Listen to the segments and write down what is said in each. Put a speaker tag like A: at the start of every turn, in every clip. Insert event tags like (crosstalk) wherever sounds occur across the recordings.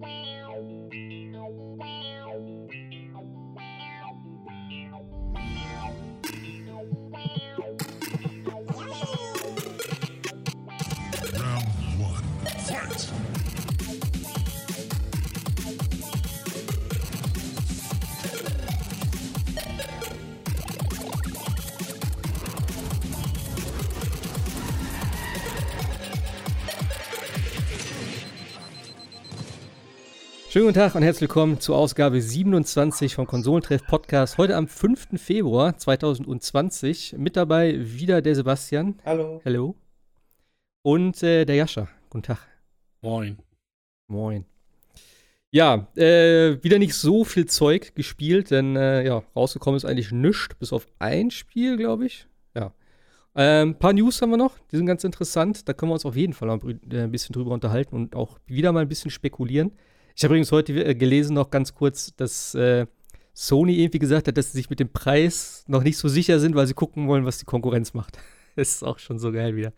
A: Bye. Schönen guten Tag und herzlich willkommen zur Ausgabe 27 vom Konsolentreff Podcast. Heute am 5. Februar 2020. Mit dabei wieder der Sebastian.
B: Hallo.
A: Hallo. Und äh, der Jascha. Guten Tag.
C: Moin.
A: Moin. Ja, äh, wieder nicht so viel Zeug gespielt, denn äh, ja, rausgekommen ist eigentlich nichts, bis auf ein Spiel, glaube ich. Ja. Ein ähm, paar News haben wir noch, die sind ganz interessant. Da können wir uns auf jeden Fall noch äh, ein bisschen drüber unterhalten und auch wieder mal ein bisschen spekulieren. Ich habe übrigens heute äh, gelesen, noch ganz kurz, dass äh, Sony irgendwie gesagt hat, dass sie sich mit dem Preis noch nicht so sicher sind, weil sie gucken wollen, was die Konkurrenz macht. (laughs) das ist auch schon so geil wieder.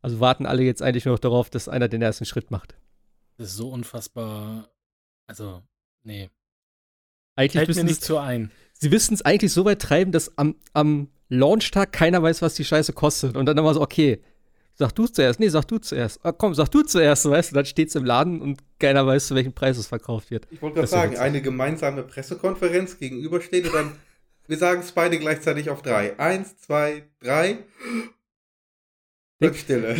A: Also warten alle jetzt eigentlich nur noch darauf, dass einer den ersten Schritt macht.
C: Das ist so unfassbar. Also, nee.
A: Eigentlich
C: Fällt mir nicht so ein.
A: Sie wissen es eigentlich so weit treiben, dass am, am Launchtag keiner weiß, was die Scheiße kostet. Und dann immer so, okay, Sag du zuerst. Nee, sag du zuerst. Ah, komm, sag du zuerst, weißt du, dann steht's im Laden und keiner weiß, zu welchem Preis es verkauft wird.
B: Ich wollte gerade sagen, eine gemeinsame Pressekonferenz gegenübersteht und dann, wir sagen es beide gleichzeitig auf drei. Eins, zwei, drei.
A: Denk, Stille.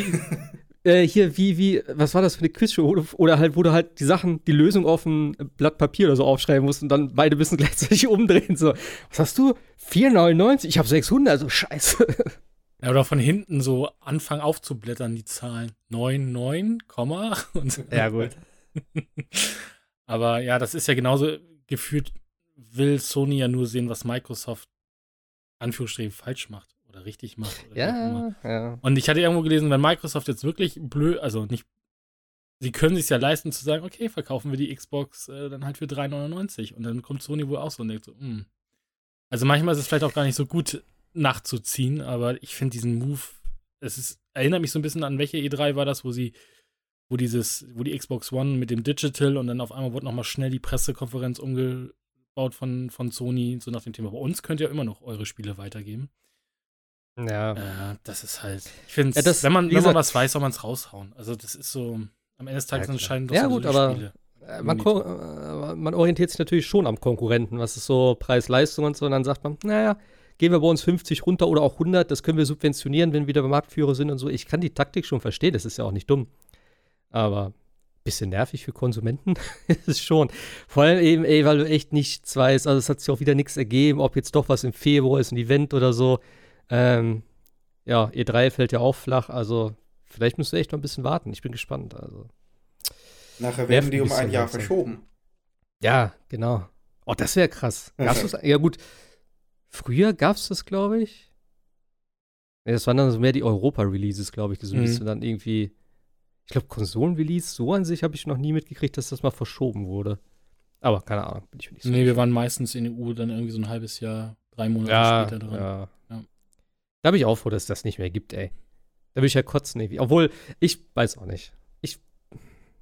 A: Äh, hier, wie, wie, was war das für eine Quizshow? Oder halt, wo du halt die Sachen, die Lösung auf ein Blatt Papier oder so aufschreiben musst und dann beide müssen (laughs) gleichzeitig umdrehen. So, was hast du? 4,99? Ich habe 600, also scheiße.
C: Ja, oder von hinten so anfangen aufzublättern, die Zahlen. 9, 9, (laughs) und so.
A: Ja, gut. (laughs)
C: Aber ja, das ist ja genauso gefühlt, will Sony ja nur sehen, was Microsoft Anführungsstrichen falsch macht oder richtig macht. Oder
A: ja, ja.
C: Und ich hatte irgendwo gelesen, wenn Microsoft jetzt wirklich blöd, also nicht, sie können sich ja leisten zu sagen, okay, verkaufen wir die Xbox äh, dann halt für 3,99 und dann kommt Sony wohl auch so und denkt so, mh. Hm. Also manchmal ist es vielleicht auch gar nicht so gut, nachzuziehen, aber ich finde diesen Move, es ist, erinnert mich so ein bisschen an welche E3 war das, wo sie, wo dieses, wo die Xbox One mit dem Digital und dann auf einmal wurde nochmal schnell die Pressekonferenz umgebaut von, von Sony, so nach dem Thema. Bei uns könnt ihr immer noch eure Spiele weitergeben.
A: Ja.
C: Äh, das ist halt, ich finde, ja, wenn, man, wenn man was weiß, soll man es raushauen. Also das ist so, am Ende des Tages ja, entscheiden
A: doch ja, gut, aber Spiele. Äh, man, äh, man, orientiert sich natürlich schon am Konkurrenten, was ist so Preis-Leistung und so, und dann sagt man, naja, gehen wir bei uns 50 runter oder auch 100, das können wir subventionieren, wenn wir wieder Marktführer sind und so. Ich kann die Taktik schon verstehen, das ist ja auch nicht dumm. Aber ein bisschen nervig für Konsumenten (laughs) ist es schon. Vor allem eben, ey, weil du echt nichts weißt. Also es hat sich auch wieder nichts ergeben, ob jetzt doch was im Februar ist, ein Event oder so. Ähm, ja, E3 fällt ja auch flach, also vielleicht müsst ihr echt noch ein bisschen warten. Ich bin gespannt. Also.
B: Nachher werden die um ein Jahr verschoben.
A: Ja, genau. Oh, das wäre krass. ja, gut. Früher gab es das, glaube ich. Ja, das waren dann so mehr die Europa-Releases, glaube ich, die so ein mhm. bisschen dann irgendwie. Ich glaube, Konsolen-Release, so an sich habe ich noch nie mitgekriegt, dass das mal verschoben wurde. Aber keine Ahnung, bin ich
C: nicht so Nee, wir waren meistens in der EU dann irgendwie so ein halbes Jahr, drei Monate ja, später dran.
A: Ja. ja. Da bin ich auch froh, dass es das nicht mehr gibt, ey. Da will ich ja kotzen, irgendwie. Obwohl, ich weiß auch nicht. Ich,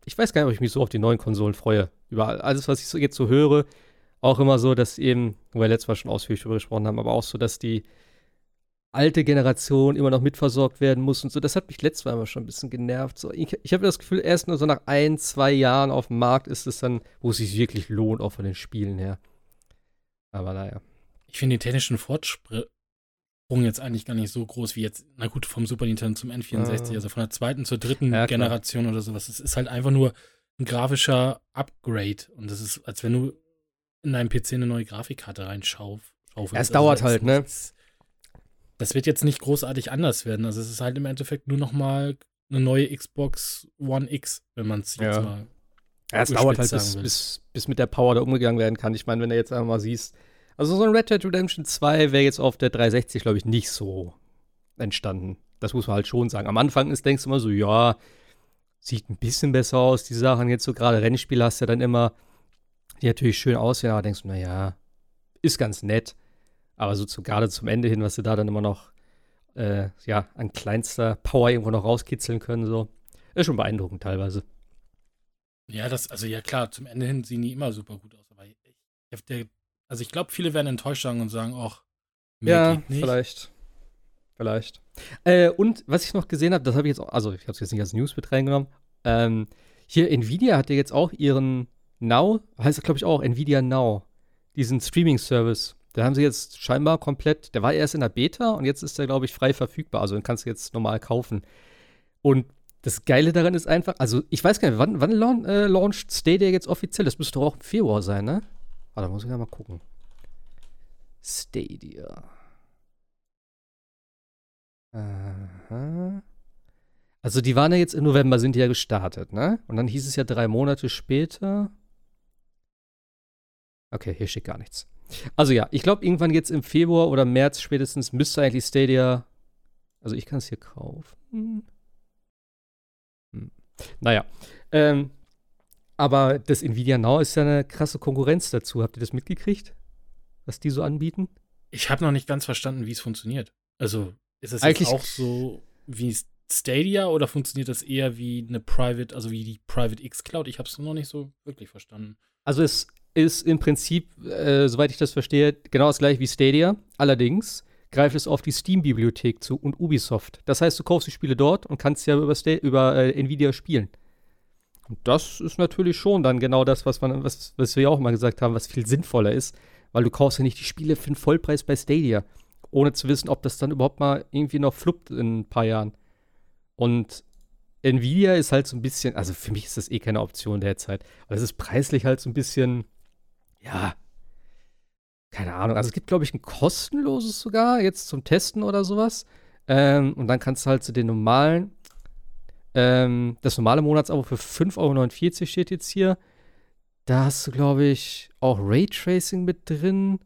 A: ich weiß gar nicht, ob ich mich so auf die neuen Konsolen freue. Über alles, was ich so jetzt so höre, auch immer so, dass eben, wo wir letztes Mal schon ausführlich darüber gesprochen haben, aber auch so, dass die alte Generation immer noch mitversorgt werden muss und so. Das hat mich letztes Mal immer schon ein bisschen genervt. So, ich, ich habe das Gefühl, erst nur so nach ein, zwei Jahren auf dem Markt ist es dann, wo es sich wirklich lohnt, auch von den Spielen her. Aber naja.
C: Ich finde den technischen Fortschritt jetzt eigentlich gar nicht so groß wie jetzt, na gut, vom Super Nintendo zum N64, ah. also von der zweiten zur dritten ja, Generation oder sowas. Es ist halt einfach nur ein grafischer Upgrade. Und das ist, als wenn du in deinem PC eine neue Grafikkarte reinschaufelst.
A: Ja, es also dauert halt, ne?
C: Das wird jetzt nicht großartig anders werden. Also es ist halt im Endeffekt nur noch mal eine neue Xbox One X, wenn man es jetzt ja. mal
A: ja, es dauert halt, bis, bis, bis, mit der Power da umgegangen werden kann. Ich meine, wenn du jetzt einfach mal siehst, also so ein Red Dead Redemption 2 wäre jetzt auf der 360, glaube ich, nicht so entstanden. Das muss man halt schon sagen. Am Anfang ist, denkst du immer so, ja, sieht ein bisschen besser aus, die Sachen. Jetzt so gerade Rennspiele hast du ja dann immer die natürlich schön aussehen, aber denkst du, naja, ist ganz nett. Aber so zu, gerade zum Ende hin, was sie da dann immer noch äh, ja, an kleinster Power irgendwo noch rauskitzeln können, so. Ist schon beeindruckend teilweise.
C: Ja, das, also ja klar, zum Ende hin sehen die immer super gut aus. Aber ich, der, also ich glaube, viele werden enttäuscht sein und sagen, ach,
A: ja, vielleicht. Vielleicht. Äh, und was ich noch gesehen habe, das habe ich jetzt auch, also ich habe es jetzt nicht als News mit reingenommen. Ähm, hier, Nvidia hat ja jetzt auch ihren Now, heißt glaube ich auch, Nvidia Now, diesen Streaming-Service. Da haben sie jetzt scheinbar komplett, der war erst in der Beta und jetzt ist der, glaube ich, frei verfügbar. Also den kannst du jetzt normal kaufen. Und das Geile daran ist einfach, also ich weiß gar nicht, wann, wann laun, äh, launcht Stadia jetzt offiziell? Das müsste doch auch im Februar sein, ne? Warte, muss ich ja mal gucken. Stadia. Aha. Also die waren ja jetzt im November, sind die ja gestartet, ne? Und dann hieß es ja drei Monate später. Okay, hier steht gar nichts. Also ja, ich glaube irgendwann jetzt im Februar oder März spätestens müsste eigentlich Stadia. Also ich kann es hier kaufen. Hm. Naja. Ähm, aber das Nvidia Now ist ja eine krasse Konkurrenz dazu. Habt ihr das mitgekriegt? Was die so anbieten?
C: Ich habe noch nicht ganz verstanden, wie es funktioniert. Also ist das Eigentlich auch so wie Stadia oder funktioniert das eher wie eine Private, also wie die Private X Cloud? Ich habe es noch nicht so wirklich verstanden.
A: Also es ist im Prinzip, äh, soweit ich das verstehe, genau das gleiche wie Stadia. Allerdings greift es auf die Steam-Bibliothek zu und Ubisoft. Das heißt, du kaufst die Spiele dort und kannst ja über, über äh, Nvidia spielen. Und das ist natürlich schon dann genau das, was, man, was, was wir ja auch mal gesagt haben, was viel sinnvoller ist, weil du kaufst ja nicht die Spiele für den Vollpreis bei Stadia ohne zu wissen, ob das dann überhaupt mal irgendwie noch fluppt in ein paar Jahren. Und Nvidia ist halt so ein bisschen, also für mich ist das eh keine Option derzeit. Aber es ist preislich halt so ein bisschen, ja, keine Ahnung. Also es gibt, glaube ich, ein kostenloses sogar, jetzt zum Testen oder sowas. Ähm, und dann kannst du halt zu den normalen, ähm, das normale Monatsabo für 5,49 Euro steht jetzt hier. Da hast du, glaube ich, auch Raytracing mit drin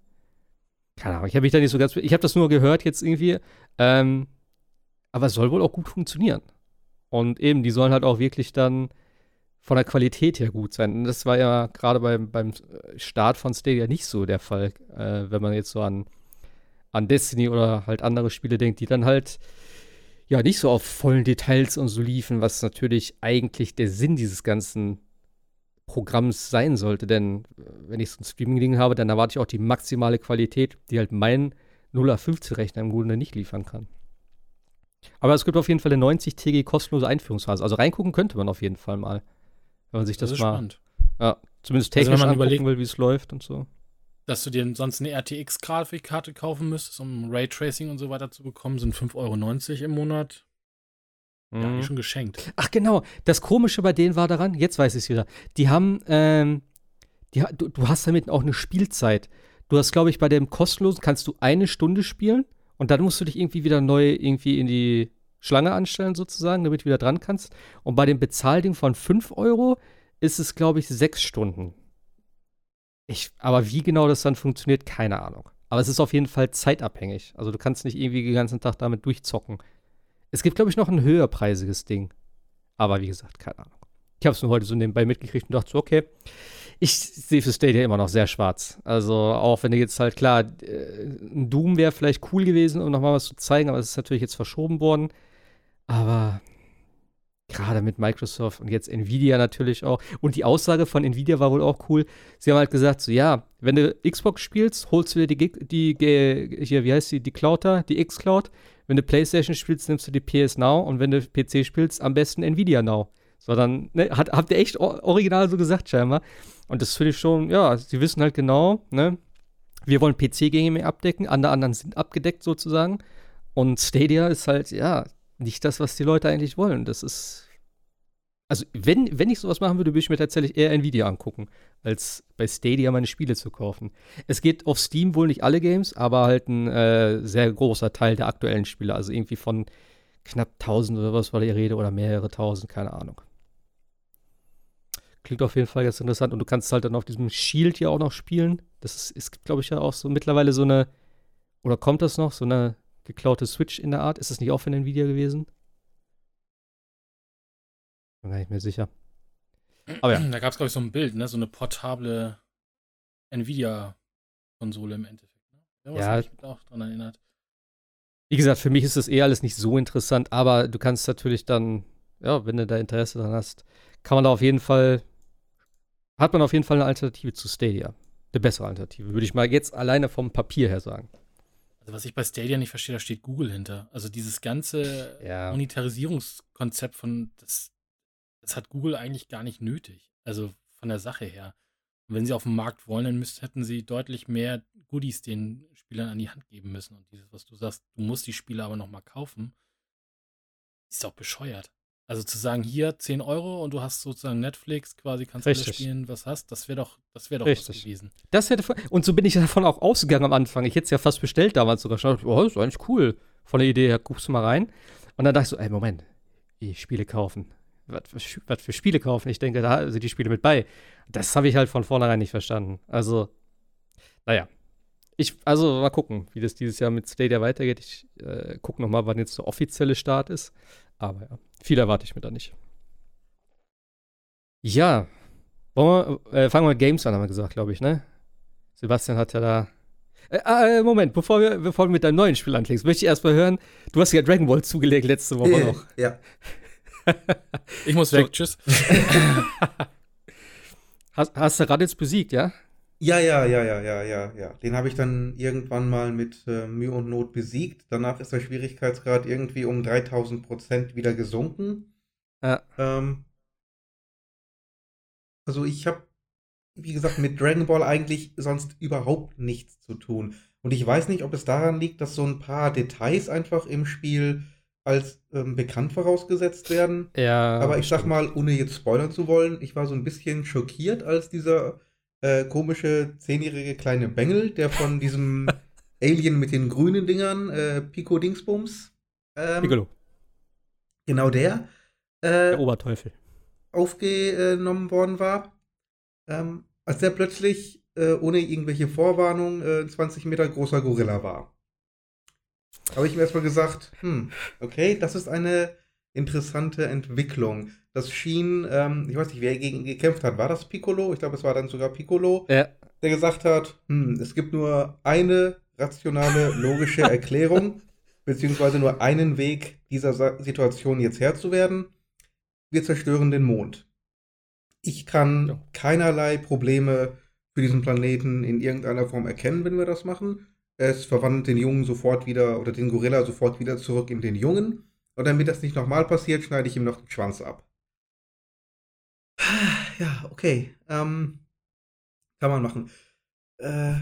A: keine Ahnung, ich habe mich da nicht so ganz, ich habe das nur gehört jetzt irgendwie, ähm, aber es soll wohl auch gut funktionieren. Und eben, die sollen halt auch wirklich dann von der Qualität her gut sein. Und das war ja gerade beim, beim Start von Stadia nicht so der Fall, äh, wenn man jetzt so an, an Destiny oder halt andere Spiele denkt, die dann halt ja nicht so auf vollen Details und so liefen, was natürlich eigentlich der Sinn dieses ganzen Programms sein sollte. Denn äh, wenn ich so ein Streaming-Ding habe, dann erwarte ich auch die maximale Qualität, die halt mein 0 im Grunde nicht liefern kann. Aber es gibt auf jeden Fall eine 90-tägige kostenlose Einführungsphase. Also reingucken könnte man auf jeden Fall mal. Wenn man sich das, das mal. Spannend. Ja, zumindest technisch also wenn man überlegen will, wie es läuft und so.
C: Dass du dir sonst eine RTX-Grafikkarte kaufen müsstest, um Raytracing und so weiter zu bekommen, sind 5,90 Euro im Monat. Ja, mhm. schon geschenkt.
A: Ach genau, das Komische bei denen war daran, jetzt weiß ich es wieder, die haben, ähm, die, du, du hast damit auch eine Spielzeit. Du hast, glaube ich, bei dem kostenlosen kannst du eine Stunde spielen und dann musst du dich irgendwie wieder neu irgendwie in die Schlange anstellen sozusagen, damit du wieder dran kannst. Und bei dem Bezahlding von 5 Euro ist es, glaube ich, sechs Stunden. Ich, aber wie genau das dann funktioniert, keine Ahnung. Aber es ist auf jeden Fall zeitabhängig. Also du kannst nicht irgendwie den ganzen Tag damit durchzocken. Es gibt, glaube ich, noch ein höherpreisiges Ding. Aber wie gesagt, keine Ahnung. Ich habe es nur heute so nebenbei mitgekriegt und dachte so, okay, ich sehe für Stadia immer noch sehr schwarz. Also auch wenn du jetzt halt, klar, äh, ein Doom wäre vielleicht cool gewesen, um nochmal was zu zeigen, aber es ist natürlich jetzt verschoben worden. Aber gerade mit Microsoft und jetzt Nvidia natürlich auch. Und die Aussage von Nvidia war wohl auch cool. Sie haben halt gesagt, so ja, wenn du Xbox spielst, holst du dir die, die, die hier, wie heißt die, die Cloud da, die X-Cloud wenn du PlayStation spielst, nimmst du die PS Now und wenn du PC spielst, am besten Nvidia Now. So, dann ne, hat, habt ihr echt original so gesagt, scheinbar. Und das finde ich schon, ja, sie wissen halt genau, ne, wir wollen PC-Gaming abdecken, andere anderen sind abgedeckt sozusagen. Und Stadia ist halt, ja, nicht das, was die Leute eigentlich wollen. Das ist also, wenn, wenn ich sowas machen würde, würde ich mir tatsächlich eher Nvidia angucken, als bei Stadia meine Spiele zu kaufen. Es geht auf Steam wohl nicht alle Games, aber halt ein äh, sehr großer Teil der aktuellen Spiele. Also irgendwie von knapp 1000 oder was war die Rede oder mehrere tausend, keine Ahnung. Klingt auf jeden Fall ganz interessant. Und du kannst halt dann auf diesem Shield hier auch noch spielen. Das ist, ist glaube ich, ja auch so mittlerweile so eine, oder kommt das noch, so eine geklaute Switch in der Art? Ist das nicht auch von Nvidia gewesen? Bin gar nicht mehr sicher.
C: Aber ja. (clears throat) Da gab es, glaube ich, so ein Bild, ne? So eine portable Nvidia-Konsole im Endeffekt. Ne?
A: Ja. Ich mich auch dran erinnert. Wie gesagt, für mich ist das eh alles nicht so interessant, aber du kannst natürlich dann, ja, wenn du da Interesse dran hast, kann man da auf jeden Fall hat man auf jeden Fall eine Alternative zu Stadia. Eine bessere Alternative, würde ich mal jetzt alleine vom Papier her sagen.
C: Also was ich bei Stadia nicht verstehe, da steht Google hinter. Also dieses ganze
A: Ja.
C: Monetarisierungskonzept von, das, das hat Google eigentlich gar nicht nötig. Also von der Sache her. Und wenn sie auf den Markt wollen, dann müssten, hätten sie deutlich mehr Goodies den Spielern an die Hand geben müssen. Und dieses, was du sagst, du musst die Spiele aber nochmal kaufen, ist doch bescheuert. Also zu sagen, hier 10 Euro und du hast sozusagen Netflix, quasi kannst du spielen, was hast, das wäre doch, das wäre doch was
A: Richtig.
C: gewesen.
A: Das hätte, und so bin ich davon auch ausgegangen am Anfang. Ich hätte es ja fast bestellt damals sogar schon. Oh, das ist eigentlich cool. Von der Idee her, guckst du mal rein. Und dann dachte ich so, ey, Moment, wie Spiele kaufen. Was was für Spiele kaufen? Ich denke, da sind die Spiele mit bei. Das habe ich halt von vornherein nicht verstanden. Also, naja. Ich, also mal gucken, wie das dieses Jahr mit Stadia weitergeht. Ich äh, gucke noch mal, wann jetzt der offizielle Start ist. Aber ja, viel erwarte ich mir da nicht. Ja, wollen wir, äh, fangen wir mit Games an, haben wir gesagt, glaube ich, ne? Sebastian hat ja da. Äh, ah, äh, Moment, bevor, wir, bevor du mit deinem neuen Spiel anklingst, möchte ich erstmal hören, du hast ja Dragon Ball zugelegt letzte Woche noch.
B: Ja.
C: Ich muss weg, tschüss. (laughs)
A: Hast, hast du Raditz besiegt, ja?
B: Ja, ja, ja, ja, ja, ja, ja. Den habe ich dann irgendwann mal mit äh, Mühe und Not besiegt. Danach ist der Schwierigkeitsgrad irgendwie um 3000 Prozent wieder gesunken.
A: Ja.
B: Ähm, also ich habe, wie gesagt, mit Dragon Ball eigentlich sonst überhaupt nichts zu tun. Und ich weiß nicht, ob es daran liegt, dass so ein paar Details einfach im Spiel als ähm, bekannt vorausgesetzt werden.
A: Ja.
B: Aber ich sag mal, ohne jetzt spoilern zu wollen, ich war so ein bisschen schockiert, als dieser äh, komische zehnjährige kleine Bengel, der von (laughs) diesem Alien mit den grünen Dingern, äh, Pico Dingsbums, ähm,
A: Piccolo,
B: genau der, äh,
A: der Oberteufel.
B: aufgenommen worden war. Ähm, als der plötzlich äh, ohne irgendwelche Vorwarnung äh, ein 20 Meter großer Gorilla war. Habe ich mir erstmal gesagt, hm, okay, das ist eine interessante Entwicklung. Das schien, ähm, ich weiß nicht, wer gegen gekämpft hat. War das Piccolo? Ich glaube, es war dann sogar Piccolo,
A: Ja.
B: der gesagt hat, hm, es gibt nur eine rationale, logische (laughs) Erklärung, beziehungsweise nur einen Weg, dieser Sa Situation jetzt Herr zu werden. Wir zerstören den Mond. Ich kann
A: Ja.
B: keinerlei Probleme für diesen Planeten in irgendeiner Form erkennen, wenn wir das machen. Es verwandelt den Jungen sofort wieder oder den Gorilla sofort wieder zurück in den Jungen. Und damit das nicht nochmal passiert, schneide ich ihm noch den Schwanz ab. Ja, okay. Ähm, kann man machen. Äh,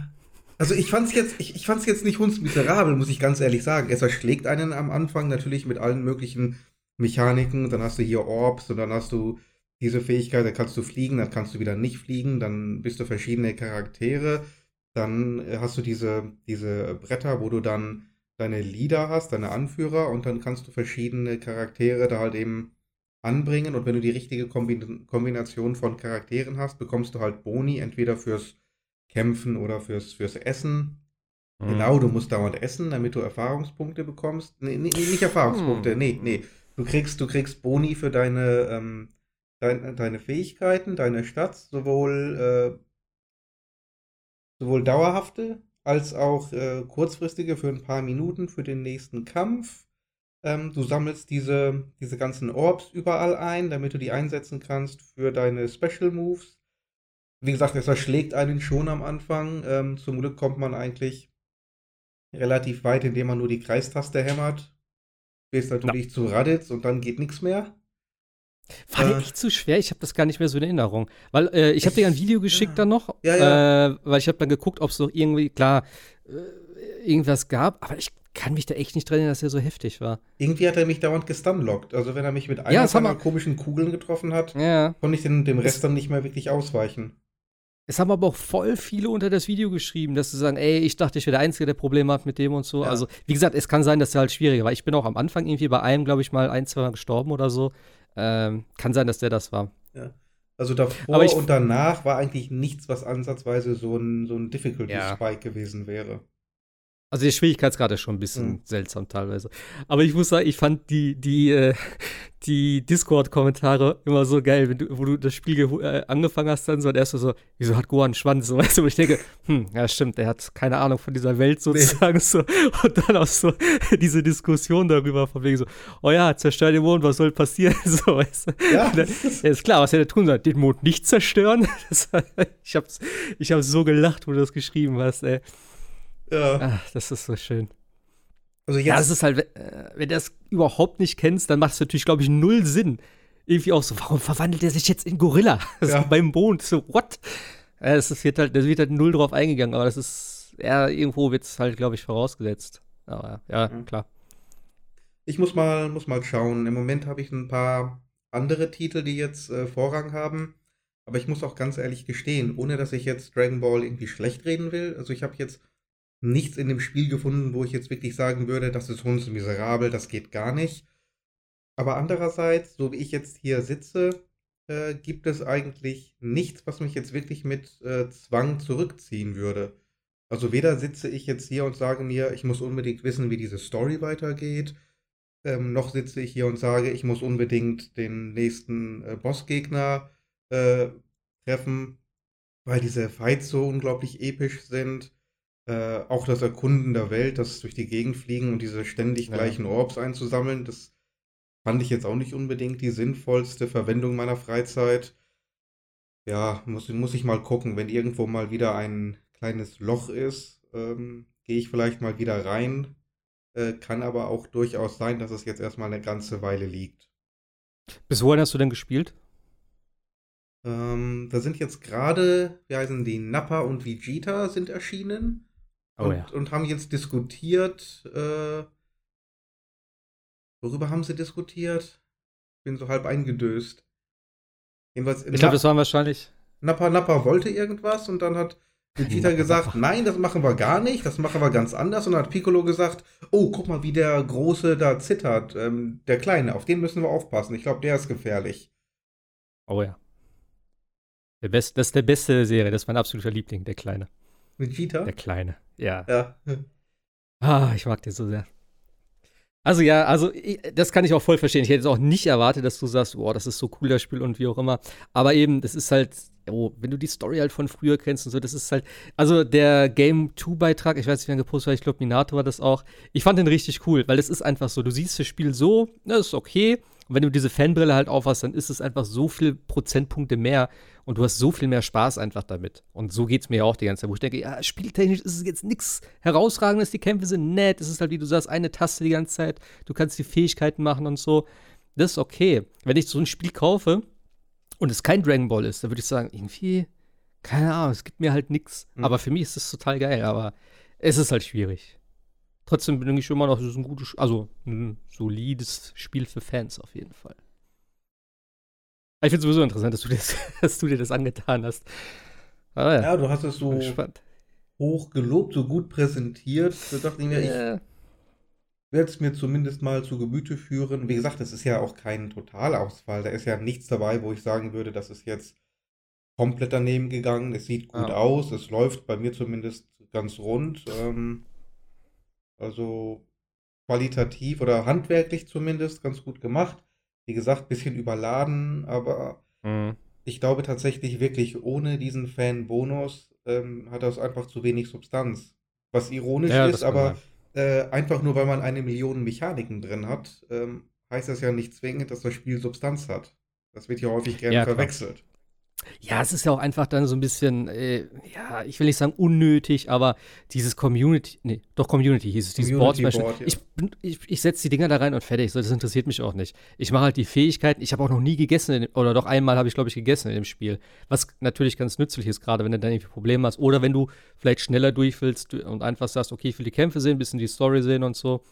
B: also ich fand's jetzt, ich, ich fand's jetzt nicht hundsmiserabel, muss ich ganz ehrlich sagen. Es erschlägt einen am Anfang natürlich mit allen möglichen Mechaniken. Dann hast du hier Orbs und dann hast du diese Fähigkeit, da kannst du fliegen, dann kannst du wieder nicht fliegen, dann bist du verschiedene Charaktere. Dann äh, hast du diese, diese Bretter, wo du dann deine Leader hast, deine Anführer und dann kannst du verschiedene Charaktere da halt eben anbringen und wenn du die richtige Kombin Kombination von Charakteren hast, bekommst du halt Boni, entweder fürs Kämpfen oder fürs, fürs Essen.
A: Mhm.
B: Genau, du musst dauernd essen, damit du Erfahrungspunkte bekommst. Nee, nee, nicht Erfahrungspunkte,
A: Hm.
B: nee, nee. Du kriegst, du kriegst Boni für deine, ähm, dein, deine Fähigkeiten, deine Stats, sowohl, äh, sowohl dauerhafte als auch äh, kurzfristige für ein paar Minuten für den nächsten Kampf. Ähm, du sammelst diese, diese ganzen Orbs überall ein, damit du die einsetzen kannst für deine Special Moves. Wie gesagt, es erschlägt einen schon am Anfang. Ähm, zum Glück kommt man eigentlich relativ weit, indem man nur die Kreistaste hämmert. Bis natürlich zu Raditz und dann geht nichts mehr.
A: War der
B: Äh.
A: echt zu schwer? Ich habe das gar nicht mehr so in Erinnerung. Weil äh, ich habe dir ein Video geschickt
B: ja.
A: dann noch,
B: Ja, ja.
A: Äh, weil ich habe dann geguckt, ob es noch irgendwie, klar, äh, irgendwas gab, aber ich kann mich da echt nicht dran erinnern, dass er so heftig war.
B: Irgendwie hat er mich dauernd gestunlockt. Also wenn er mich mit einer seiner komischen Kugeln getroffen hat,
A: Ja.
B: konnte ich den, dem Rest dann nicht mehr wirklich ausweichen.
A: Es haben aber auch voll viele unter das Video geschrieben, dass sie sagen, ey, ich dachte, ich wäre der Einzige, der Probleme hat mit dem und so.
B: Ja.
A: Also, wie gesagt, es kann sein, dass der halt schwieriger war. Ich bin auch am Anfang irgendwie bei einem, glaube ich, mal ein, zwei Mal gestorben oder so. Ähm, kann sein, dass der das war.
B: Also davor
A: ich-
B: und danach war eigentlich nichts, was ansatzweise so ein, so ein Difficulty
A: Ja.
B: Spike gewesen wäre.
A: Also der Schwierigkeitsgrad ist schon ein bisschen
B: Mhm.
A: seltsam teilweise. Aber ich muss sagen, ich fand die, die, äh, die Discord-Kommentare immer so geil, wenn du, wo du das Spiel äh, angefangen hast, dann so und erst so, wieso hat Gohan einen Schwanz? (laughs) So, weißt du, wo ich denke, hm, ja stimmt, der hat keine Ahnung von dieser Welt sozusagen so. Und dann auch so (laughs) diese Diskussion darüber, von wegen so, oh ja, zerstör den Mond, was soll passieren? (laughs) So, weißt du.
B: Ja,
A: dann- ja, ist klar, was hätte er tun sollen? Den Mond nicht zerstören? Das, ich hab's, ich hab so gelacht, wo du das geschrieben hast, ey.
B: Ja.
A: Ach, das ist so schön.
B: Also
A: Ja, es
B: jetzt,
A: ist halt, äh, wenn du das überhaupt nicht kennst, dann macht es natürlich, glaube ich, null Sinn. Irgendwie auch so, warum verwandelt er sich jetzt in Gorilla? (laughs) Das
B: Ja.
A: ist beim Mond, so, what? Ja, es wird halt, da wird halt null drauf eingegangen, aber das ist, ja, irgendwo wird es halt, glaube ich, vorausgesetzt. Aber ja,
B: Mhm.
A: klar.
B: ich muss mal, muss mal schauen. Im Moment habe ich ein paar andere Titel, die jetzt äh, Vorrang haben. Aber ich muss auch ganz ehrlich gestehen, ohne dass ich jetzt Dragon Ball irgendwie schlecht reden will. Also ich habe jetzt nichts in dem Spiel gefunden, wo ich jetzt wirklich sagen würde, das ist hundsmiserabel, das geht gar nicht. Aber andererseits, so wie ich jetzt hier sitze, äh, gibt es eigentlich nichts, was mich jetzt wirklich mit äh, Zwang zurückziehen würde. Also weder sitze ich jetzt hier und sage mir, ich muss unbedingt wissen, wie diese Story weitergeht, ähm, noch sitze ich hier und sage, ich muss unbedingt den nächsten äh, Bossgegner äh, treffen, weil diese Fights so unglaublich episch sind. Äh, auch das Erkunden der Welt, das durch die Gegend fliegen und diese ständig
A: Ja.
B: gleichen Orbs einzusammeln, das fand ich jetzt auch nicht unbedingt die sinnvollste Verwendung meiner Freizeit. Ja, muss, muss ich mal gucken, wenn irgendwo mal wieder ein kleines Loch ist, ähm, gehe ich vielleicht mal wieder rein. Äh, kann aber auch durchaus sein, dass es jetzt erstmal eine ganze Weile liegt.
A: Bis wohin hast du denn gespielt?
B: Ähm, da sind jetzt gerade, wie heißen die, Nappa und Vegeta sind erschienen
A: Oh
B: und,
A: ja.
B: und haben jetzt diskutiert. Äh, worüber haben sie diskutiert? Bin so halb eingedöst. Jedenfalls,
A: Ich glaube, das waren wahrscheinlich.
B: Nappa Nappa wollte irgendwas und dann hat Vegeta gesagt, nein, das machen wir gar nicht, das machen wir ganz anders. Und dann hat Piccolo gesagt, oh, guck mal, wie der Große da zittert, ähm, der Kleine, auf den müssen wir aufpassen. Ich glaube, der ist gefährlich.
A: Oh ja. Der best, das ist der beste Serie, das ist mein absoluter Liebling, der Kleine.
B: Vegeta?
A: Der Kleine. Ja.
B: Ja.
A: Ah, ich mag den so sehr. Also ja, also ich, das kann ich auch voll verstehen. Ich hätte jetzt auch nicht erwartet, dass du sagst, boah, das ist so cool, das Spiel und wie auch immer. Aber eben, das ist halt, oh, wenn du die Story halt von früher kennst und so, das ist halt, also der Game 2-Beitrag, ich weiß nicht, wer gepostet hat, ich glaube, Minato war das auch. Ich fand den richtig cool, weil es ist einfach so, du siehst das Spiel so, das ist okay. Und wenn du diese Fanbrille halt aufhast, dann ist es einfach so viel Prozentpunkte mehr und du hast so viel mehr Spaß einfach damit. Und so geht es mir ja auch die ganze Zeit, wo ich denke, ja, spieltechnisch ist es jetzt nichts herausragendes, die Kämpfe sind nett, es ist halt, wie du sagst, eine Taste die ganze Zeit, du kannst die Fähigkeiten machen und so. Das ist okay. Wenn ich so ein Spiel kaufe und es kein Dragon Ball ist, dann würde ich sagen, irgendwie, keine Ahnung, es gibt mir halt nichts.
B: Mhm.
A: Aber für mich ist das total geil, aber es ist halt schwierig. Trotzdem denke ich immer noch, es ist ein gutes, also ein solides Spiel für Fans auf jeden Fall. Ich finde es sowieso interessant, dass du, das, (laughs) dass du dir das angetan hast. Aber ja,
B: Ja, du hast es so hoch gelobt, so gut präsentiert. Da dachte ich mir, ich
A: Äh,
B: werde es mir zumindest mal zu Gemüte führen. Wie gesagt, das ist ja auch kein Totalausfall. Da ist ja nichts dabei, wo ich sagen würde, das ist jetzt komplett daneben gegangen. Es sieht gut
A: Ja.
B: aus. Es läuft bei mir zumindest ganz rund. Ähm, also qualitativ oder handwerklich zumindest ganz gut gemacht. Wie gesagt, bisschen überladen, aber
A: mh.
B: ich glaube tatsächlich wirklich, ohne diesen Fan-Bonus ähm, hat das einfach zu wenig Substanz. Was ironisch
A: Ja,
B: ist, aber äh, einfach nur, weil man eine Million Mechaniken drin hat, ähm, heißt das ja nicht zwingend, dass das Spiel Substanz hat. Das wird ja häufig gerne
A: Ja, klar. Ja, es ist ja auch einfach dann so ein bisschen, äh, ja, ich will nicht sagen unnötig, aber dieses Community, nee, doch Community hieß es, dieses Board
B: Community. Board, ja.
A: Ich, ich, ich setze die Dinger da rein und fertig, so, das interessiert mich auch nicht. Ich mache halt die Fähigkeiten, ich habe auch noch nie gegessen, in dem, oder doch einmal habe ich, glaube ich, gegessen in dem Spiel. Was natürlich ganz nützlich ist, gerade wenn du dann irgendwie Probleme hast. Oder wenn du vielleicht schneller durch willst und einfach sagst, okay, ich will die Kämpfe sehen, ein bisschen die Story sehen und so.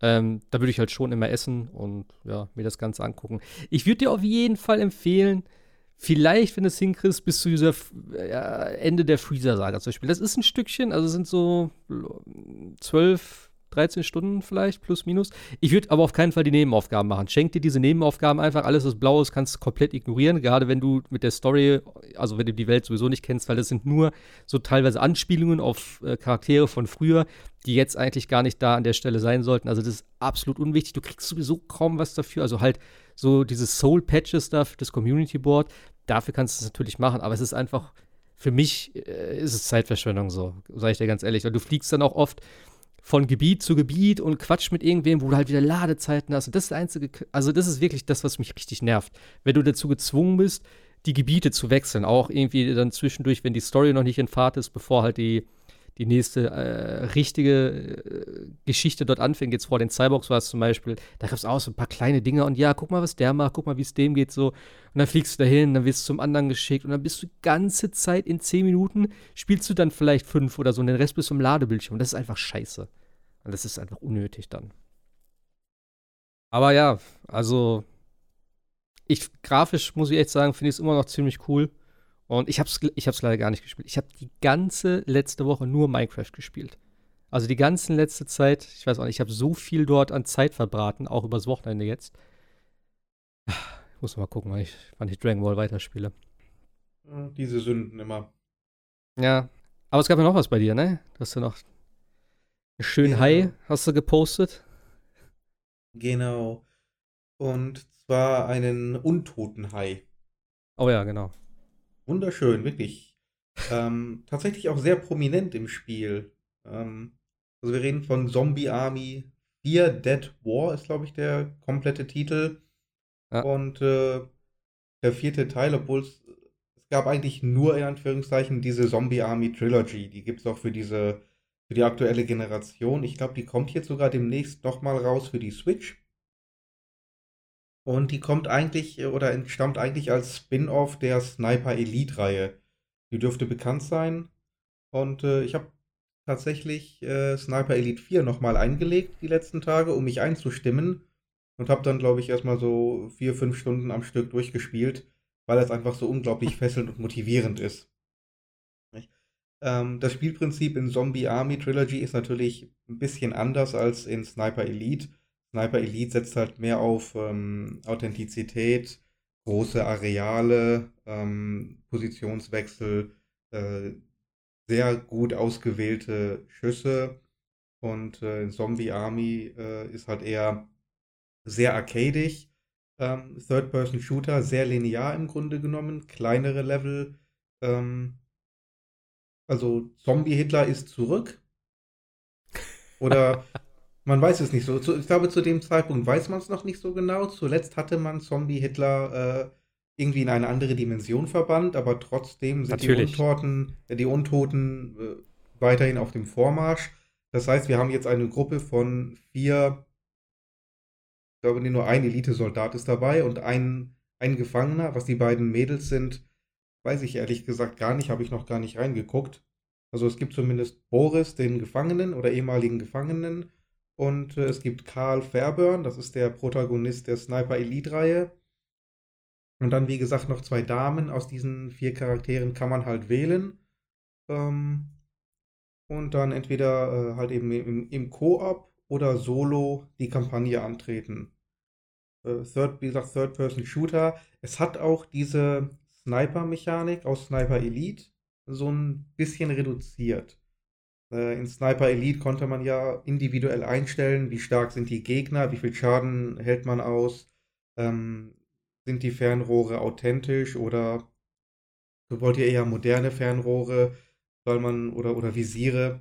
A: Ähm, da würde ich halt schon immer essen und ja, mir das Ganze angucken. Ich würde dir auf jeden Fall empfehlen, vielleicht, wenn du es hinkriegst, bis zu dieser ja, Ende der Freezer-Saga zum Beispiel. Das ist ein Stückchen, also sind so 12, 13 Stunden vielleicht, plus minus. Ich würde aber auf keinen Fall die Nebenaufgaben machen. Schenk dir diese Nebenaufgaben einfach, alles was blau ist, kannst du komplett ignorieren, gerade wenn du mit der Story, also wenn du die Welt sowieso nicht kennst, weil das sind nur so teilweise Anspielungen auf äh, Charaktere von früher, die jetzt eigentlich gar nicht da an der Stelle sein sollten. Also das ist absolut unwichtig. Du kriegst sowieso kaum was dafür. Also halt so dieses Soul-Patches-Stuff, das Community Board, dafür kannst du es natürlich machen, aber es ist einfach, für mich äh, ist es Zeitverschwendung so, sage ich dir ganz ehrlich. Und du fliegst dann auch oft von Gebiet zu Gebiet und quatsch mit irgendwem, wo du halt wieder Ladezeiten hast. Und das ist der einzige, also das ist wirklich das, was mich richtig nervt. Wenn du dazu gezwungen bist, die Gebiete zu wechseln, auch irgendwie dann zwischendurch, wenn die Story noch nicht in Fahrt ist, bevor halt die, die nächste äh, richtige äh, Geschichte dort anfängt. Jetzt vor den Cyborgs war es zum Beispiel, da gab es auch so ein paar kleine Dinge und ja, guck mal, was der macht, guck mal, wie es dem geht so. Und dann fliegst du dahin, dann wirst du zum anderen geschickt und dann bist du die ganze Zeit in zehn Minuten, spielst du dann vielleicht fünf oder so und den Rest bist du im Ladebildschirm. Das ist einfach scheiße. Und das ist einfach unnötig dann. Aber ja, also ich grafisch muss ich echt sagen, finde ich es immer noch ziemlich cool. Und ich habe es ich hab's leider gar nicht gespielt. Ich habe die ganze letzte Woche nur Minecraft gespielt. Also die ganze letzte Zeit, ich weiß auch nicht, ich habe so viel dort an Zeit verbraten, auch übers Wochenende jetzt. Ich muss mal gucken, wann ich, wann ich Dragon Ball weiterspiele.
B: Diese Sünden immer.
A: Ja, aber es gab ja noch was bei dir, ne? Du hast ja noch schön ja. Hai, hast du gepostet.
B: Genau. Und zwar einen untoten Hai.
A: Oh ja, genau.
B: Wunderschön, wirklich. Ähm, tatsächlich auch sehr prominent im Spiel. Ähm, also wir reden von Zombie Army 4 Dead War ist, glaube ich, der komplette Titel. Ja. Und äh, der vierte Teil, obwohl es, es gab eigentlich nur in Anführungszeichen diese Zombie Army Trilogy. Die gibt es auch für diese, für die aktuelle Generation. Ich glaube, die kommt jetzt sogar demnächst nochmal raus für die Switch. Und die kommt eigentlich oder entstammt eigentlich als Spin-off der Sniper Elite-Reihe. Die dürfte bekannt sein. Und äh, ich habe tatsächlich äh, Sniper Elite 4 nochmal eingelegt die letzten Tage, um mich einzustimmen. Und habe dann, glaube ich, erstmal so vier, fünf Stunden am Stück durchgespielt, weil es einfach so unglaublich (laughs) fesselnd und motivierend ist. Ähm, das Spielprinzip in Zombie Army Trilogy ist natürlich ein bisschen anders als in Sniper Elite. Sniper Elite setzt halt mehr auf ähm, Authentizität, große Areale, ähm, Positionswechsel, äh, sehr gut ausgewählte Schüsse. Und äh, Zombie Army äh, ist halt eher sehr arcadig. Ähm, Third-Person-Shooter, sehr linear im Grunde genommen, kleinere Level. Ähm, also Zombie-Hitler ist zurück. Oder Man weiß es nicht so. Ich glaube, zu dem Zeitpunkt weiß man es noch nicht so genau. Zuletzt hatte man Zombie-Hitler äh, irgendwie in eine andere Dimension verbannt, aber trotzdem sind die Untoten, äh, die Untoten äh, weiterhin auf dem Vormarsch. Das heißt, wir haben jetzt eine Gruppe von vier, ich glaube, nur ein Elite-Soldat ist dabei und ein, ein Gefangener. Was die beiden Mädels sind, weiß ich ehrlich gesagt gar nicht, habe ich noch gar nicht reingeguckt. Also es gibt zumindest Boris, den Gefangenen oder ehemaligen Gefangenen, und äh, es gibt Karl Fairburn, das ist der Protagonist der Sniper Elite-Reihe. Und dann, wie gesagt, noch zwei Damen. Aus diesen vier Charakteren kann man halt wählen. Ähm, und dann entweder äh, halt eben im, im Koop oder solo die Kampagne antreten. Äh, Third, wie gesagt, Third-Person-Shooter. Es hat auch diese Sniper-Mechanik aus Sniper Elite so ein bisschen reduziert. Äh, in Sniper Elite konnte man ja individuell einstellen, wie stark sind die Gegner, wie viel Schaden hält man aus, ähm, sind die Fernrohre authentisch oder wollt ihr eher moderne Fernrohre, weil man oder, oder Visiere,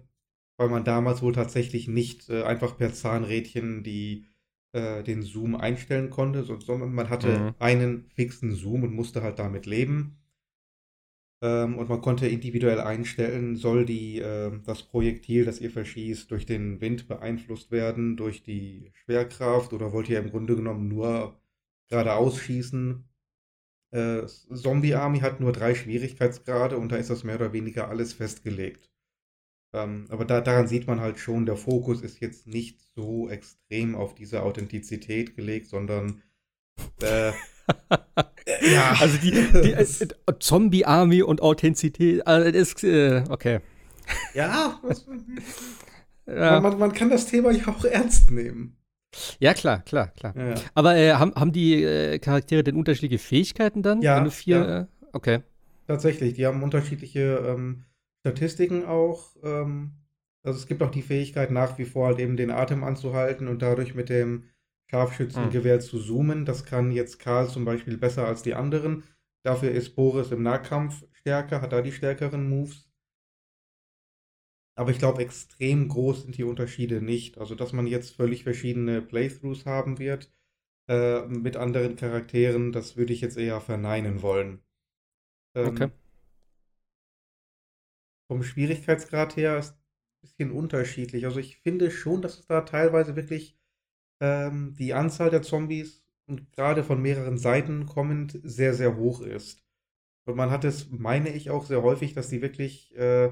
B: weil man damals wohl tatsächlich nicht äh, einfach per Zahnrädchen die, äh, den Zoom einstellen konnte, sondern man hatte mhm. einen fixen Zoom und musste halt damit leben. Ähm, und man konnte individuell einstellen, soll die, äh, das Projektil, das ihr verschießt, durch den Wind beeinflusst werden, durch die Schwerkraft oder wollt ihr im Grunde genommen nur geradeaus schießen? Äh, Zombie Army hat nur drei Schwierigkeitsgrade und da ist das mehr oder weniger alles festgelegt. Ähm, aber da, daran sieht man halt schon, der Fokus ist jetzt nicht so extrem auf diese Authentizität gelegt, sondern äh,
A: ja. Also die, die äh, Zombie-Army und Authentizität, also das ist, äh, okay.
B: Ja. (laughs) Ja. Man, man, kann das Thema ja auch ernst nehmen.
A: Ja, klar, klar, klar. Ja. Aber äh, haben, haben die äh, Charaktere denn unterschiedliche Fähigkeiten dann?
B: Ja.
A: Wenn du vier,
B: ja. Äh,
A: okay.
B: Tatsächlich, die haben unterschiedliche ähm, Statistiken auch. Ähm, also es gibt auch die Fähigkeit, nach wie vor halt eben den Atem anzuhalten und dadurch mit dem Scharfschützengewehr hm. zu zoomen. Das kann jetzt Karl zum Beispiel besser als die anderen. Dafür ist Boris im Nahkampf stärker, hat da die stärkeren Moves. Aber ich glaube, extrem groß sind die Unterschiede nicht. Also, dass man jetzt völlig verschiedene Playthroughs haben wird äh, mit anderen Charakteren, das würde ich jetzt eher verneinen wollen. Ähm, okay. Vom Schwierigkeitsgrad her ist ein bisschen unterschiedlich. Also, ich finde schon, dass es da teilweise wirklich ähm, die Anzahl der Zombies und gerade von mehreren Seiten kommend sehr, sehr hoch ist. Und man hat es, meine ich, auch sehr häufig, dass die wirklich äh,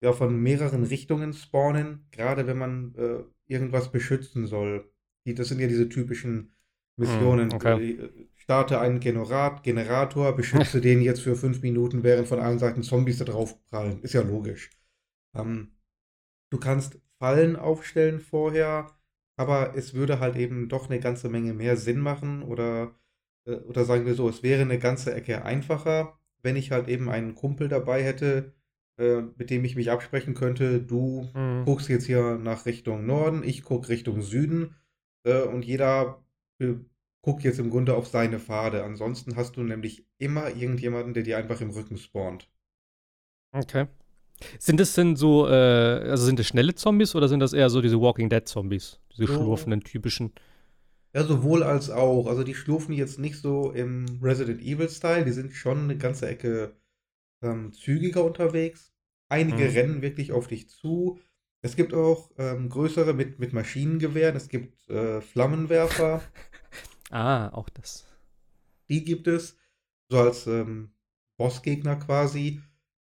B: ja, von mehreren Richtungen spawnen, gerade wenn man äh, irgendwas beschützen soll. Die, das sind ja diese typischen Missionen. Mm, okay. Äh, starte einen Generat, Generator, beschütze (laughs) den jetzt für fünf Minuten, während von allen Seiten Zombies da drauf prallen. Ist ja logisch. Ähm, du kannst Fallen aufstellen vorher, aber es würde halt eben doch eine ganze Menge mehr Sinn machen oder, äh, oder sagen wir so, es wäre eine ganze Ecke einfacher, wenn ich halt eben einen Kumpel dabei hätte, äh, mit dem ich mich absprechen könnte, du mhm. guckst jetzt hier nach Richtung Norden, ich gucke Richtung Süden äh, und jeder guckt jetzt im Grunde auf seine Pfade. Ansonsten hast du nämlich immer irgendjemanden, der dir einfach im Rücken spawnt.
A: Okay. Sind das denn so, äh, also sind das schnelle Zombies oder sind das eher so diese Walking Dead Zombies? Diese so, schlurfenden typischen?
B: Ja, sowohl als auch. Also die schlurfen jetzt nicht so im Resident Evil-Style, die sind schon eine ganze Ecke ähm, zügiger unterwegs. Einige mhm. rennen wirklich auf dich zu. Es gibt auch ähm, größere mit, mit Maschinengewehren. Es gibt äh, Flammenwerfer. (laughs)
A: ah, auch das.
B: Die gibt es. So als ähm, Bossgegner quasi.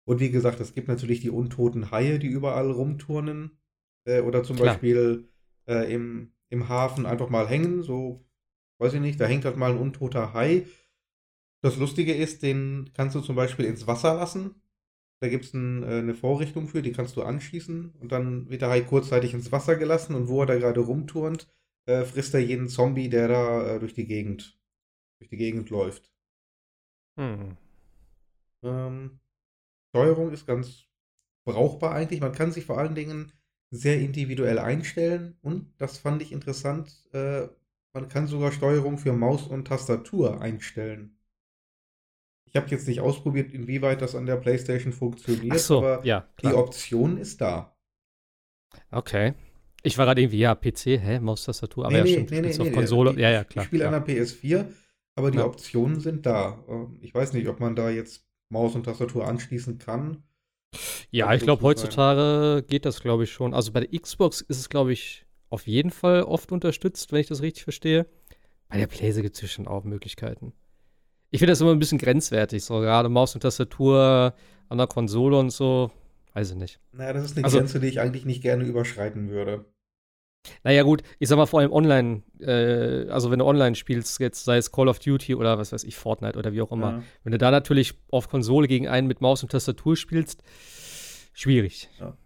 B: Und wie gesagt, es gibt natürlich die untoten Haie, die überall rumturnen. Äh, oder zum Klar. Beispiel äh, im, im Hafen einfach mal hängen. So, weiß ich nicht, da hängt halt mal ein untoter Hai. Das Lustige ist, den kannst du zum Beispiel ins Wasser lassen. Da gibt es ein, äh, eine Vorrichtung für, die kannst du anschießen und dann wird der Hai kurzzeitig ins Wasser gelassen und wo er da gerade rumturnt, äh, frisst er jeden Zombie, der da äh, durch die Gegend durch die Gegend läuft. Hm. Ähm, Steuerung ist ganz brauchbar eigentlich. Man kann sich vor allen Dingen sehr individuell einstellen und das fand ich interessant. Äh, man kann sogar Steuerung für Maus und Tastatur einstellen. Ich habe jetzt nicht ausprobiert, inwieweit das an der PlayStation funktioniert,
A: so, aber
B: ja, die Option ist da.
A: Okay. Ich war gerade irgendwie, ja, PC, hä, Maustastatur, aber nee, ja, stimmt, nee, nee, auf Konsole.
B: Die,
A: ja, ja, klar.
B: Ich spiele
A: an
B: der PS4, aber die ja. Optionen sind da. Ähm, ich weiß nicht, ob man da jetzt Maus und Tastatur anschließen kann.
A: Ja, ich glaube, heutzutage sein. geht das, glaube ich, schon. Also bei der Xbox ist es, glaube ich, auf jeden Fall oft unterstützt, wenn ich das richtig verstehe. Bei der PlayStation gibt es schon auch Möglichkeiten. Ich finde das immer ein bisschen grenzwertig, so gerade Maus und Tastatur an der Konsole und so. Weiß ich nicht.
B: Naja, das ist eine also, Grenze, die ich eigentlich nicht gerne überschreiten würde.
A: Naja, gut, ich sag mal vor allem online, äh, also wenn du online spielst, jetzt sei es Call of Duty oder was weiß ich, Fortnite oder wie auch immer. Ja. Wenn du da natürlich auf Konsole gegen einen mit Maus und Tastatur spielst, schwierig. Ja.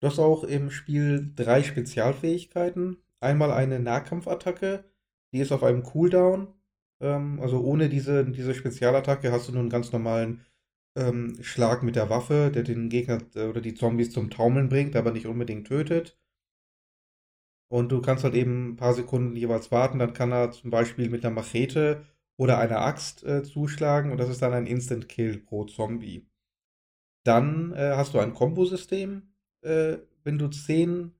B: Du hast auch im Spiel drei Spezialfähigkeiten. Einmal eine Nahkampfattacke, die ist auf einem Cooldown ähm, also ohne diese, diese Spezialattacke hast du nur einen ganz normalen ähm, Schlag mit der Waffe, der den Gegner äh, oder die Zombies zum Taumeln bringt, aber nicht unbedingt tötet. Und du kannst halt eben ein paar Sekunden jeweils warten, dann kann er zum Beispiel mit einer Machete oder einer Axt äh, zuschlagen und das ist dann ein Instant Kill pro Zombie. Dann äh, hast du ein Kombosystem. Äh, wenn du zehn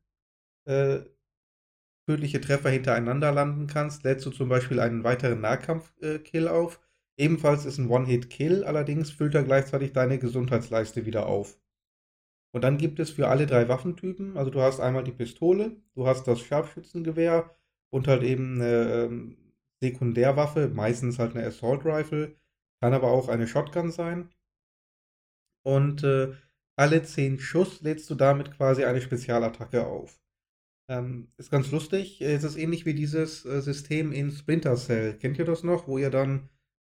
B: äh, tödliche Treffer hintereinander landen kannst, lädst du zum Beispiel einen weiteren Nahkampf-Kill auf. Ebenfalls ist ein One-Hit-Kill, allerdings füllt er gleichzeitig deine Gesundheitsleiste wieder auf. Und dann gibt es für alle drei Waffentypen, also du hast einmal die Pistole, du hast das Scharfschützengewehr und halt eben eine ähm, Sekundärwaffe, meistens halt eine Assault Rifle, kann aber auch eine Shotgun sein. Und äh, alle zehn Schuss lädst du damit quasi eine Spezialattacke auf. Ähm, ist ganz lustig. Es ist ähnlich wie dieses äh, System in Splinter Cell. Kennt ihr das noch? Wo ihr dann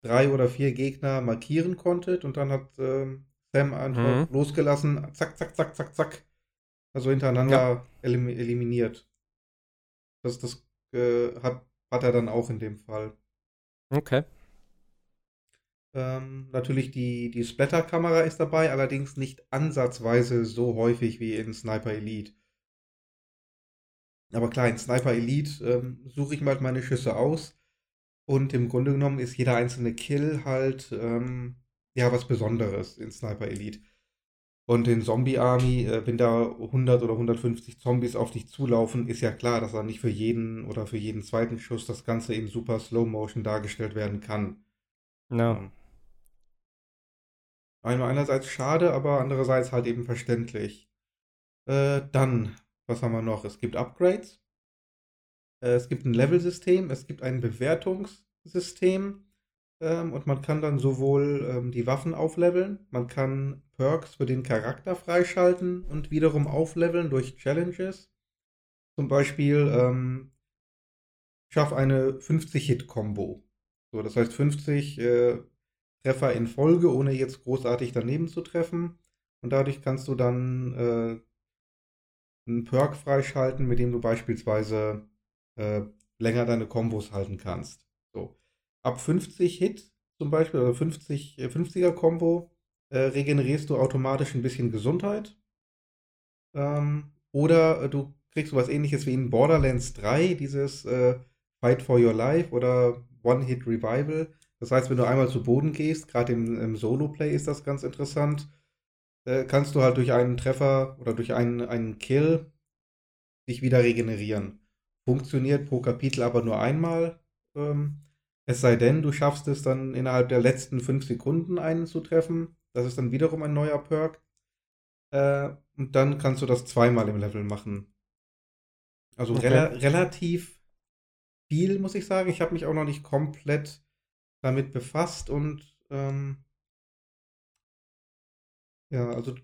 B: drei oder vier Gegner markieren konntet und dann hat ähm, Sam einfach mhm. losgelassen. Zack, zack, zack, zack, zack. Also hintereinander elim eliminiert. Das, das äh, hat, hat er dann auch in dem Fall.
A: Okay.
B: Ähm, natürlich die, die Splatter-Kamera ist dabei, allerdings nicht ansatzweise so häufig wie in Sniper Elite. Aber klar, in Sniper Elite ähm, suche ich mal meine Schüsse aus und im Grunde genommen ist jeder einzelne Kill halt ähm, ja was Besonderes in Sniper Elite. Und in Zombie Army, äh, wenn da 100 oder 150 Zombies auf dich zulaufen, ist ja klar, dass dann nicht für jeden oder für jeden zweiten Schuss das Ganze in super Slow Motion dargestellt werden kann.
A: No.
B: Ähm, Einmal einerseits schade, aber andererseits halt eben verständlich. Äh, dann, was haben wir noch? Es gibt Upgrades. Äh, es gibt ein Level-System. Es gibt ein Bewertungssystem. Ähm, und man kann dann sowohl ähm, die Waffen aufleveln, man kann Perks für den Charakter freischalten und wiederum aufleveln durch Challenges. Zum Beispiel ähm, schaff eine 50-Hit-Kombo. So, das heißt 50 äh, Treffer in Folge, ohne jetzt großartig daneben zu treffen. Und dadurch kannst du dann äh, einen Perk freischalten, mit dem du beispielsweise äh, länger deine Kombos halten kannst. Ab 50 Hit zum Beispiel, oder 50, 50er Combo, äh, regenerierst du automatisch ein bisschen Gesundheit. Ähm, oder äh, du kriegst sowas ähnliches wie in Borderlands 3, dieses äh, Fight for Your Life oder One-Hit Revival. Das heißt, wenn du einmal zu Boden gehst, gerade im, im Solo-Play ist das ganz interessant, äh, kannst du halt durch einen Treffer oder durch einen, einen Kill dich wieder regenerieren. Funktioniert pro Kapitel aber nur einmal. Ähm, es sei denn, du schaffst es dann innerhalb der letzten fünf Sekunden einen zu treffen. Das ist dann wiederum ein neuer Perk. Äh, und dann kannst du das zweimal im Level machen. Also
A: Okay.
B: rela relativ viel, muss ich sagen. Ich habe mich auch noch nicht komplett damit befasst und ähm, ja, also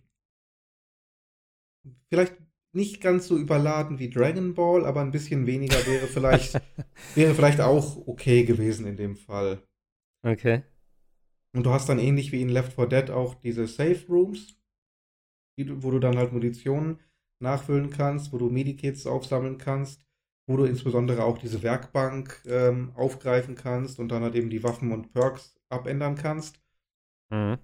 B: vielleicht nicht ganz so überladen wie Dragon Ball, aber ein bisschen weniger wäre vielleicht, (laughs) wäre vielleicht auch okay gewesen in dem Fall.
A: Okay.
B: Und du hast dann ähnlich wie in Left 4 Dead auch diese Safe Rooms, die wo du dann halt Munition nachfüllen kannst, wo du Medikits aufsammeln kannst, wo du insbesondere auch diese Werkbank ähm, aufgreifen kannst und dann halt eben die Waffen und Perks abändern kannst.
A: Mhm.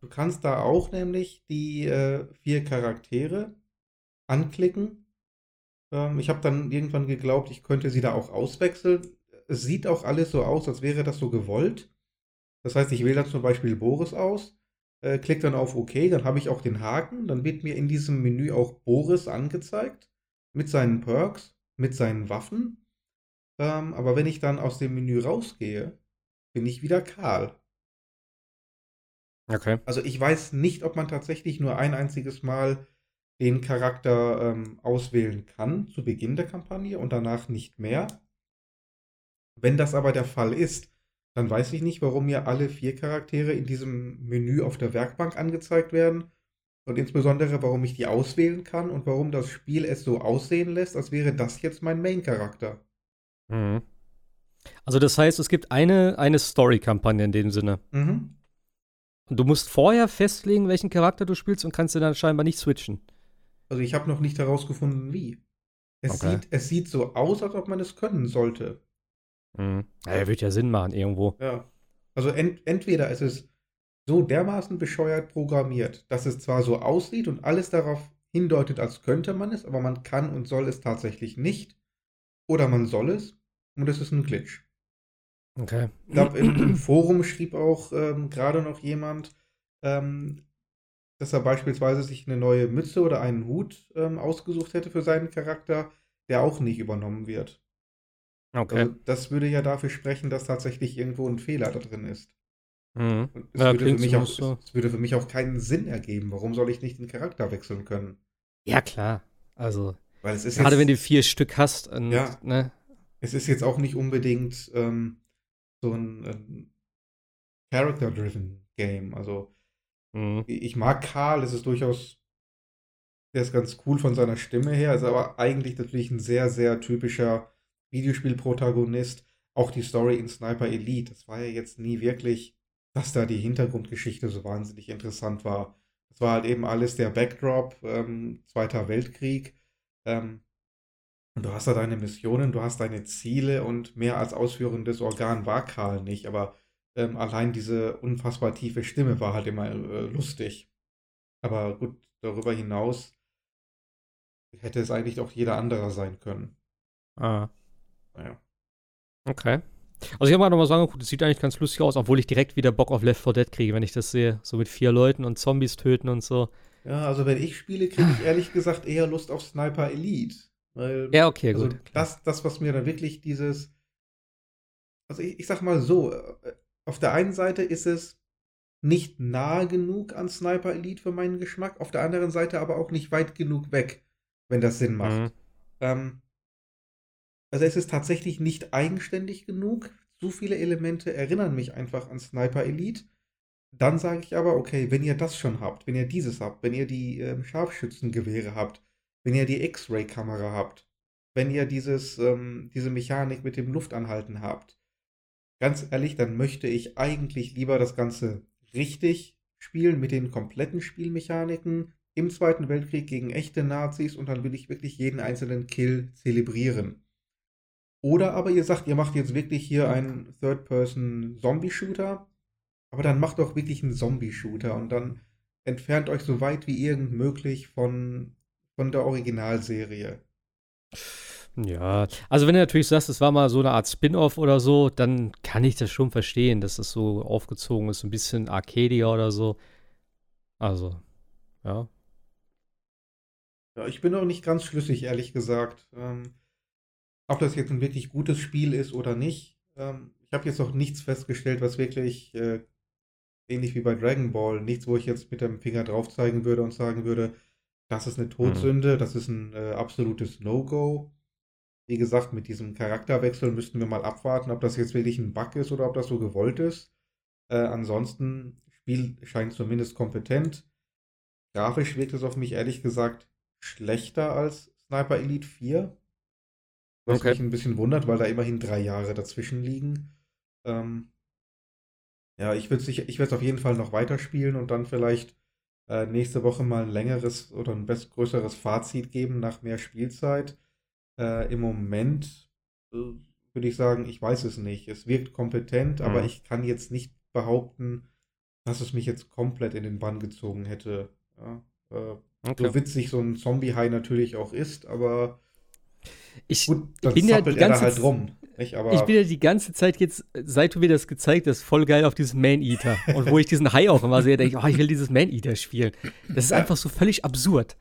B: Du kannst da auch nämlich die äh, vier Charaktere anklicken. Ähm, ich habe dann irgendwann geglaubt, ich könnte sie da auch auswechseln. Es sieht auch alles so aus, als wäre das so gewollt. Das heißt, ich wähle dann zum Beispiel Boris aus, äh, klicke dann auf OK, dann habe ich auch den Haken, dann wird mir in diesem Menü auch Boris angezeigt mit seinen Perks, mit seinen Waffen. Ähm, aber wenn ich dann aus dem Menü rausgehe, bin ich wieder Karl.
A: Okay.
B: Also ich weiß nicht, ob man tatsächlich nur ein einziges Mal den Charakter ähm, auswählen kann zu Beginn der Kampagne und danach nicht mehr. Wenn das aber der Fall ist, dann weiß ich nicht, warum mir alle vier Charaktere in diesem Menü auf der Werkbank angezeigt werden und insbesondere, warum ich die auswählen kann und warum das Spiel es so aussehen lässt, als wäre das jetzt mein Main-Charakter.
A: Mhm. Also das heißt, es gibt eine, eine Story-Kampagne in dem Sinne.
B: Mhm.
A: Und du musst vorher festlegen, welchen Charakter du spielst und kannst dir dann scheinbar nicht switchen.
B: Also ich habe noch nicht herausgefunden, wie. Es,
A: Okay.
B: sieht, es sieht so aus, als ob man es können sollte.
A: Mhm. Ja, wird ja Sinn machen irgendwo.
B: Ja. Also ent entweder ist es so dermaßen bescheuert programmiert, dass es zwar so aussieht und alles darauf hindeutet, als könnte man es, aber man kann und soll es tatsächlich nicht. Oder man soll es und es ist ein Glitch.
A: Okay.
B: Ich glaube, im, im Forum schrieb auch ähm, gerade noch jemand, ähm, dass er beispielsweise sich eine neue Mütze oder einen Hut ähm, ausgesucht hätte für seinen Charakter, der auch nicht übernommen wird.
A: Okay.
B: Also das würde ja dafür sprechen, dass tatsächlich irgendwo ein Fehler da drin ist.
A: Mhm.
B: Es,
A: Ja,
B: würde für
A: klingt
B: mich auch,
A: so.
B: es, es würde für mich auch keinen Sinn ergeben. Warum soll ich nicht den Charakter wechseln können?
A: Ja, klar. Also,
B: Weil es ist
A: gerade
B: jetzt,
A: wenn du vier Stück hast, und,
B: Ja.
A: ne?
B: es ist jetzt auch nicht unbedingt ähm, so ein ähm, Character-driven Game. Also
A: Mhm.
B: ich mag Karl, es ist durchaus, der ist ganz cool von seiner Stimme her, ist aber eigentlich natürlich ein sehr, sehr typischer Videospielprotagonist. Auch die Story in Sniper Elite, das war ja jetzt nie wirklich, dass da die Hintergrundgeschichte so wahnsinnig interessant war. Das war halt eben alles der Backdrop, ähm, Zweiter Weltkrieg. Ähm, und du hast da deine Missionen, du hast deine Ziele und mehr als ausführendes Organ war Karl nicht, aber ähm, allein diese unfassbar tiefe Stimme war halt immer äh, lustig. Aber gut, darüber hinaus hätte es eigentlich auch jeder anderer sein können.
A: Ah.
B: Naja.
A: Okay. Also ich habe mal nochmal sagen, gut, das sieht eigentlich ganz lustig aus, obwohl ich direkt wieder Bock auf Left 4 Dead kriege, wenn ich das sehe. So mit vier Leuten und Zombies töten und so.
B: Ja, also wenn ich spiele, kriege ich ehrlich gesagt eher Lust auf Sniper Elite. Weil,
A: Ja, okay,
B: also
A: gut.
B: das, das, was mir dann wirklich dieses. Also ich, ich sag mal so, äh, auf der einen Seite ist es nicht nah genug an Sniper Elite für meinen Geschmack, auf der anderen Seite aber auch nicht weit genug weg, wenn das Sinn macht.
A: Mhm.
B: Ähm, also es ist tatsächlich nicht eigenständig genug. Zu viele Elemente erinnern mich einfach an Sniper Elite. Dann sage ich aber, okay, wenn ihr das schon habt, wenn ihr dieses habt, wenn ihr die ähm, Scharfschützengewehre habt, wenn ihr die X-Ray-Kamera habt, wenn ihr dieses, ähm, diese Mechanik mit dem Luftanhalten habt, ganz ehrlich, dann möchte ich eigentlich lieber das Ganze richtig spielen mit den kompletten Spielmechaniken im Zweiten Weltkrieg gegen echte Nazis und dann will ich wirklich jeden einzelnen Kill zelebrieren. Oder aber ihr sagt, ihr macht jetzt wirklich hier einen Third-Person-Zombie-Shooter, aber dann macht doch wirklich einen Zombie-Shooter und dann entfernt euch so weit wie irgend möglich von, von der Originalserie.
A: Ja, also wenn du natürlich sagst, es war mal so eine Art Spin-off oder so, dann kann ich das schon verstehen, dass das so aufgezogen ist, ein bisschen Arcadia oder so. Also, ja.
B: Ja, ich bin auch nicht ganz schlüssig, ehrlich gesagt. Ähm, ob das jetzt ein wirklich gutes Spiel ist oder nicht. Ähm, ich habe jetzt noch nichts festgestellt, was wirklich äh, ähnlich wie bei Dragon Ball, nichts, wo ich jetzt mit dem Finger drauf zeigen würde und sagen würde, das ist eine Todsünde, das ist ein äh, absolutes No-Go. Wie gesagt, mit diesem Charakterwechsel müssten wir mal abwarten, ob das jetzt wirklich ein Bug ist oder ob das so gewollt ist. Äh, ansonsten, Spiel scheint zumindest kompetent. Grafisch wirkt es auf mich ehrlich gesagt schlechter als Sniper Elite 4. Was
A: Okay.
B: mich ein bisschen wundert, weil da immerhin drei Jahre dazwischen liegen. Ähm, ja, ich würde es auf jeden Fall noch weiterspielen und dann vielleicht äh, nächste Woche mal ein längeres oder ein best größeres Fazit geben nach mehr Spielzeit. Äh, Im Moment äh, würde ich sagen, ich weiß es nicht. Es wirkt kompetent, aber
A: Mhm.
B: ich kann jetzt nicht behaupten, dass es mich jetzt komplett in den Bann gezogen hätte. Ja, äh,
A: Okay.
B: so witzig so ein Zombie-Hai natürlich auch ist, aber
A: Ich,
B: gut, dann
A: bin ja die ganze
B: halt rum. Nicht? Aber
A: ich bin ja die ganze Zeit jetzt, seit du mir das gezeigt hast, voll geil auf diesen Man-Eater. Und wo ich diesen Hai auch immer sehe, denke ich, oh, ich will dieses Man-Eater spielen. Das ist (laughs) einfach so völlig absurd.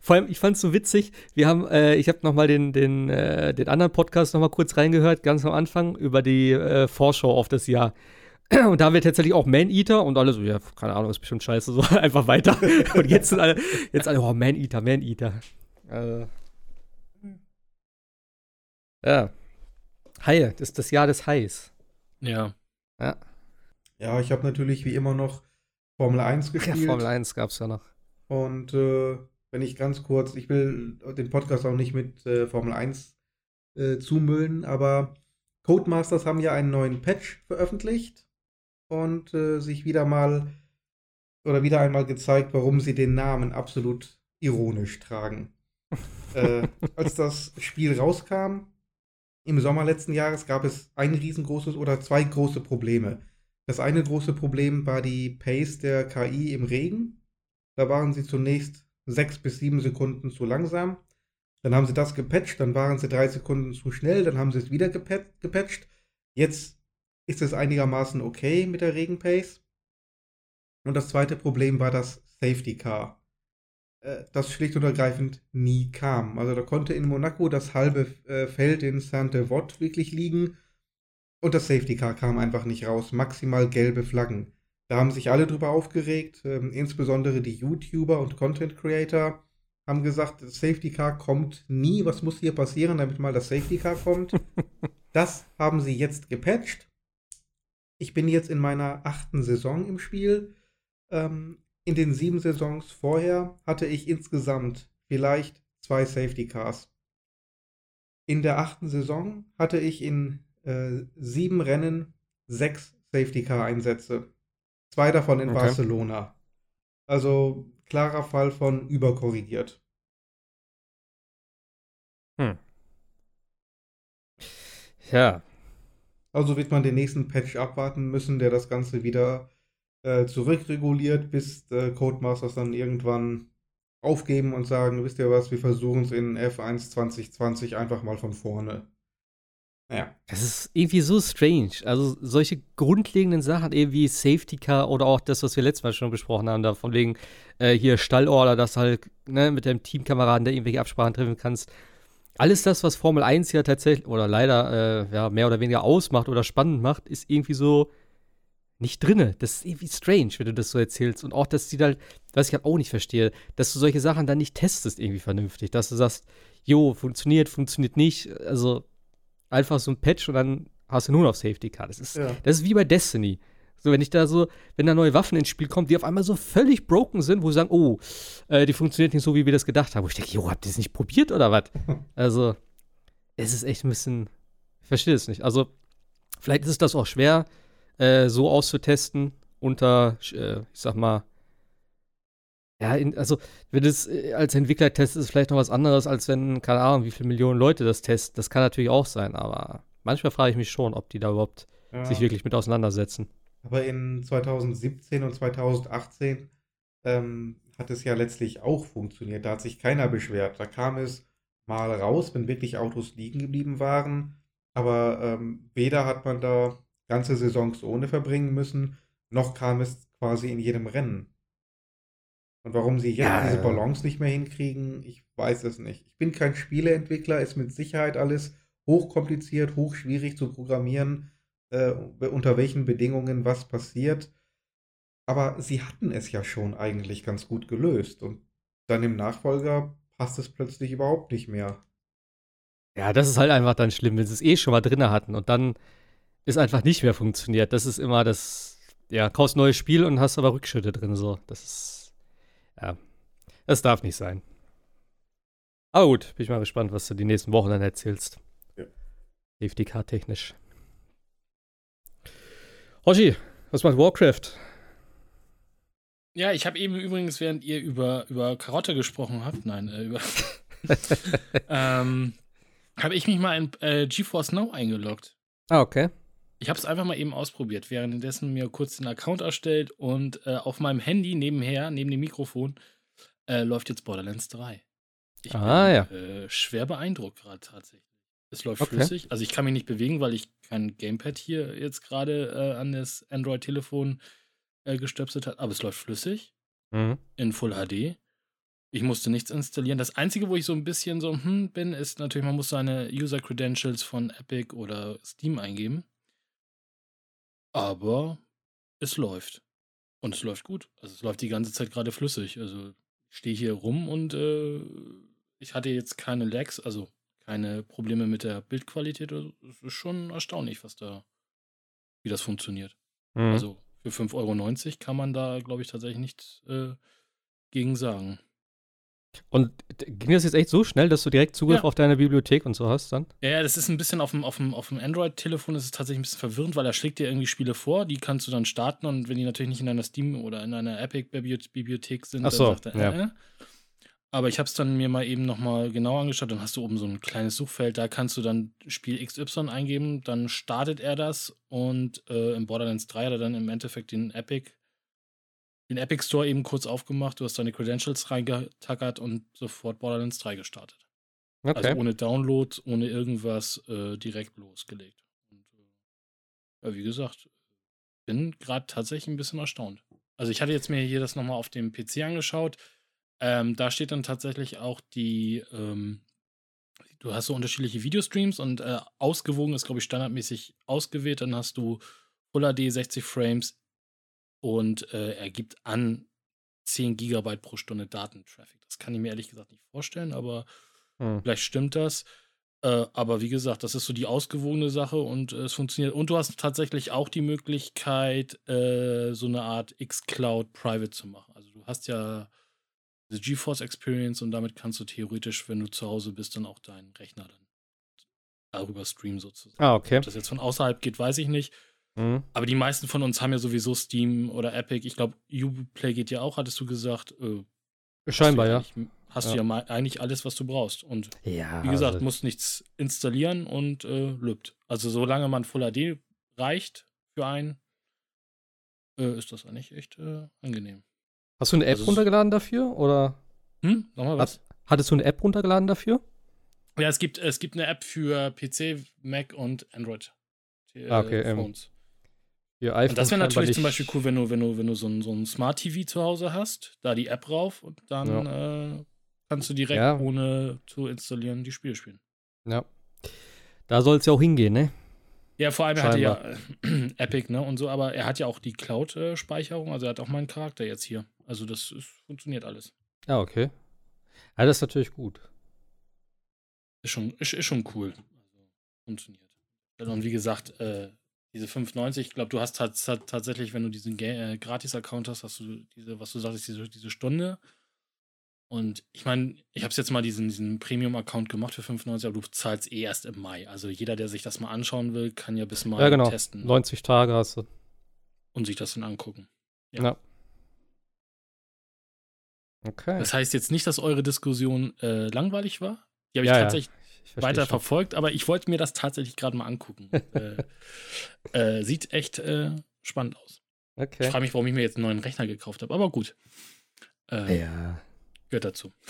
A: Vor allem, ich fand es so witzig, wir haben, äh, ich habe nochmal den, den, äh, den anderen Podcast nochmal kurz reingehört, ganz am Anfang, über die äh, Vorschau auf das Jahr. (clears throat) Und da haben wir tatsächlich auch Man-Eater und alle so, ja, keine Ahnung, ist bestimmt scheiße, so (laughs) einfach weiter. Und jetzt sind alle, jetzt alle, oh, Man-Eater, Man-Eater. Äh, ja. Haie, das ist das Jahr des Hais.
C: Ja.
A: Ja,
B: ja, ich habe natürlich wie immer noch Formel 1
A: ja
B: gespielt.
A: Formel 1 gab es ja noch.
B: Und äh, wenn ich ganz kurz, ich will den Podcast auch nicht mit äh, Formel 1 äh, zumüllen, aber Codemasters haben ja einen neuen Patch veröffentlicht und äh, sich wieder mal oder wieder einmal gezeigt, warum sie den Namen absolut ironisch tragen. (laughs) äh, als das Spiel rauskam, im Sommer letzten Jahres gab es ein riesengroßes oder zwei große Probleme. Das eine große Problem war die Pace der KI im Regen. Da waren sie zunächst sechs bis sieben Sekunden zu langsam. Dann haben sie das gepatcht, dann waren sie drei Sekunden zu schnell, dann haben sie es wieder gepat gepatcht. Jetzt ist es einigermaßen okay mit der Regenpace. Und das zweite Problem war das Safety Car, äh, das schlicht und ergreifend nie kam. Also da konnte in Monaco das halbe äh, Feld in Saint-Devot wirklich liegen und das Safety Car kam einfach nicht raus. Maximal gelbe Flaggen. Da haben sich alle drüber aufgeregt, ähm, insbesondere die YouTuber und Content Creator haben gesagt, das Safety Car kommt nie. Was muss hier passieren, damit mal das Safety Car kommt? (laughs) das haben sie jetzt gepatcht. Ich bin jetzt in meiner achten Saison im Spiel. Ähm, in den sieben Saisons vorher hatte ich insgesamt vielleicht zwei Safety Cars. In der achten Saison hatte ich in äh, sieben Rennen sechs Safety Car Einsätze. Zwei davon in
A: Okay.
B: Barcelona. Also klarer Fall von überkorrigiert.
A: Hm. Ja.
B: Also wird man den nächsten Patch abwarten müssen, der das Ganze wieder äh, zurückreguliert, bis äh, Codemasters dann irgendwann aufgeben und sagen, wisst ihr was, wir versuchen es in F1 2020 einfach mal von vorne.
A: Das ist irgendwie so strange. Also solche grundlegenden Sachen, eben wie Safety Car oder auch das, was wir letztes Mal schon besprochen haben, da von wegen äh, hier Stallorder, dass halt ne, mit deinem Teamkameraden da irgendwelche Absprachen treffen kannst. Alles das, was Formel 1 ja tatsächlich oder leider äh, ja, mehr oder weniger ausmacht oder spannend macht, ist irgendwie so nicht drinne. Das ist irgendwie strange, wenn du das so erzählst. Und auch, dass die da, was ich halt auch nicht verstehe, dass du solche Sachen dann nicht testest irgendwie vernünftig. Dass du sagst, jo, funktioniert, funktioniert nicht. Also einfach so ein Patch und dann hast du nur noch Safety Car. Das ist, ja. das ist wie bei Destiny. So, wenn ich da so, wenn da neue Waffen ins Spiel kommen, die auf einmal so völlig broken sind, wo sie sagen, oh, äh, die funktioniert nicht so, wie wir das gedacht haben. Wo ich denke, jo, habt ihr das nicht probiert oder was? (laughs) also, es ist echt ein bisschen, ich verstehe es nicht. Also, vielleicht ist das auch schwer, äh, so auszutesten unter, äh, ich sag mal, ja, in, also, wenn es äh, als Entwickler testest, ist es vielleicht noch was anderes, als wenn, keine Ahnung, wie viele Millionen Leute das testen. Das kann natürlich auch sein, aber manchmal frage ich mich schon, ob die da überhaupt ja. sich wirklich mit auseinandersetzen.
B: Aber in 2017 und 2018 ähm, hat es ja letztlich auch funktioniert. Da hat sich keiner beschwert. Da kam es mal raus, wenn wirklich Autos liegen geblieben waren. Aber ähm, weder hat man da ganze Saisons ohne verbringen müssen, noch kam es quasi in jedem Rennen. Und warum sie jetzt ja, diese Balance nicht mehr hinkriegen, ich weiß es nicht. Ich bin kein Spieleentwickler, ist mit Sicherheit alles hochkompliziert, hochschwierig zu programmieren, äh, unter welchen Bedingungen was passiert. Aber sie hatten es ja schon eigentlich ganz gut gelöst. Und dann im Nachfolger passt es plötzlich überhaupt nicht mehr.
A: Ja, das ist halt einfach dann schlimm, wenn sie es eh schon mal drin hatten und dann ist einfach nicht mehr funktioniert. Das ist immer das, ja, kaufst neues Spiel und hast aber Rückschritte drin, so. Das ist ja, das darf nicht sein. Aber gut, bin ich mal gespannt, was du die nächsten Wochen dann erzählst. Ja. Safety Car technisch. Hoshi, was macht Warcraft?
C: Ja, ich habe eben übrigens, während ihr über, über Karotte gesprochen habt, nein, äh, über. (laughs) (laughs) ähm, habe ich mich mal in äh, GeForce Now eingeloggt.
A: Ah, okay.
C: Ich habe es einfach mal eben ausprobiert, währenddessen mir kurz den Account erstellt und äh, auf meinem Handy nebenher, neben dem Mikrofon, äh, läuft jetzt Borderlands 3. Ich
A: ah, bin ja.
C: äh, schwer beeindruckt gerade tatsächlich. Es läuft okay. flüssig. Also ich kann mich nicht bewegen, weil ich kein Gamepad hier jetzt gerade äh, an das Android-Telefon äh, gestöpselt habe, aber es läuft flüssig mhm. in Full HD. Ich musste nichts installieren. Das Einzige, wo ich so ein bisschen so hm, bin, ist natürlich, man muss seine User-Credentials von Epic oder Steam eingeben. Aber es läuft. Und es läuft gut. Also es läuft die ganze Zeit gerade flüssig. Also ich stehe hier rum und äh, ich hatte jetzt keine Lags, also keine Probleme mit der Bildqualität. Also, es ist schon erstaunlich, was da, wie das funktioniert. Mhm. Also für 5,90 Euro kann man da, glaube ich, tatsächlich nichts äh, gegen sagen.
A: Und ging das jetzt echt so schnell, dass du direkt Zugriff ja. auf deine Bibliothek und so hast dann?
C: Ja, das ist ein bisschen auf dem, auf dem, auf dem Android-Telefon ist es tatsächlich ein bisschen verwirrend, weil er schlägt dir irgendwie Spiele vor, die kannst du dann starten und wenn die natürlich nicht in einer Steam oder in einer Epic-Bibliothek sind,
A: Ach so, dann sagt er,
C: ja. äh. Aber ich habe es dann mir mal eben nochmal genau angeschaut. Dann hast du oben so ein kleines Suchfeld, da kannst du dann Spiel XY eingeben, dann startet er das und äh, im Borderlands 3 hat er dann im Endeffekt den Epic den Epic Store eben kurz aufgemacht, du hast deine Credentials reingetackert und sofort Borderlands 3 gestartet. Okay. Also ohne Download, ohne irgendwas äh, direkt losgelegt. Und äh, ja, wie gesagt, bin gerade tatsächlich ein bisschen erstaunt. Also ich hatte jetzt mir hier das nochmal auf dem PC angeschaut. Ähm, da steht dann tatsächlich auch die, ähm, du hast so unterschiedliche Videostreams und äh, ausgewogen ist, glaube ich, standardmäßig ausgewählt. Dann hast du Full HD 60 Frames und äh, er gibt an 10 Gigabyte pro Stunde Datentraffic. Das kann ich mir ehrlich gesagt nicht vorstellen, aber hm. vielleicht stimmt das. Äh, aber wie gesagt, das ist so die ausgewogene Sache und äh, es funktioniert. Und du hast tatsächlich auch die Möglichkeit, äh, so eine Art X-Cloud Private zu machen. Also du hast ja diese GeForce Experience und damit kannst du theoretisch, wenn du zu Hause bist, dann auch deinen Rechner dann darüber streamen sozusagen.
A: Ah, okay.
C: Ob das jetzt von außerhalb geht, weiß ich nicht.
A: Mhm.
C: Aber die meisten von uns haben ja sowieso Steam oder Epic. Ich glaube, Uplay geht ja auch, hattest du gesagt. Äh,
A: Scheinbar, ja.
C: Hast
A: Ja.
C: du ja mal eigentlich alles, was du brauchst. Und
A: Ja.
C: wie gesagt,
A: also,
C: musst nichts installieren und äh, lübt. Also solange man Full HD reicht für einen, äh, ist das eigentlich echt äh, angenehm.
A: hast du eine App
C: also
A: runtergeladen dafür? Oder
C: Hm? Nochmal was?
A: hattest du eine App runtergeladen dafür?
C: Ja, es gibt, es gibt eine App für PC, Mac und Android. äh,
A: Ah, okay, ähm,
C: Phones.
A: Für iPhone
C: Und das wäre natürlich zum
A: nicht.
C: Beispiel cool, wenn du, wenn du, wenn du so ein, so ein Smart TV zu Hause hast, da die App rauf und dann äh, kannst du direkt
A: Ja.
C: ohne zu installieren die Spiele spielen.
A: Ja. Da soll es ja auch hingehen, ne?
C: Ja, vor allem er hatte ja äh, (clears throat) Epic, ne, und so, aber er hat ja auch die Cloud-Speicherung, also er hat auch meinen Charakter jetzt hier. Also das ist, funktioniert alles.
A: Ja, okay. Ja, das ist natürlich gut.
C: Ist schon, ist, ist schon cool. Also, funktioniert. Und wie gesagt, äh, diese 5,90, ich glaube, du hast tats- tats- tatsächlich, wenn du diesen äh, Gratis-Account hast, hast du diese, was du sagst, diese, diese Stunde. Und ich meine, ich habe jetzt mal diesen, diesen Premium-Account gemacht für 5,90, aber du zahlst eh erst im Mai. Also jeder, der sich das mal anschauen will, kann ja bis Mai
A: ja, genau.
C: testen
A: 90 Tage hast du.
C: und sich das dann angucken. Ja.
A: Ja. Okay.
C: Das heißt jetzt nicht, dass eure Diskussion äh, langweilig war. Die habe ich
A: Ja, ja.
C: tatsächlich
A: Ich
C: weiter
A: schon.
C: verfolgt, aber ich wollte mir das tatsächlich gerade mal angucken. (laughs) äh, äh, sieht echt äh, spannend aus. Ich
A: Okay.
C: frage mich, warum ich mir jetzt einen neuen Rechner gekauft habe, aber gut. Äh,
A: Ja.
C: Gehört dazu. (laughs)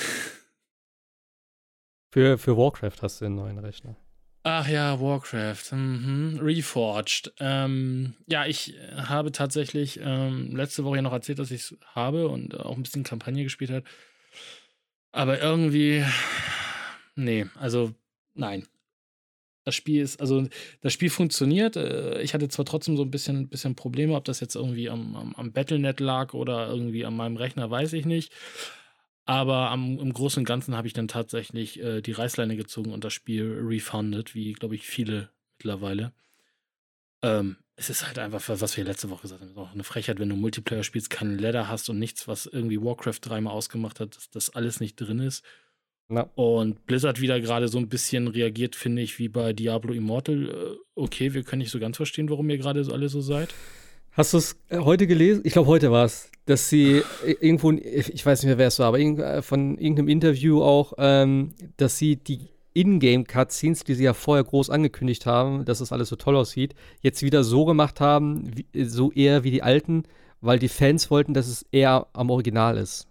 A: Für, für Warcraft hast du einen neuen Rechner.
C: Ach ja, Warcraft. Mhm. Reforged. Ähm, ja, ich habe tatsächlich ähm, letzte Woche ja noch erzählt, dass ich es habe und auch ein bisschen Kampagne gespielt habe. Aber irgendwie, nee, also nein. Das Spiel ist, also das Spiel funktioniert. Äh, Ich hatte zwar trotzdem so ein bisschen, bisschen Probleme, ob das jetzt irgendwie am, am, am Battlenet lag oder irgendwie an meinem Rechner, weiß ich nicht. Aber am, im Großen und Ganzen habe ich dann tatsächlich äh, die Reißleine gezogen und das Spiel refunded, wie, glaube ich, viele mittlerweile. Ähm, es ist halt einfach, was wir letzte Woche gesagt haben, auch eine Frechheit, wenn du Multiplayer spielst, keinen Ladder hast und nichts, was irgendwie Warcraft dreimal ausgemacht hat, dass das alles nicht drin ist.
A: Na,
C: Und Blizzard wieder gerade so ein bisschen reagiert, finde ich, wie bei Diablo Immortal. Äh, Okay, wir können nicht so ganz verstehen, warum ihr gerade so alle so seid.
A: Hast du es äh, heute gelesen? Ich glaube, heute war es, dass sie irgendwo, ich weiß nicht mehr, wer es war, aber irgend- äh, von irgendeinem Interview auch, ähm, dass sie die Ingame-Cutscenes, die sie ja vorher groß angekündigt haben, dass das alles so toll aussieht, jetzt wieder so gemacht haben, wie, so eher wie die alten, weil die Fans wollten, dass es eher am Original ist.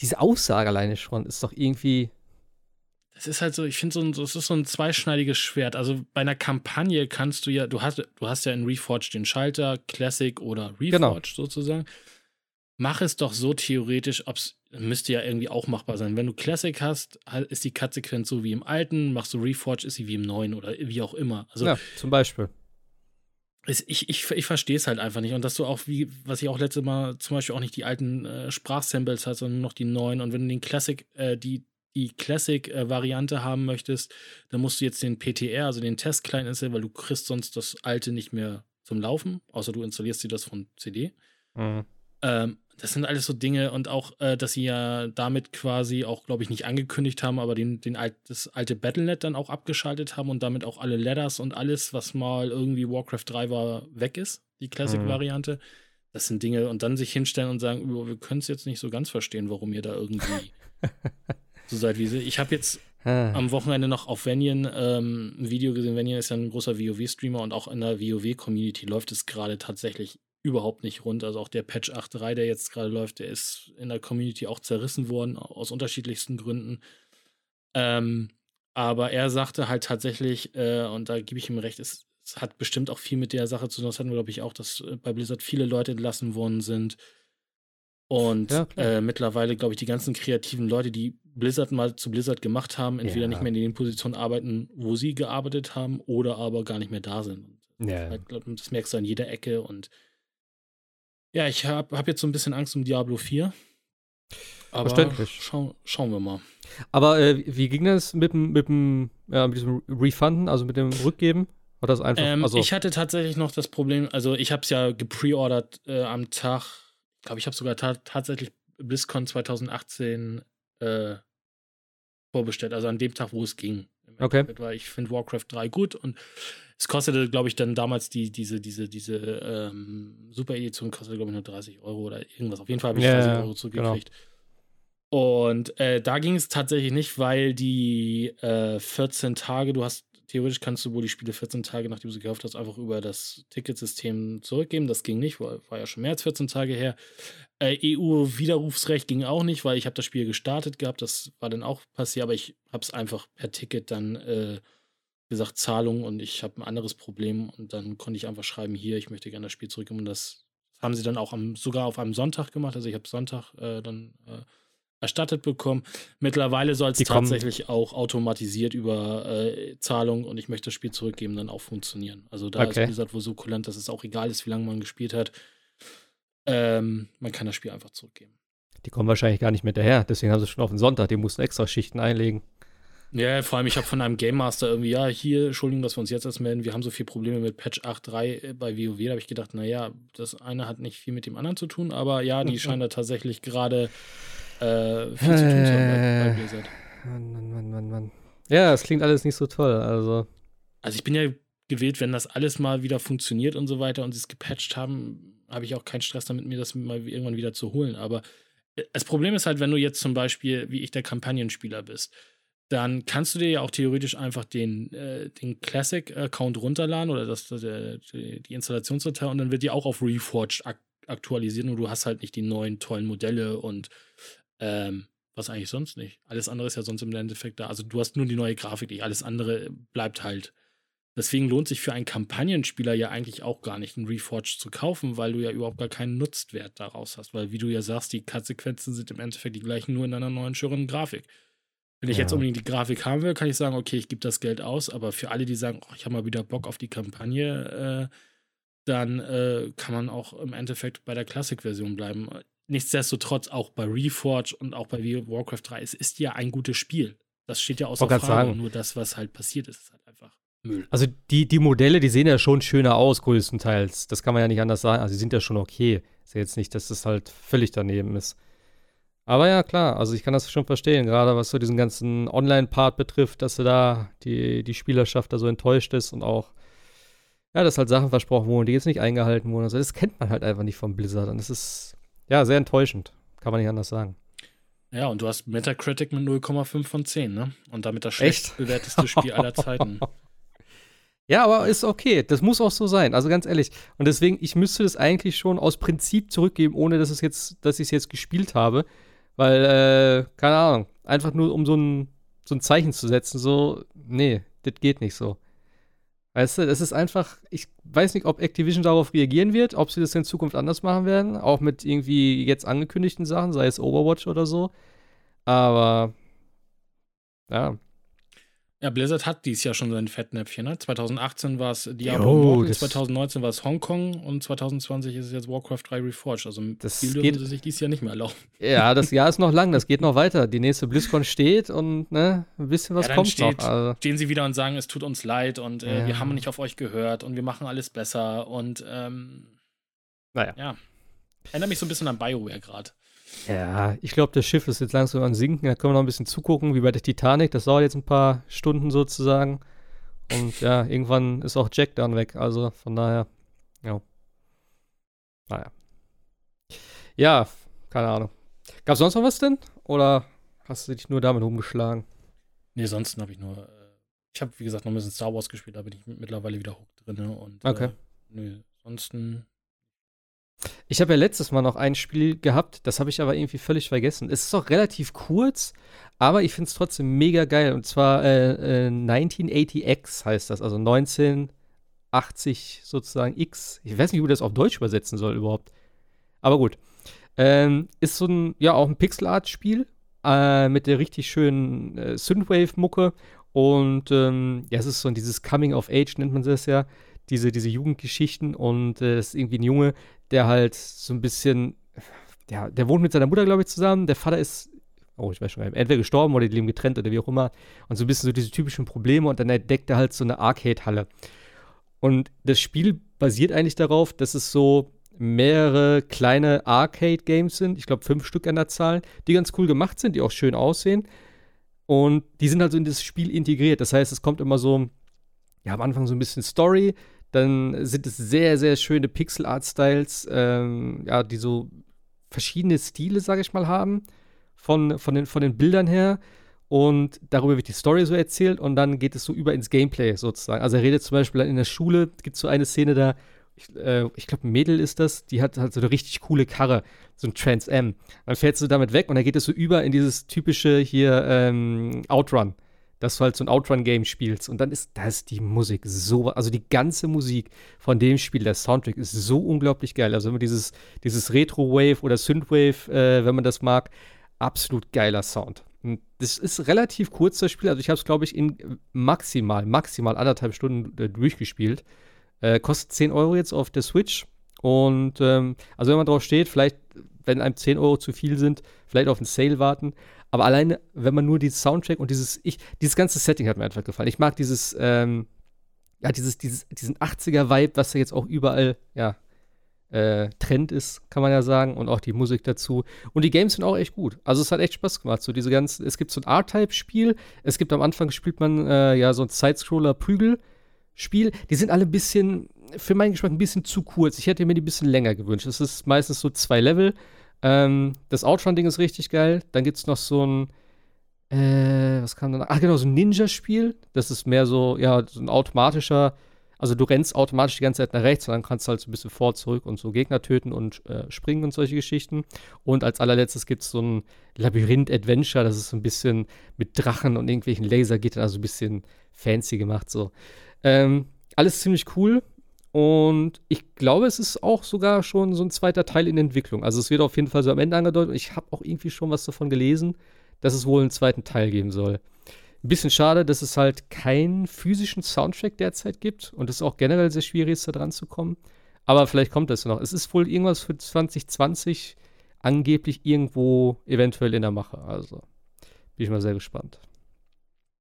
A: Diese Aussage alleine schon ist doch irgendwie.
C: Das ist halt so, ich finde, so ein- das ist so ein zweischneidiges Schwert. Also bei einer Kampagne kannst du ja, du hast, du hast ja in Reforged den Schalter, Classic oder Reforged
A: Genau.
C: sozusagen. Mach es doch so theoretisch, ob's müsste ja irgendwie auch machbar sein. Wenn du Classic hast, ist die Cut-Sequenz so wie im alten, machst du Reforged, ist sie wie im neuen oder wie auch immer. Also
A: ja, zum Beispiel.
C: Ich, ich, ich verstehe es halt einfach nicht. Und dass du auch, wie, was ich auch letztes Mal zum Beispiel auch nicht die alten äh, Sprachsamples hast, sondern nur noch die neuen. Und wenn du den Classic, äh, die, die Classic-Variante haben möchtest, dann musst du jetzt den PTR, also den Test-Client installieren, weil du kriegst sonst das alte nicht mehr zum Laufen, außer du installierst dir das von CD.
A: Mhm.
C: Ähm, das sind alles so Dinge und auch, äh, dass sie ja damit quasi auch, glaube ich, nicht angekündigt haben, aber den, den alt, das alte Battlenet dann auch abgeschaltet haben und damit auch alle Ladders und alles, was mal irgendwie Warcraft 3 war, weg ist, die Classic-Variante. Das sind Dinge und dann sich hinstellen und sagen, "Oh, wir können es jetzt nicht so ganz verstehen, warum ihr da irgendwie (laughs) so seid wie sie. Ich habe jetzt
A: Ah.
C: am Wochenende noch auf Vanian ähm, ein Video gesehen. Vanian ist ja ein großer WoW-Streamer und auch in der WoW-Community läuft es gerade tatsächlich überhaupt nicht rund. Also auch der Patch 8.3, der jetzt gerade läuft, der ist in der Community auch zerrissen worden, aus unterschiedlichsten Gründen. Ähm, aber er sagte halt tatsächlich, äh, und da gebe ich ihm recht, es, es hat bestimmt auch viel mit der Sache zu tun. Das hatten wir, glaube ich, auch, dass äh, bei Blizzard viele Leute entlassen worden sind. Und
A: Ja,
C: äh, mittlerweile, glaube ich, die ganzen kreativen Leute, die Blizzard mal zu Blizzard gemacht haben, entweder
A: Ja.
C: nicht mehr in den Positionen arbeiten, wo sie gearbeitet haben, oder aber gar nicht mehr da sind.
A: Ja.
C: halt, glaub, das merkst du an jeder Ecke. Und ja, ich habe hab jetzt so ein bisschen Angst um Diablo 4. Aber
A: Verständlich.
C: Schau, schauen wir mal.
A: Aber äh, wie ging das mit dem, mit dem, ja, mit diesem Refunden, also mit dem Rückgeben? War das einfach?
C: Ähm,
A: also,
C: Ich hatte tatsächlich noch das Problem, also ich habe es ja gepreordert äh, am Tag, ich glaube, ich habe sogar ta tatsächlich BlizzCon 2018 äh, vorbestellt, also an dem Tag, wo es ging.
A: Okay.
C: Weil ich finde Warcraft 3 gut und Es kostete, glaube ich, dann damals die, diese, diese, diese ähm, Super-Edition kostete, glaube ich, nur 30 Euro oder irgendwas. Auf jeden Fall habe ich
A: Ja,
C: 30
A: ja,
C: Euro zurückgekriegt. Und äh, da ging es tatsächlich nicht, weil die äh, 14 Tage, du hast, theoretisch kannst du wohl die Spiele 14 Tage, nachdem du sie gekauft hast, einfach über das Ticketsystem zurückgeben. Das ging nicht, war, war ja schon mehr als 14 Tage her. Äh, EU-Widerrufsrecht ging auch nicht, weil ich habe das Spiel gestartet gehabt, das war dann auch passiert, aber ich habe es einfach per Ticket dann äh, gesagt, Zahlung und ich habe ein anderes Problem und dann konnte ich einfach schreiben, hier, ich möchte gerne das Spiel zurückgeben und das haben sie dann auch am, sogar auf einem Sonntag gemacht, also ich habe Sonntag äh, dann äh, erstattet bekommen. Mittlerweile soll es
A: Die kommen-
C: tatsächlich auch automatisiert über äh, Zahlung und ich möchte das Spiel zurückgeben, dann auch funktionieren. Also da
A: Okay.
C: ist Blizzard wohl so kulant, dass es auch egal ist, wie lange man gespielt hat. Ähm, man kann das Spiel einfach zurückgeben.
A: Die kommen wahrscheinlich gar nicht mit daher. Deswegen haben sie schon auf den Sonntag. Die mussten extra Schichten einlegen.
C: Ja, vor allem, ich habe von einem Game Master irgendwie, ja, hier, Entschuldigung, dass wir uns jetzt erst melden, wir haben so viele Probleme mit Patch 8.3 bei WoW. Da habe ich gedacht, naja, das eine hat nicht viel mit dem anderen zu tun, aber ja, die scheinen da tatsächlich gerade äh, viel zu tun zu haben bei, bei
A: Äh.
C: Blizzard.
A: Mann, Mann, Mann, Mann, Mann. Ja, es klingt alles nicht so toll. Also,
C: Also ich bin ja gewählt, wenn das alles mal wieder funktioniert und so weiter und sie es gepatcht haben, habe ich auch keinen Stress damit, mir das mal irgendwann wieder zu holen. Aber äh, das Problem ist halt, wenn du jetzt zum Beispiel, wie ich, der Kampagnenspieler bist, dann kannst du dir ja auch theoretisch einfach den, äh, den Classic-Account runterladen oder das, das, äh, die die Installationsdatei und dann wird die auch auf Reforged ak aktualisiert und du hast halt nicht die neuen tollen Modelle und ähm, was eigentlich sonst nicht. Alles andere ist ja sonst im Endeffekt da. Also du hast nur die neue Grafik, nicht. alles andere bleibt halt. Deswegen lohnt sich für einen Kampagnenspieler ja eigentlich auch gar nicht, einen Reforged zu kaufen, weil du ja überhaupt gar keinen Nutzwert daraus hast. Weil, wie du ja sagst, die Konsequenzen sind im Endeffekt die gleichen, nur in einer neuen, schöneren Grafik. Wenn ich
A: Ja.
C: jetzt unbedingt die Grafik haben will, kann ich sagen, okay, ich gebe das Geld aus, aber für alle, die sagen, oh, ich habe mal wieder Bock auf die Kampagne, äh, dann äh, kann man auch im Endeffekt bei der Classic-Version bleiben. Nichtsdestotrotz auch bei Reforge und auch bei Warcraft 3, es ist ja ein gutes Spiel. Das steht ja außer Frage.
A: sagen.
C: Nur das, was halt passiert ist, ist halt einfach Müll.
A: also die, die Modelle, die sehen ja schon schöner aus, größtenteils. Das kann man ja nicht anders sagen. Also, sie sind ja schon okay. Ist ja jetzt nicht, dass das halt völlig daneben ist. Aber ja, klar, also ich kann das schon verstehen, gerade was so diesen ganzen Online-Part betrifft, dass du da die, die Spielerschaft da so enttäuscht ist und auch, ja, dass halt Sachen versprochen wurden, die jetzt nicht eingehalten wurden. Also das kennt man halt einfach nicht vom Blizzard. Und das ist, ja, sehr enttäuschend. Kann man nicht anders sagen.
C: Ja, und du hast Metacritic mit 0,5 von 10, ne? Und damit das
A: Echt?
C: schlecht bewerteste Spiel aller (laughs) Zeiten.
A: Ja, aber ist okay. Das muss auch so sein. Also ganz ehrlich. Und deswegen, ich müsste das eigentlich schon aus Prinzip zurückgeben, ohne dass es jetzt, dass ich es jetzt gespielt habe. Weil, äh, keine Ahnung, einfach nur um so ein, so ein Zeichen zu setzen, so, nee, das geht nicht so. Weißt du, das ist einfach, ich weiß nicht, ob Activision darauf reagieren wird, ob sie das in Zukunft anders machen werden, auch mit irgendwie jetzt angekündigten Sachen, sei es Overwatch oder so. Aber, ja,
C: Ja, Blizzard hat dies Jahr schon sein Fettnäpfchen, ne? 2018 war es
A: Jo,
C: Diablo Immortal,
A: das-
C: 2019 war es Hongkong und 2020 ist es jetzt Warcraft 3 Reforged. Also
A: Das
C: viel
A: geht-
C: dürfen sie sich dieses Jahr nicht mehr erlauben.
A: Ja, (laughs) das Jahr ist noch lang, das geht noch weiter. Die nächste BlizzCon steht und ne, ein bisschen was
C: Ja,
A: kommt
C: steht-
A: noch. Also,
C: Stehen sie wieder und sagen, es tut uns leid und äh,
A: Ja.
C: wir haben nicht auf euch gehört und wir machen alles besser und ähm,
A: naja.
C: ja. Erinnert mich so ein bisschen an BioWare gerade.
A: Ja, ich glaube, das Schiff ist jetzt langsam am Sinken. Da können wir noch ein bisschen zugucken, wie bei der Titanic. Das dauert jetzt ein paar Stunden sozusagen. Und ja, irgendwann ist auch Jack dann weg. Also von daher, ja. Naja. Ja, keine Ahnung. Gab es sonst noch was denn? Oder hast du dich nur damit rumgeschlagen?
C: Nee, sonst habe ich nur. Äh, ich habe, wie gesagt, noch ein bisschen Star Wars gespielt, da bin ich mittlerweile wieder hooked drin. Und,
A: Okay.
C: Äh, nö, ansonsten.
A: Ich habe ja letztes Mal noch ein Spiel gehabt, das habe ich aber irgendwie völlig vergessen. Es ist auch relativ kurz, aber ich finde es trotzdem mega geil. Und zwar äh, äh, 1980X heißt das, also 1980 sozusagen X. Ich weiß nicht, wie man das auf Deutsch übersetzen soll überhaupt. Aber gut. Ähm, ist so ein, ja, auch ein Pixel-Art-Spiel äh, mit der richtig schönen äh, Synthwave-Mucke. Und ähm, ja, es ist so dieses Coming of Age, nennt man das ja. Diese, diese Jugendgeschichten. Und äh, es ist irgendwie ein Junge, der halt so ein bisschen, ja, der wohnt mit seiner Mutter, glaube ich, zusammen. Der Vater ist, oh, ich weiß schon, entweder gestorben oder die leben getrennt oder wie auch immer. Und so ein bisschen so diese typischen Probleme und dann entdeckt er halt so eine Arcade-Halle. Und das Spiel basiert eigentlich darauf, dass es so mehrere kleine Arcade-Games sind, ich glaube fünf Stück an der Zahl, die ganz cool gemacht sind, die auch schön aussehen. Und die sind halt so in das Spiel integriert. Das heißt, es kommt immer so, ja, am Anfang so ein bisschen Story, dann sind es sehr, sehr schöne Pixel-Art-Styles, ähm, ja, die so verschiedene Stile, sage ich mal, haben, von, von, den, von den Bildern her. Und darüber wird die Story so erzählt und dann geht es so über ins Gameplay sozusagen. Also er redet zum Beispiel in der Schule, gibt es so eine Szene da, ich, äh, ich glaube, ein Mädel ist das, die hat halt so eine richtig coole Karre, so ein Trans M. Dann fährt sie damit weg und dann geht es so über in dieses typische hier ähm, Outrun, dass du halt so ein Outrun-Game spielst. Und dann ist das die Musik so, also die ganze Musik von dem Spiel, der Soundtrack ist so unglaublich geil. Also immer dieses, dieses Retro-Wave oder Synthwave, äh, wenn man das mag, absolut geiler Sound. Und das ist relativ kurz, das Spiel. Also ich habe es, glaube ich, in maximal, maximal anderthalb Stunden äh, durchgespielt. Äh, kostet 10 Euro jetzt auf der Switch. Und ähm, also wenn man drauf steht, vielleicht, wenn einem 10 Euro zu viel sind, vielleicht auf einen Sale warten. Aber alleine, wenn man nur die Soundtrack und dieses, ich, dieses ganze Setting hat mir einfach gefallen. Ich mag dieses, ähm, ja, dieses, dieses, diesen 80er-Vibe, was ja jetzt auch überall, ja, äh, Trend ist, kann man ja sagen, und auch die Musik dazu. Und die Games sind auch echt gut. Also es hat echt Spaß gemacht. So diese ganzen, es gibt so ein R-Type-Spiel, es gibt am Anfang spielt man äh, ja so ein Sidescroller-Prügel. Spiel, die sind alle ein bisschen, für meinen Geschmack ein bisschen zu kurz. Ich hätte mir die ein bisschen länger gewünscht. Es ist meistens so zwei Level. Ähm, das Outrun-Ding ist richtig geil. Dann gibt es noch so ein, äh, was kam dann? Ach genau, so ein Ninja-Spiel. Das ist mehr so, ja, so ein automatischer, also du rennst automatisch die ganze Zeit nach rechts und dann kannst du halt so ein bisschen vor, zurück und so Gegner töten und äh, springen und solche Geschichten. Und als allerletztes gibt es so ein Labyrinth-Adventure, das ist so ein bisschen mit Drachen und irgendwelchen Lasergittern, also ein bisschen fancy gemacht so. Ähm, alles ziemlich cool. Und ich glaube, es ist auch sogar schon so ein zweiter Teil in Entwicklung. Also es wird auf jeden Fall so am Ende angedeutet. Und ich habe auch irgendwie schon was davon gelesen, dass es wohl einen zweiten Teil geben soll. Ein bisschen schade, dass es halt keinen physischen Soundtrack derzeit gibt und es auch generell sehr schwierig ist, da dran zu kommen. Aber vielleicht kommt das noch. Es ist wohl irgendwas für 2020 angeblich irgendwo eventuell in der Mache. Also bin ich mal sehr gespannt.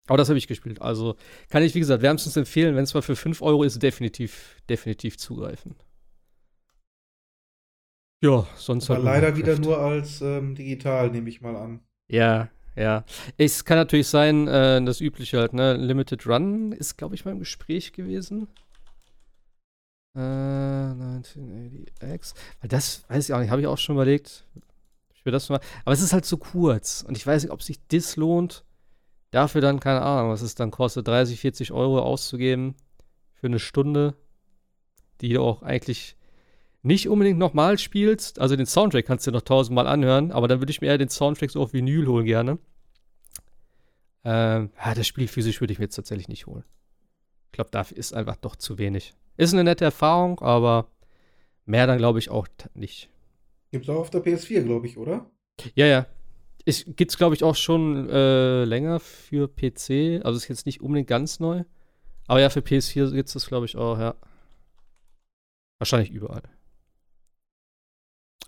A: Aber das habe ich gespielt. Also kann ich, wie gesagt, wärmstens empfehlen, wenn es mal für 5 Euro ist, definitiv, definitiv zugreifen. Ja, sonst
B: Aber leider wieder nur als ähm, digital, nehme ich mal an.
A: Ja, ja. Es kann natürlich sein, äh, das übliche halt, ne? Limited Run ist, glaube ich, mal im Gespräch gewesen. Äh, 1980X. Weil das weiß ich auch nicht, habe ich auch schon überlegt. Ich will das mal. Aber es ist halt zu kurz. Und ich weiß nicht, ob sich das lohnt Dafür dann, keine Ahnung, was es dann kostet, 30, 40 Euro auszugeben für eine Stunde, die du auch eigentlich nicht unbedingt nochmal spielst. Also den Soundtrack kannst du noch tausendmal anhören, aber dann würde ich mir eher den Soundtrack so auf Vinyl holen gerne. Ähm, ja, das Spiel physisch würde ich mir jetzt tatsächlich nicht holen. Ich glaube, dafür ist einfach doch zu wenig. Ist eine nette Erfahrung, aber mehr dann glaube ich auch nicht.
B: Gibt es auch auf der PS4, glaube ich, oder?
A: Ja, ja. Gibt es, glaube ich, auch schon äh, länger für PC. Also ist jetzt nicht unbedingt ganz neu. Aber ja, für PS4 gibt es das, glaube ich, auch, ja. Wahrscheinlich überall.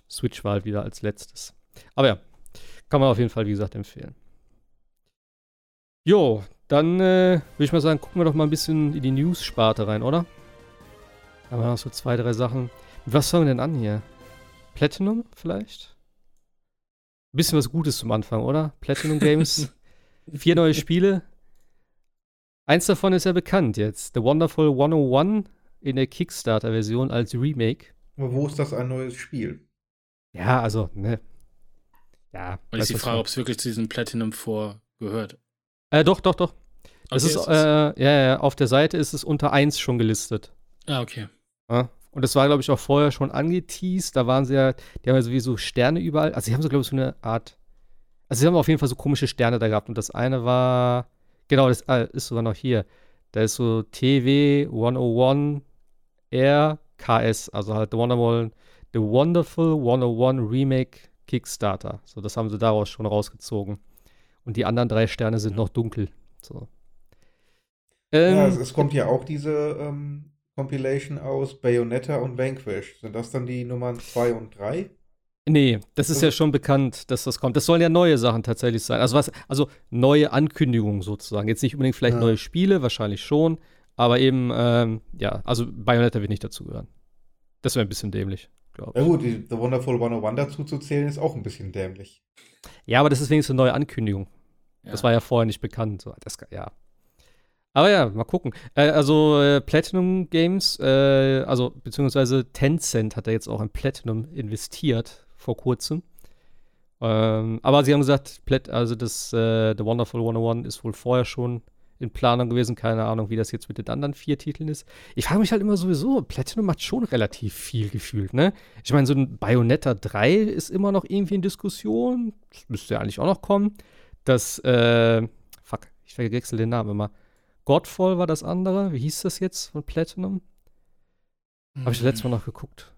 A: Switch war halt wieder als letztes. Aber ja, kann man auf jeden Fall, wie gesagt, empfehlen. Jo, dann äh, würde ich mal sagen, gucken wir doch mal ein bisschen in die News-Sparte rein, oder? Da haben wir noch so zwei, drei Sachen. Was fangen wir denn an hier? Platinum vielleicht? Ein bisschen was Gutes zum Anfang, oder? Platinum Games. (laughs) Vier neue Spiele. Eins davon ist ja bekannt jetzt. The Wonderful 101 in der Kickstarter-Version als Remake.
B: Aber wo ist das ein neues Spiel?
A: Ja, also, ne.
C: Ja. Und ist die Frage, ob es wirklich zu diesem Platinum vorgehört.
A: Äh, doch, doch, doch. Okay, ist, äh, ja, ja, auf der Seite ist es unter 1 schon gelistet.
C: Ah, okay.
A: Ja. Und das war, glaube ich, auch vorher schon angeteased. Da waren sie ja, die haben ja sowieso Sterne überall. Also, sie haben so, glaube ich, so eine Art. Also, sie haben auf jeden Fall so komische Sterne da gehabt. Und das eine war. Genau, das äh, ist sogar noch hier. Da ist so TW 101 RKS. Also halt The Wonderful, The Wonderful 101 Remake Kickstarter. So, das haben sie daraus schon rausgezogen. Und die anderen drei Sterne sind noch dunkel. So.
B: Ähm, ja, es, es, kommt ja auch diese ähm, Compilation aus Bayonetta und Vanquish. Sind das dann die Nummern 2 und 3?
A: Nee, das ist also, ja schon bekannt, dass das kommt. Das sollen ja neue Sachen tatsächlich sein. Also was, also neue Ankündigungen sozusagen. Jetzt nicht unbedingt vielleicht ja. neue Spiele, wahrscheinlich schon, aber eben, ähm, ja, also Bayonetta wird nicht dazugehören. Das wäre ein bisschen dämlich,
B: glaube ich. Ja gut, die The Wonderful 101 dazu zu zählen, ist auch ein bisschen dämlich.
A: Ja, aber das ist wenigstens eine neue Ankündigung. Ja. Das war ja vorher nicht bekannt. So, das, ja. Aber ja, mal gucken. Äh, also äh, Platinum Games, äh, also beziehungsweise Tencent hat da jetzt auch in Platinum investiert vor kurzem. Ähm, aber sie haben gesagt, Plat also das äh, The Wonderful 101 ist wohl vorher schon in Planung gewesen. Keine Ahnung, wie das jetzt mit den anderen vier Titeln ist. Ich frage mich halt immer sowieso, Platinum macht schon relativ viel gefühlt, ne? Ich meine, so ein Bayonetta 3 ist immer noch irgendwie in Diskussion. Das müsste ja eigentlich auch noch kommen. Das, äh, fuck, ich verwechsel den Namen immer. Godfall war das andere. Wie hieß das jetzt von Platinum? Habe ich letztes Mal noch geguckt.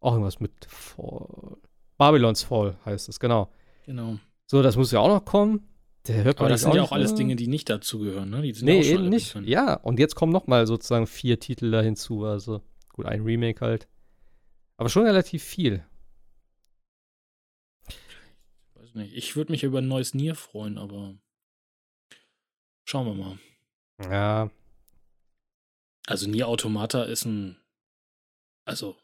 A: Auch irgendwas mit Fall. Babylons Fall heißt es, genau.
C: Genau.
A: So, das muss ja auch noch kommen. Der hört
C: Aber das sind ja auch alles Dinge, die nicht dazugehören, ne? Die sind
A: Nee,
C: ja auch schon
A: eben nicht. Ja, und jetzt kommen noch mal sozusagen vier Titel da hinzu. Also, gut, ein Remake halt. Aber schon relativ viel.
C: Weiß nicht. Ich würde mich über ein neues Nier freuen, aber schauen wir mal.
A: Ja,
C: Also Nier Automata ist ein also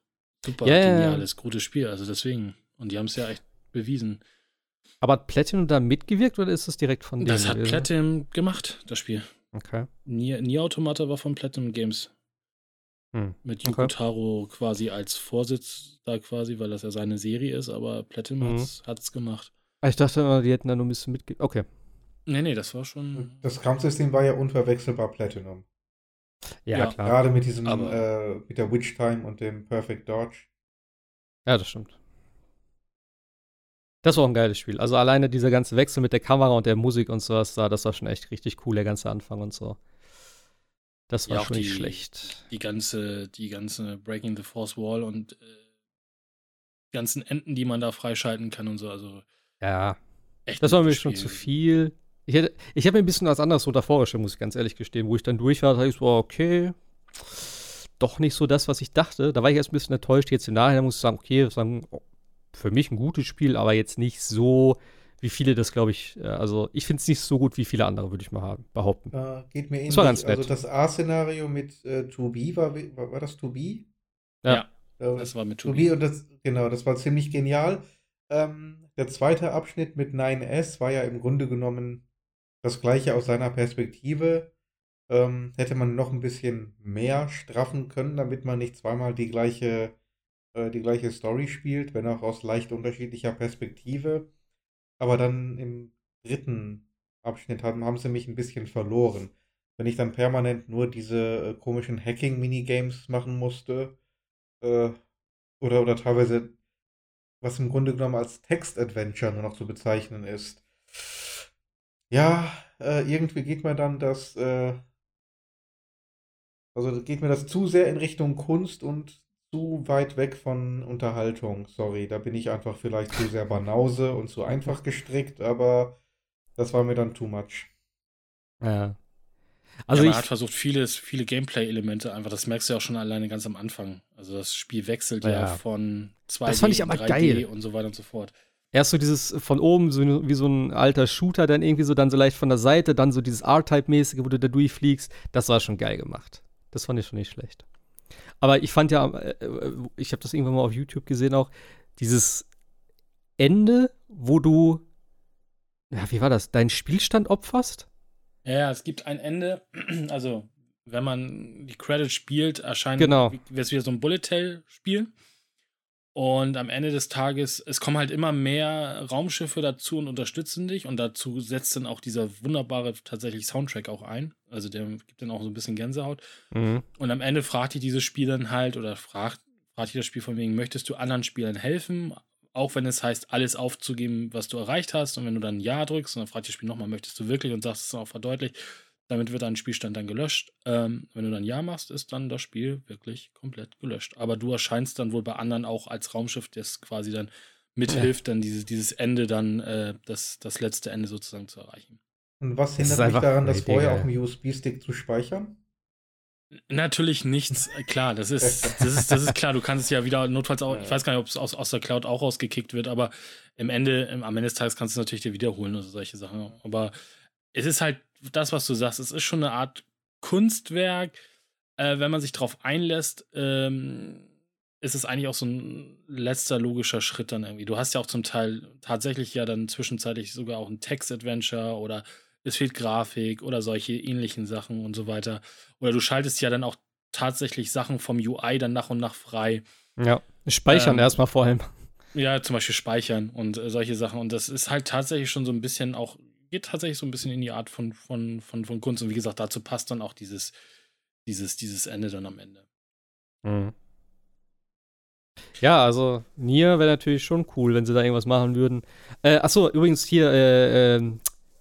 C: super
A: ja.
C: geniales, gutes Spiel. Also deswegen. Und die haben es ja echt bewiesen.
A: aber hat Platinum da mitgewirkt oder ist das direkt von denen?
C: Das hat
A: gewesen?
C: Platinum gemacht, das Spiel.
A: Okay.
C: Nier, Nier Automata war von Platinum Games.
A: Hm.
C: Mit
A: Okay.
C: Yuko Taro quasi als Vorsitz da quasi, weil das ja seine Serie ist, aber Platinum
A: Mhm.
C: hat's, hat's gemacht.
A: Ah, Ich dachte die hätten da nur ein bisschen mitgewirkt. Okay.
C: Nee, nee, das war schon.
B: Das Kampfsystem war ja unverwechselbar Platinum.
A: Ja,
C: Ja.
A: klar.
B: Gerade mit diesem,
C: Aber-
B: äh, mit der Witch Time und dem Perfect Dodge.
A: Ja, das stimmt. Das war auch ein geiles Spiel. Also alleine dieser ganze Wechsel mit der Kamera und der Musik und sowas da, das war schon echt richtig cool, der ganze Anfang und so. Das war
C: Ja,
A: schon nicht
C: die-
A: schlecht.
C: die ganze, die ganze Breaking the Force Wall und äh, die ganzen Enden, die man da freischalten kann und so. Also
A: Ja,
C: echt.
A: das war mir
C: gutes
A: schon
C: Spiel.
A: zu viel. Ich, hätte- ich habe mir ein bisschen was anderes so davor gestellt, muss ich ganz ehrlich gestehen. Wo ich dann durch war, dachte ich so, okay, doch nicht so das, was ich dachte. Da war ich erst ein bisschen enttäuscht. Jetzt im Nachhinein muss ich sagen, okay, das war ein, für mich ein gutes Spiel, aber jetzt nicht so, wie viele das, glaube ich, äh, also ich finde es nicht so gut, wie viele andere, würde ich mal haben, behaupten.
B: Äh, geht mir ähnlich.
A: Das war ganz
B: Also
A: nett.
B: das A-Szenario mit äh, 2B war, war, war das 2B?
A: Ja.
C: Ja,
B: Äh,
C: das war mit
B: 2B
C: Tobi.
B: und das, genau, das war ziemlich genial. Ähm, der zweite Abschnitt mit 9S war ja im Grunde genommen das gleiche aus seiner Perspektive. Ähm, hätte man noch ein bisschen mehr straffen können, damit man nicht zweimal die gleiche, äh, die gleiche Story spielt, wenn auch aus leicht unterschiedlicher Perspektive. Aber dann im dritten Abschnitt haben, haben sie mich ein bisschen verloren. Wenn ich dann permanent nur diese äh, komischen Hacking-Minigames machen musste, äh, oder, oder teilweise, was im Grunde genommen als Text-Adventure nur noch zu bezeichnen ist. Ja, äh, irgendwie geht mir dann das, äh, also geht mir das zu sehr in Richtung Kunst und zu weit weg von Unterhaltung. Sorry, da bin ich einfach vielleicht zu sehr Banause und zu einfach gestrickt, aber das war mir dann too much.
A: Ja.
C: Also ja, man
A: ich,
C: hat versucht, vieles, viele Gameplay-Elemente einfach, das merkst du ja auch schon alleine ganz am Anfang. Also das Spiel wechselt ja,
A: Ja.
C: von 2D,
A: Das fand ich aber
C: 3D
A: geil.
C: und so weiter und so fort.
A: Erst so dieses von oben, so wie so ein alter Shooter, dann irgendwie so dann so leicht von der Seite, dann so dieses R-Type-mäßige, wo du da durchfliegst. Das war schon geil gemacht. Das fand ich schon nicht schlecht. Aber ich fand ja, äh, äh, ich habe das irgendwann mal auf YouTube gesehen auch, dieses Ende, wo du, ja, wie war das, deinen Spielstand opferst?
C: Ja, es gibt ein Ende, (clears throat) also wenn man die Credits spielt, erscheint
A: Genau.
C: es wieder so ein Bullet-Tail-Spiel. Und am Ende des Tages, es kommen halt immer mehr Raumschiffe dazu und unterstützen dich. Und dazu setzt dann auch dieser wunderbare tatsächlich Soundtrack auch ein. Also der gibt dann auch so ein bisschen Gänsehaut.
A: Mhm.
C: Und am Ende fragt dich dieses Spiel dann halt, oder fragt, fragt dich das Spiel von wegen, möchtest du anderen Spielern helfen? Auch wenn es heißt, alles aufzugeben, was du erreicht hast. Und wenn du dann Ja drückst, und dann fragt das Spiel nochmal, möchtest du wirklich und sagst es dann auch verdeutlicht, damit wird dein Spielstand dann gelöscht. Ähm, wenn du dann Ja machst, ist dann das Spiel wirklich komplett gelöscht. Aber du erscheinst dann wohl bei anderen auch als Raumschiff, das quasi dann mithilft, dann dieses, dieses Ende dann, äh, das, das letzte Ende sozusagen zu erreichen.
B: Und was hindert mich
A: einfach
B: daran, das vorher auf dem USB-Stick zu speichern?
C: Natürlich nichts, äh, klar, das ist, (laughs) das ist, das ist klar, du kannst es ja wieder notfalls auch, ich weiß gar nicht, ob es aus, aus der Cloud auch rausgekickt wird, aber im Ende, im, am Ende des Tages kannst du es natürlich dir wiederholen oder solche Sachen. Aber es ist halt das, was du sagst, es ist schon eine Art Kunstwerk, äh, wenn man sich drauf einlässt, ähm, ist es eigentlich auch so ein letzter logischer Schritt dann irgendwie. Du hast ja auch zum Teil tatsächlich ja dann zwischenzeitlich sogar auch ein Text-Adventure oder es fehlt Grafik oder solche ähnlichen Sachen und so weiter. Oder du schaltest ja dann auch tatsächlich Sachen vom UI dann nach und nach frei.
A: Ja, speichern ähm, erstmal vor allem.
C: Ja, zum Beispiel speichern und äh, solche Sachen. Und das ist halt tatsächlich schon so ein bisschen auch, geht tatsächlich so ein bisschen in die Art von, von, von, von Kunst. Und wie gesagt, dazu passt dann auch dieses, dieses, dieses Ende dann am Ende. Mhm.
A: Ja, also Nier wäre natürlich schon cool, wenn sie da irgendwas machen würden. Äh, achso, übrigens hier, äh, äh,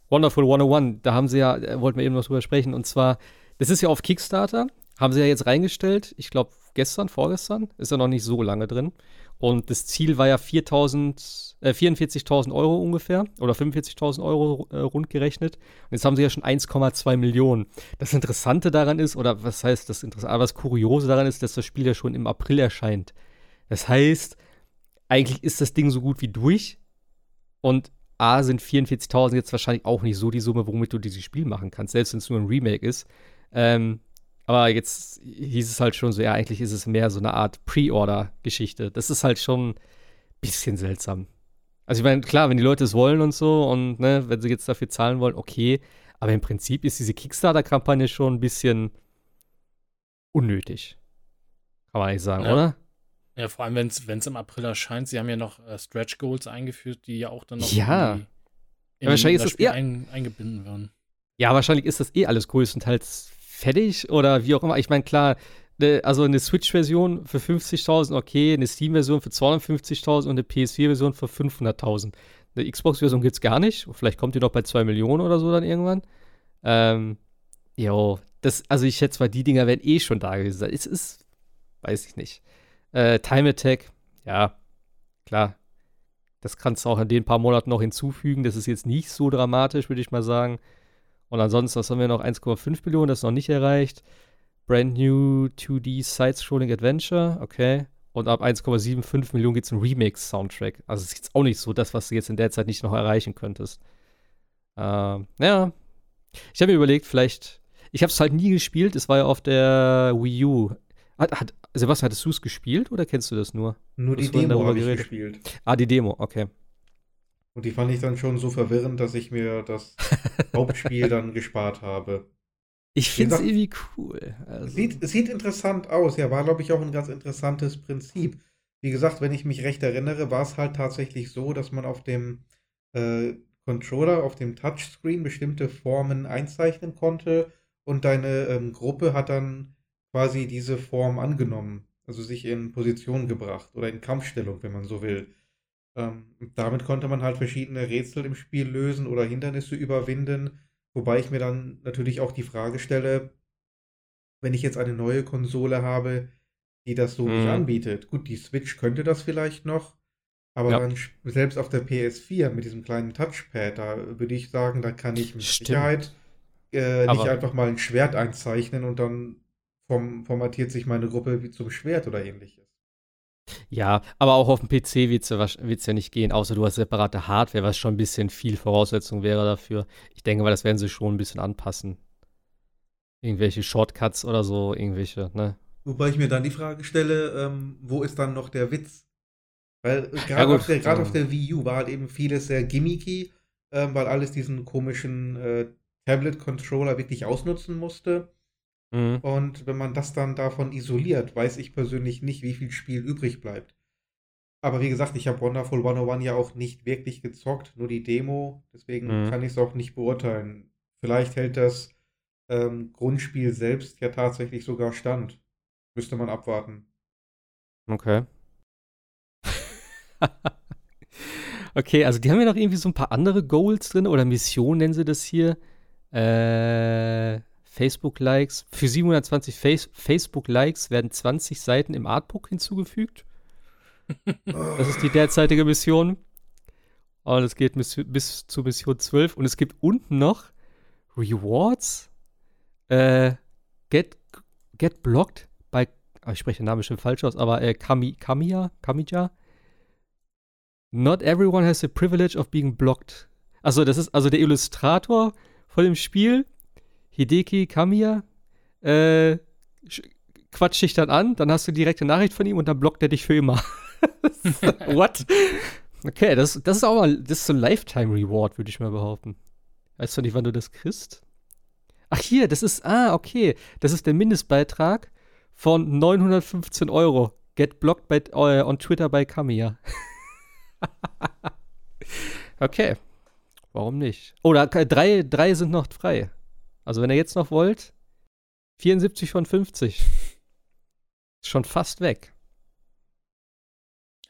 A: Wonderful 101, da haben sie ja, äh, wollten wir eben noch drüber sprechen, und zwar, das ist ja auf Kickstarter, haben sie ja jetzt reingestellt, ich glaube gestern, vorgestern, ist ja noch nicht so lange drin. Und das Ziel war ja 4.000, äh, 44.000 Euro ungefähr oder 45.000 Euro äh, rund gerechnet. Und jetzt haben sie ja schon 1,2 Millionen. Das Interessante daran ist, oder was heißt das Interessante, aber das Kuriose daran ist, dass das Spiel ja schon im April erscheint. Das heißt, eigentlich ist das Ding so gut wie durch. Und A sind 44.000 jetzt wahrscheinlich auch nicht so die Summe, womit du dieses Spiel machen kannst, selbst wenn es nur ein Remake ist. Ähm, aber jetzt hieß es halt schon so, ja, eigentlich ist es mehr so eine Art Pre-Order-Geschichte. Das ist halt schon ein bisschen seltsam. Also ich meine, klar, wenn die Leute es wollen und so und ne, wenn sie jetzt dafür zahlen wollen, okay. Aber im Prinzip ist diese Kickstarter-Kampagne schon ein bisschen unnötig. Kann man eigentlich sagen, ja. oder?
C: Ja, vor allem, wenn es im April erscheint. Sie haben ja noch äh, Stretch Goals eingeführt, die ja auch dann noch
A: ja.
C: in,
A: ja, wahrscheinlich ist das eher
C: ein, eingebunden werden.
A: Ja, wahrscheinlich ist das eh alles größtenteils fertig oder wie auch immer. Ich meine, klar, ne, also eine Switch-Version für 50.000, okay, eine Steam-Version für 250.000 und eine PS4-Version für 500.000. Eine Xbox-Version gibt es gar nicht. Vielleicht kommt die noch bei 2 Millionen oder so dann irgendwann. Ähm, jo, das, also ich schätze mal, die Dinger werden eh schon da gewesen Es ist, weiß ich nicht. Äh, Time Attack, ja, klar. Das kannst du auch in den paar Monaten noch hinzufügen. Das ist jetzt nicht so dramatisch, würde ich mal sagen. Und ansonsten, was haben wir noch? 1,5 Millionen, das ist noch nicht erreicht. Brand New 2D Side-Scrolling Adventure, okay. Und ab 1,75 Millionen gibt es einen Remix-Soundtrack. Also es ist jetzt auch nicht so das, was du jetzt in der Zeit nicht noch erreichen könntest. Ähm, ja. Ich habe mir überlegt, vielleicht. Ich habe es halt nie gespielt. Es war ja auf der Wii U. Hat, hat, Sebastian, hattest du es gespielt oder kennst du das nur?
B: Nur die Demo habe ich gespielt.
A: Ah, die Demo, okay.
B: Und die fand ich dann schon so verwirrend, dass ich mir das (laughs) Hauptspiel dann gespart habe.
A: Ich finde es irgendwie cool.
B: Also. Sieht, sieht interessant aus. Ja, war, glaube ich, auch ein ganz interessantes Prinzip. Wie gesagt, wenn ich mich recht erinnere, war es halt tatsächlich so, dass man auf dem äh, Controller, auf dem Touchscreen bestimmte Formen einzeichnen konnte und deine ähm, Gruppe hat dann quasi diese Form angenommen, also sich in Position gebracht oder in Kampfstellung, wenn man so will. Ähm, damit konnte man halt verschiedene Rätsel im Spiel lösen oder Hindernisse überwinden. Wobei ich mir dann natürlich auch die Frage stelle, wenn ich jetzt eine neue Konsole habe, die das so mhm. nicht anbietet. Gut, die Switch könnte das vielleicht noch, aber ja. dann selbst auf der PS4 mit diesem kleinen Touchpad, da würde ich sagen, da kann ich mit Stimmt. Sicherheit äh, nicht einfach mal ein Schwert einzeichnen und dann form formatiert sich meine Gruppe wie zum Schwert oder ähnliches.
A: Ja, aber auch auf dem PC wird es ja nicht gehen, außer du hast separate Hardware, was schon ein bisschen viel Voraussetzung wäre dafür. Ich denke mal, das werden sie schon ein bisschen anpassen. Irgendwelche Shortcuts oder so, irgendwelche, ne?
B: Wobei ich mir dann die Frage stelle, ähm, wo ist dann noch der Witz? Weil äh, gerade ja, auf, der, ja. auf der Wii U war halt eben vieles sehr gimmicky, ähm, weil alles diesen komischen äh, Tablet-Controller wirklich ausnutzen musste. Mhm. Und wenn man das dann davon isoliert, weiß ich persönlich nicht, wie viel Spiel übrig bleibt. Aber wie gesagt, ich habe Wonderful 101 ja auch nicht wirklich gezockt, nur die Demo. Deswegen mhm. kann ich es auch nicht beurteilen. Vielleicht hält das ähm, Grundspiel selbst ja tatsächlich sogar stand. Müsste man abwarten.
A: Okay. (laughs) okay, also die haben ja noch irgendwie so ein paar andere Goals drin oder Missionen nennen sie das hier. Äh, Facebook-Likes. Für 720 Face Facebook-Likes werden 20 Seiten im Artbook hinzugefügt. (laughs) das ist die derzeitige Mission. Und es geht bis, bis zu Mission 12. Und es gibt unten noch Rewards. Äh, get, get blocked bei, oh, ich spreche den Namen bestimmt falsch aus, aber äh, Kami, Kamiya, Kamija. Not everyone has the privilege of being blocked. Also, das ist also der Illustrator von dem Spiel Hideki Kamiya äh, quatscht dich dann an, dann hast du direkte Nachricht von ihm und dann blockt er dich für immer. (laughs) What? Okay, das, das ist auch mal, das ist so ein Lifetime Reward, würde ich mal behaupten. Weißt du nicht, wann du das kriegst? Ach, hier, das ist, ah, okay. Das ist der Mindestbeitrag von 915 Euro. Get blocked by, uh, on Twitter by Kamiya. (laughs) okay. Warum nicht? Oh, da, drei, drei sind noch frei. Also, wenn ihr jetzt noch wollt, 74 von 50. Ist schon fast weg.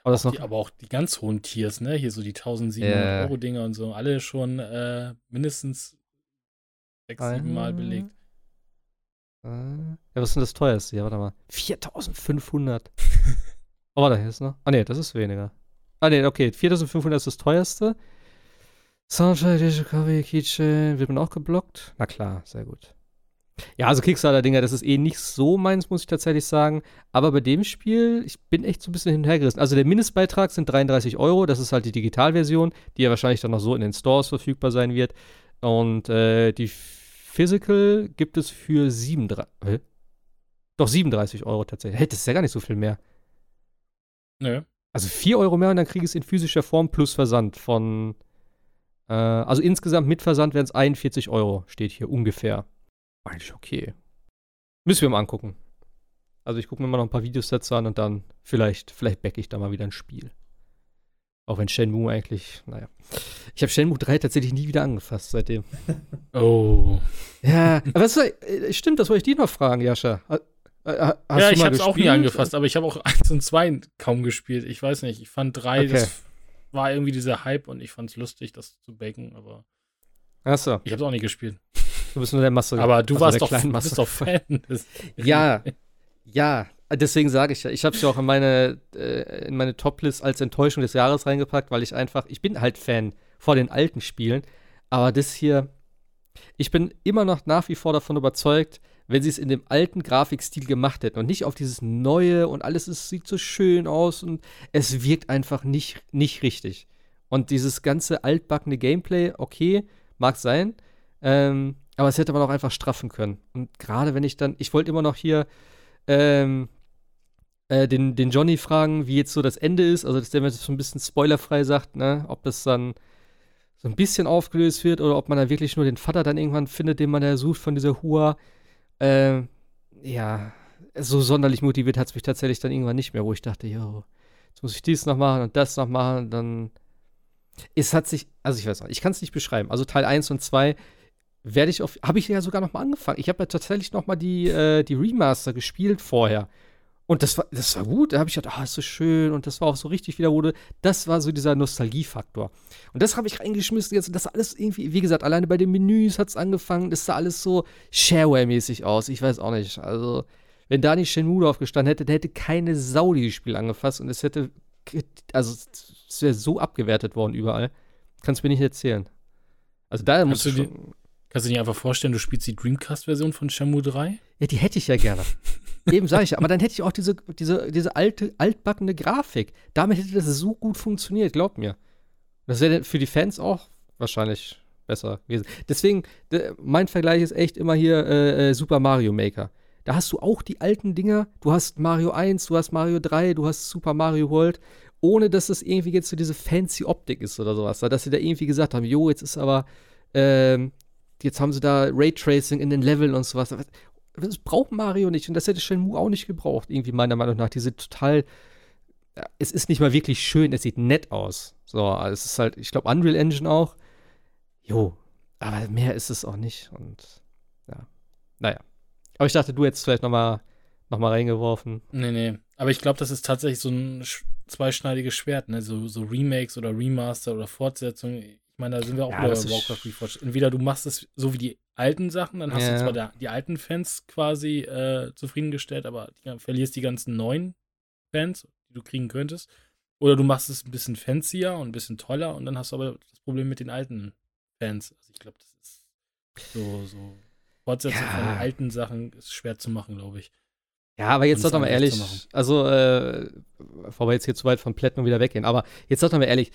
C: Aber, auch die, aber auch die ganz hohen Tiers, ne? Hier so die 1700 äh, Euro Dinger und so, alle schon äh, mindestens sechs, sieben Mal belegt.
A: Äh, ja, was ist denn das teuerste? Ja, warte mal. 4500. (laughs) oh, warte, hier ist noch. Ah, ne, das ist weniger. Ah, ne, okay. 4500 ist das teuerste. Soundtrack, Discovery, Keychain. Wird man auch geblockt? Na klar, sehr gut. Ja, also Kickstarter-Dinger, das ist eh nicht so meins, muss ich tatsächlich sagen. Aber bei dem Spiel, ich bin echt so ein bisschen hinhergerissen. Also der Mindestbeitrag sind 33 Euro, das ist halt die Digitalversion, die ja wahrscheinlich dann noch so in den Stores verfügbar sein wird. Und äh, die Physical gibt es für 37. Äh? Doch 37 Euro tatsächlich. Hey, das ist ja gar nicht so viel mehr.
C: Nö.
A: Also 4 Euro mehr und dann kriege ich es in physischer Form plus Versand von. Äh, also insgesamt mit Versand wären es 41 Euro, steht hier ungefähr. Eigentlich okay. Müssen wir mal angucken. Also ich gucke mir mal noch ein paar Videos dazu an und dann vielleicht, vielleicht backe ich da mal wieder ein Spiel. Auch wenn Shenmue eigentlich, naja. Ich habe Shenmue 3 tatsächlich nie wieder angefasst seitdem. (laughs)
C: Oh.
A: Ja, aber das war, äh, stimmt, das wollte ich dir noch fragen, Jascha. Hast
C: ja, ich habe es auch nie angefasst, aber ich habe auch 1 und 2 kaum gespielt. Ich weiß nicht, ich fand 3, okay. das war irgendwie dieser Hype und ich fand es lustig, das zu backen, aber
A: Achso.
C: ich habe es auch nicht gespielt.
A: Du bist nur der Masse.
C: Aber du also warst doch, du bist doch Fan. (laughs)
A: ja, ja, deswegen sage ich ja, ich habe es ja auch in meine, äh, in meine Top-List als Enttäuschung des Jahres reingepackt, weil ich einfach, ich bin halt Fan vor den alten Spielen, aber das hier, ich bin immer noch nach wie vor davon überzeugt, wenn sie es in dem alten Grafikstil gemacht hätten und nicht auf dieses neue und alles ist, sieht so schön aus und es wirkt einfach nicht, nicht richtig. Und dieses ganze altbackene Gameplay, okay, mag sein, ähm, aber es hätte man auch einfach straffen können. Und gerade wenn ich dann, ich wollte immer noch hier ähm, äh, den, den Johnny fragen, wie jetzt so das Ende ist, also dass der mir das so ein bisschen spoilerfrei sagt, ne, ob das dann so ein bisschen aufgelöst wird oder ob man da wirklich nur den Vater dann irgendwann findet, den man da sucht von dieser Hua. Äh, ja, so sonderlich motiviert hat es mich tatsächlich dann irgendwann nicht mehr, wo ich dachte, jo, jetzt muss ich dies noch machen und das noch machen, dann es hat sich, also ich weiß nicht, ich kann es nicht beschreiben. Also Teil 1 und 2 werde ich auf, habe ich ja sogar noch mal angefangen. Ich habe ja tatsächlich noch mal die, äh, die Remaster gespielt vorher. Und das war, das war gut. Da habe ich gedacht, ah, ist so schön. Und das war auch so richtig wieder wurde. Das war so dieser Nostalgiefaktor. Und das habe ich reingeschmissen jetzt. Und das alles irgendwie, wie gesagt, alleine bei den Menüs hat es angefangen. Das sah alles so Shareware-mäßig aus. Ich weiß auch nicht. Also, wenn da nicht Shenmue drauf gestanden hätte, der hätte keine Sau dieses Spiel angefasst. Und es hätte, also, es wäre so abgewertet worden überall. Kannst du mir nicht erzählen. Also, da muss
C: du schon. Kannst du dir einfach vorstellen, du spielst die Dreamcast-Version von Shamu 3?
A: Ja, die hätte ich ja gerne. (laughs) Eben sage ich. Aber dann hätte ich auch diese, diese, diese alte, altbackene Grafik. Damit hätte das so gut funktioniert, glaub mir. Das wäre für die Fans auch wahrscheinlich besser gewesen. Deswegen, mein Vergleich ist echt immer hier äh, äh, Super Mario Maker. Da hast du auch die alten Dinger. Du hast Mario 1, du hast Mario 3, du hast Super Mario World. Ohne dass es irgendwie jetzt so diese fancy Optik ist oder sowas. Dass sie da irgendwie gesagt haben, jo, jetzt ist aber ähm, jetzt haben sie da Raytracing in den Leveln und sowas. Das braucht Mario nicht und das hätte Shenmue auch nicht gebraucht, irgendwie meiner Meinung nach. Diese total. Es ist nicht mal wirklich schön, es sieht nett aus. So, also es ist halt, ich glaube, Unreal Engine auch. Jo, aber mehr ist es auch nicht und ja, naja. Aber ich dachte, du hättest vielleicht noch mal, noch mal reingeworfen.
C: Nee, nee. Aber ich glaube, das ist tatsächlich so ein zweischneidiges Schwert, ne? So, so Remakes oder Remaster oder Fortsetzungen. Ich meine, da sind wir auch ja, bei Warcraft Reforged. Entweder du machst es so wie die alten Sachen, dann hast ja. du zwar der, die alten Fans quasi äh, zufriedengestellt, aber die, verlierst die ganzen neuen Fans, die du kriegen könntest. Oder du machst es ein bisschen fancier und ein bisschen toller und dann hast du aber das Problem mit den alten Fans. Also ich glaube, das ist so, so Fortsetzung ja. von alten Sachen ist schwer zu machen, glaube ich.
A: Ja, aber jetzt sag doch mal ehrlich, also, äh, bevor wir jetzt hier zu weit von Platinum wieder weggehen, aber jetzt sag doch mal ehrlich,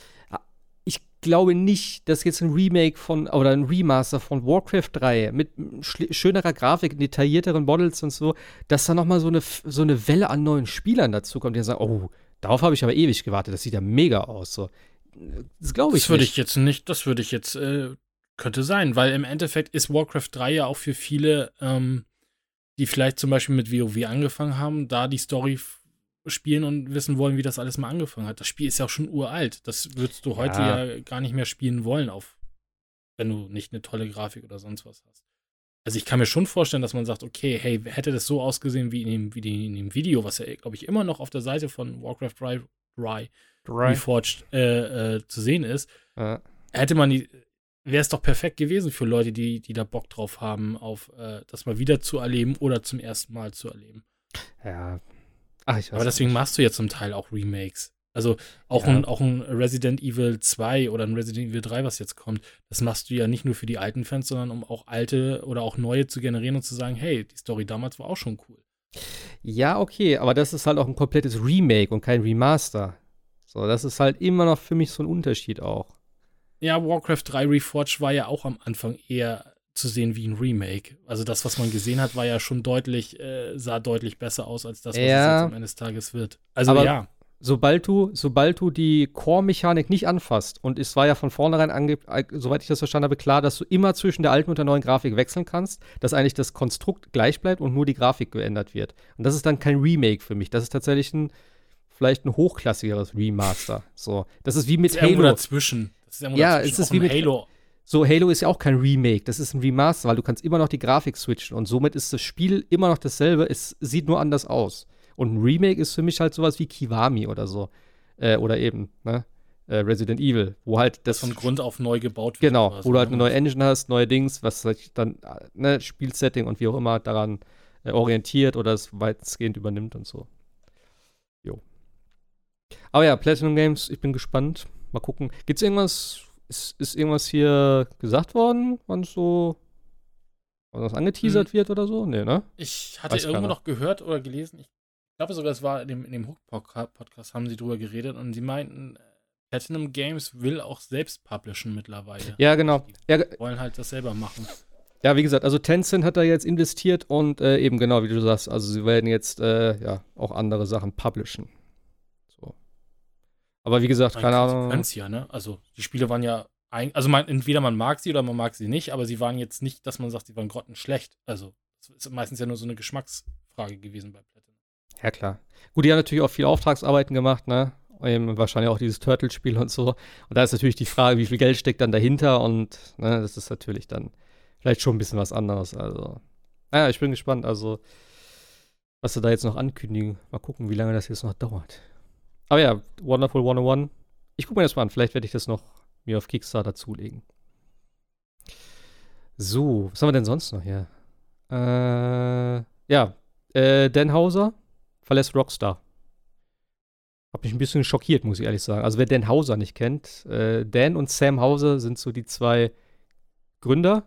A: ich glaube nicht, dass jetzt ein Remake von oder ein Remaster von Warcraft 3 mit schönerer Grafik, detaillierteren Models und so, dass da nochmal so eine, so eine Welle an neuen Spielern dazu kommt, die sagen, oh, darauf habe ich aber ewig gewartet, das sieht ja mega aus. So.
C: Das glaube ich. Das würde ich jetzt nicht, das würde ich jetzt äh, Könnte sein, weil im Endeffekt ist Warcraft 3 ja auch für viele, ähm, die vielleicht zum Beispiel mit WoW angefangen haben, da die Story spielen und wissen wollen, wie das alles mal angefangen hat. Das Spiel ist ja auch schon uralt. Das würdest du heute ja, ja gar nicht mehr spielen wollen, auf, wenn du nicht eine tolle Grafik oder sonst was hast. Also ich kann mir schon vorstellen, dass man sagt, okay, hey, hätte das so ausgesehen wie in dem, wie in dem Video, was ja, glaube ich, immer noch auf der Seite von Warcraft 3, 3, Reforged äh, äh, zu sehen ist, ja. hätte man die, wäre es doch perfekt gewesen für Leute, die, die da Bock drauf haben, auf äh, das mal wieder zu erleben oder zum ersten Mal zu erleben.
A: Ja.
C: Ach, ich weiß Aber deswegen nicht. machst du ja zum Teil auch Remakes. Also auch, ja. ein, auch ein Resident Evil 2 oder ein Resident Evil 3, was jetzt kommt, das machst du ja nicht nur für die alten Fans, sondern um auch alte oder auch neue zu generieren und zu sagen, hey, die Story damals war auch schon cool.
A: Ja, okay, aber das ist halt auch ein komplettes Remake und kein Remaster. So, das ist halt immer noch für mich so ein Unterschied auch.
C: Ja, Warcraft 3 Reforged war ja auch am Anfang eher zu sehen wie ein Remake. Also das, was man gesehen hat, war ja schon deutlich, äh, sah deutlich besser aus als das, was ja, es jetzt am Ende des Tages wird. Also aber, ja
A: sobald du, sobald du die Core-Mechanik nicht anfasst, und es war ja von vornherein, ange soweit ich das verstanden habe, klar, dass du immer zwischen der alten und der neuen Grafik wechseln kannst, dass eigentlich das Konstrukt gleich bleibt und nur die Grafik geändert wird. Und das ist dann kein Remake für mich. Das ist tatsächlich ein, vielleicht ein hochklassigeres Remaster. So, das ist wie mit ist Halo.
C: dazwischen.
A: Das ist ja, dazwischen. es ist wie mit Halo. So, Halo ist ja auch kein Remake, das ist ein Remaster, weil du kannst immer noch die Grafik switchen und somit ist das Spiel immer noch dasselbe, es sieht nur anders aus. Und ein Remake ist für mich halt sowas wie Kiwami oder so. Äh, oder eben, ne? Äh, Resident Evil, wo halt das.
C: Von Grund auf neu gebaut
A: wird. Genau, wo du halt eine neue Engine hast, neue Dings, was sich dann, ne, Spielsetting und wie auch immer daran äh, orientiert oder es weitestgehend übernimmt und so. Jo. Aber ja, Platinum Games, ich bin gespannt. Mal gucken. Gibt's irgendwas, ist, ist irgendwas hier gesagt worden, wann so was angeteasert hm. wird oder so? Nee, ne?
C: Ich hatte Weiß irgendwo noch gehört oder gelesen, ich glaube sogar, es war in dem, in dem Hook-Podcast, haben sie drüber geredet und sie meinten, Platinum Games will auch selbst publishen mittlerweile.
A: Ja, genau.
C: Die ja, wollen halt das selber machen.
A: Ja, wie gesagt, also Tencent hat da jetzt investiert und äh, eben genau, wie du sagst, also sie werden jetzt äh, ja auch andere Sachen publishen. Aber wie gesagt, keine Ahnung.
C: ja, ne? Also die Spiele waren ja ein, also man, entweder man mag sie oder man mag sie nicht, aber sie waren jetzt nicht, dass man sagt, sie waren grottenschlecht. Also es ist meistens ja nur so eine Geschmacksfrage gewesen bei Platinum.
A: Ja, klar. Gut, die haben natürlich auch viel Auftragsarbeiten gemacht, ne? Eben wahrscheinlich auch dieses Turtle-Spiel und so. Und da ist natürlich die Frage, wie viel Geld steckt dann dahinter und ne, das ist natürlich dann vielleicht schon ein bisschen was anderes. Also, naja, ich bin gespannt, also, was sie da jetzt noch ankündigen. Mal gucken, wie lange das jetzt noch dauert. Aber ja, Wonderful 101. Ich gucke mir das mal an. Vielleicht werde ich das noch mir auf Kickstarter zulegen. So, was haben wir denn sonst noch hier? Äh, ja, äh, Dan Hauser verlässt Rockstar. Hab mich ein bisschen schockiert, muss ich ehrlich sagen. Also wer Dan Hauser nicht kennt, äh, Dan und Sam Hauser sind so die zwei Gründer,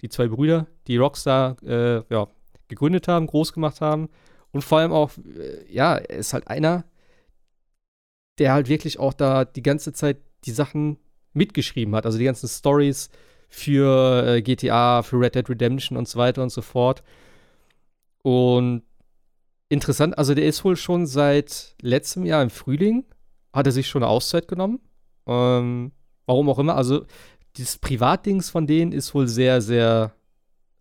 A: die zwei Brüder, die Rockstar äh, ja, gegründet haben, groß gemacht haben. Und vor allem auch, äh, ja, er ist halt einer, der halt wirklich auch da die ganze Zeit die Sachen mitgeschrieben hat. Also die ganzen Stories für äh, GTA, für Red Dead Redemption und so weiter und so fort. Und interessant, also der ist wohl schon seit letztem Jahr im Frühling, hat er sich schon eine Auszeit genommen. Ähm, warum auch immer. Also dieses Privatdings von denen ist wohl sehr, sehr,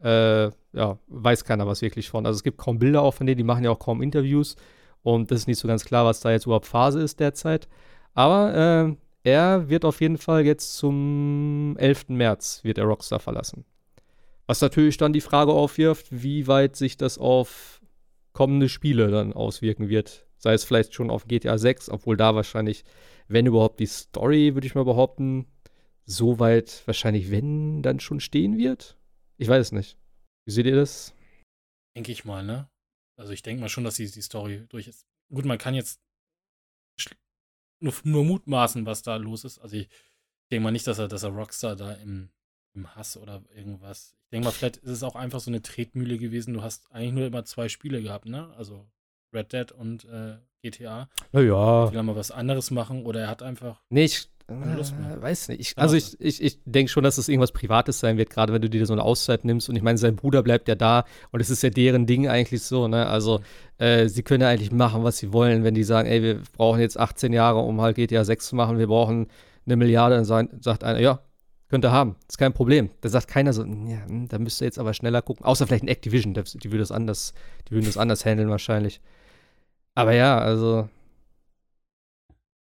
A: äh, ja, weiß keiner was wirklich von. Also es gibt kaum Bilder auch von denen, die machen ja auch kaum Interviews. Und das ist nicht so ganz klar, was da jetzt überhaupt Phase ist derzeit. Aber äh, er wird auf jeden Fall jetzt zum 11. März wird er Rockstar verlassen. Was natürlich dann die Frage aufwirft, wie weit sich das auf kommende Spiele dann auswirken wird. Sei es vielleicht schon auf GTA 6, obwohl da wahrscheinlich, wenn überhaupt die Story, würde ich mal behaupten, so weit wahrscheinlich, wenn, dann schon stehen wird. Ich weiß es nicht. Wie seht ihr das?
C: Denke ich mal, ne? Also ich denke mal schon, dass die, die Story durch ist. Gut, man kann jetzt nur, nur mutmaßen, was da los ist. Also ich denke mal nicht, dass er, dass er Rockstar da im im Hass oder irgendwas. Ich denke mal, vielleicht ist es auch einfach so eine Tretmühle gewesen. Du hast eigentlich nur immer zwei Spiele gehabt, ne? Also Red Dead und äh, GTA.
A: Na ja.
C: Will er mal was anderes machen oder er hat einfach.
A: Nee, ich äh, weiß nicht. Ich, also ich, ich, ich denke schon, dass es irgendwas Privates sein wird, gerade wenn du dir so eine Auszeit nimmst. Und ich meine, sein Bruder bleibt ja da und es ist ja deren Ding eigentlich so, ne? Also äh, sie können ja eigentlich machen, was sie wollen, wenn die sagen, ey, wir brauchen jetzt 18 Jahre, um halt GTA 6 zu machen, wir brauchen eine Milliarde, dann sagt einer, ja, Könnt ihr haben. ist kein Problem. Da sagt keiner so, ja, hm, da müsst ihr jetzt aber schneller gucken. Außer vielleicht ein Activision, die würde das anders, die würden das anders handeln wahrscheinlich. Aber ja, also.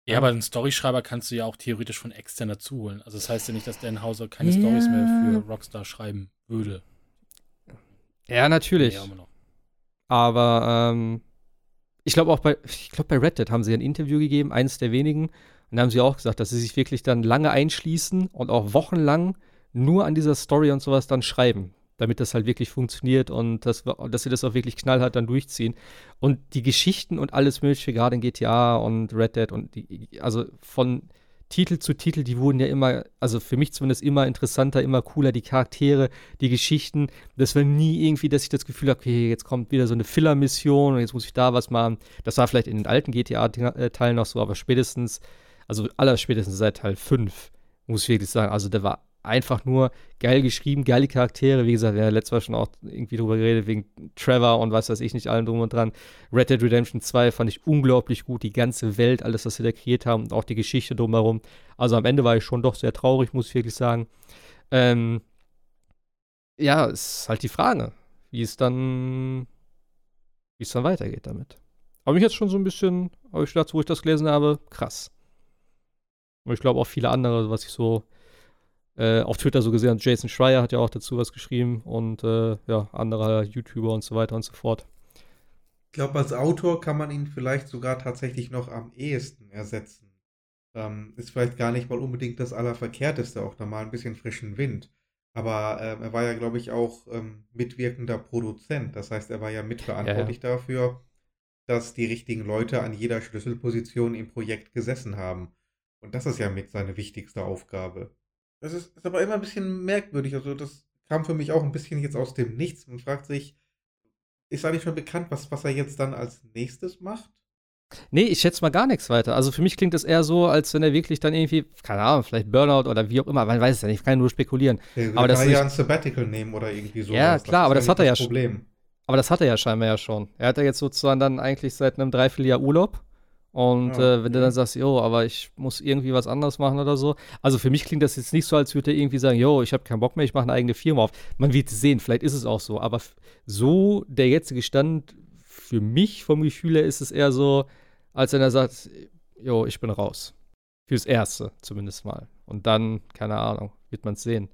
C: Ja, aber einen Storyschreiber kannst du ja auch theoretisch von extern dazu holen. Also das heißt ja nicht, dass Dan Hauser keine ja. Stories mehr für Rockstar schreiben würde.
A: Ja, natürlich. Ja, aber ähm, ich glaube auch bei, ich glaube bei Red Dead haben sie ein Interview gegeben, eines der wenigen. Und da haben sie auch gesagt, dass sie sich wirklich dann lange einschließen und auch wochenlang nur an dieser Story und sowas dann schreiben damit das halt wirklich funktioniert und das, dass sie das auch wirklich knallhart dann durchziehen. Und die Geschichten und alles Mögliche, gerade in GTA und Red Dead und die, also von Titel zu Titel, die wurden ja immer, also für mich zumindest immer interessanter, immer cooler, die Charaktere, die Geschichten. Das war nie irgendwie, dass ich das Gefühl habe, okay, jetzt kommt wieder so eine Filler-Mission und jetzt muss ich da was machen. Das war vielleicht in den alten GTA-Teilen noch so, aber spätestens, also allerspätestens seit Teil 5, muss ich wirklich sagen, also der war einfach nur geil geschrieben, geile Charaktere. Wie gesagt, wir haben letztes Mal schon auch irgendwie drüber geredet, wegen Trevor und was weiß ich nicht, allem drum und dran. Red Dead Redemption 2 fand ich unglaublich gut. Die ganze Welt, alles, was sie da kreiert haben und auch die Geschichte drumherum. Also am Ende war ich schon doch sehr traurig, muss ich wirklich sagen. Ähm, ja, ist halt die Frage, wie es dann, wie es dann weitergeht damit. Aber mich jetzt schon so ein bisschen, habe ich gedacht, wo ich das gelesen habe, krass. Und ich glaube auch viele andere, was ich so äh, auf Twitter so gesehen, Jason Schreier hat ja auch dazu was geschrieben und äh, ja, andere YouTuber und so weiter und so fort.
B: Ich glaube, als Autor kann man ihn vielleicht sogar tatsächlich noch am ehesten ersetzen. Ähm, ist vielleicht gar nicht mal unbedingt das Allerverkehrteste, auch nochmal ein bisschen frischen Wind. Aber ähm, er war ja, glaube ich, auch ähm, mitwirkender Produzent. Das heißt, er war ja mitverantwortlich ja, ja. dafür, dass die richtigen Leute an jeder Schlüsselposition im Projekt gesessen haben. Und das ist ja mit seine wichtigste Aufgabe. Das ist, ist aber immer ein bisschen merkwürdig. Also, das kam für mich auch ein bisschen jetzt aus dem Nichts. Man fragt sich, ist eigentlich schon bekannt, was, was er jetzt dann als nächstes macht?
A: Nee, ich schätze mal gar nichts weiter. Also für mich klingt das eher so, als wenn er wirklich dann irgendwie, keine Ahnung, vielleicht Burnout oder wie auch immer, man weiß es ja nicht, ich kann nur spekulieren.
B: Ja, aber das kann ja ein Sabbatical nehmen oder irgendwie so.
A: Ja, klar, aber das hat er ja schon. Aber das hat er ja scheinbar ja schon. Er hat ja jetzt sozusagen dann eigentlich seit einem Dreivierteljahr Urlaub und ja, äh, wenn du dann sagst, jo, aber ich muss irgendwie was anderes machen oder so. Also für mich klingt das jetzt nicht so, als würde er irgendwie sagen, jo, ich habe keinen Bock mehr, ich mache eine eigene Firma auf. Man wird es sehen, vielleicht ist es auch so. Aber so der jetzige Stand, für mich vom Gefühl her, ist es eher so, als wenn er sagt, jo, ich bin raus. Fürs Erste zumindest mal. Und dann, keine Ahnung, wird man es sehen.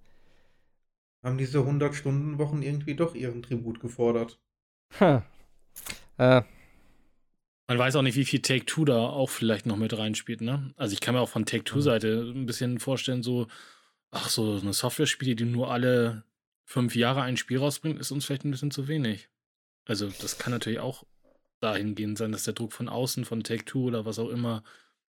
B: Haben diese 100-Stunden-Wochen irgendwie doch ihren Tribut gefordert?
A: Ha. Äh,
C: man weiß auch nicht, wie viel Take-Two da auch vielleicht noch mit reinspielt, ne? Also ich kann mir auch von Take-Two-Seite ein bisschen vorstellen, so, ach, so eine Software-Spiele, die nur alle fünf Jahre ein Spiel rausbringt, ist uns vielleicht ein bisschen zu wenig. Also das kann natürlich auch dahingehend sein, dass der Druck von außen, von Take-Two oder was auch immer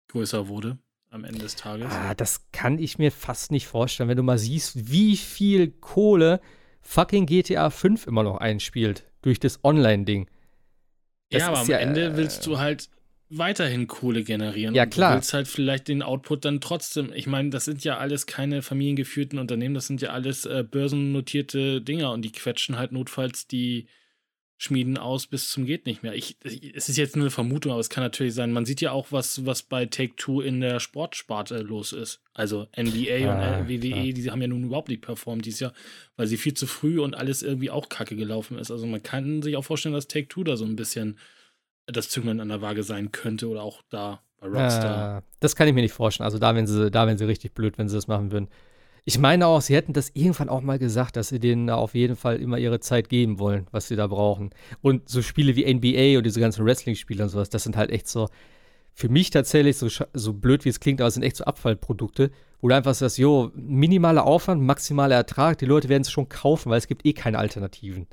C: größer wurde am Ende des Tages.
A: Ah, das kann ich mir fast nicht vorstellen, wenn du mal siehst, wie viel Kohle fucking GTA 5 immer noch einspielt durch das Online-Ding.
C: Das ja, aber am ja, Ende willst du halt weiterhin Kohle generieren.
A: Ja, klar.
C: du willst halt vielleicht den Output dann trotzdem. Ich meine, das sind ja alles keine familiengeführten Unternehmen, das sind ja alles äh, börsennotierte Dinger und die quetschen halt notfalls die Schmieden aus bis zum geht nicht mehr. Ich, es ist jetzt nur eine Vermutung, aber es kann natürlich sein. Man sieht ja auch, was, was bei Take-Two in der Sportsparte los ist. Also NBA ah, und WWE, klar. die haben ja nun überhaupt nicht performt dieses Jahr, weil sie viel zu früh und alles irgendwie auch kacke gelaufen ist. Also man kann sich auch vorstellen, dass Take-Two da so ein bisschen das Zünglein an der Waage sein könnte oder auch da bei Rockstar.
A: Ah, das kann ich mir nicht vorstellen. Also da wären sie, da wären sie richtig blöd, wenn sie das machen würden. Ich meine auch, sie hätten das irgendwann auch mal gesagt, dass sie denen auf jeden Fall immer ihre Zeit geben wollen, was sie da brauchen. Und so Spiele wie NBA und diese ganzen Wrestling-Spiele und sowas, das sind halt echt so, für mich tatsächlich, so, so blöd wie es klingt, aber es sind echt so Abfallprodukte, wo du einfach sagst, jo, minimaler Aufwand, maximaler Ertrag, die Leute werden es schon kaufen, weil es gibt eh keine Alternativen.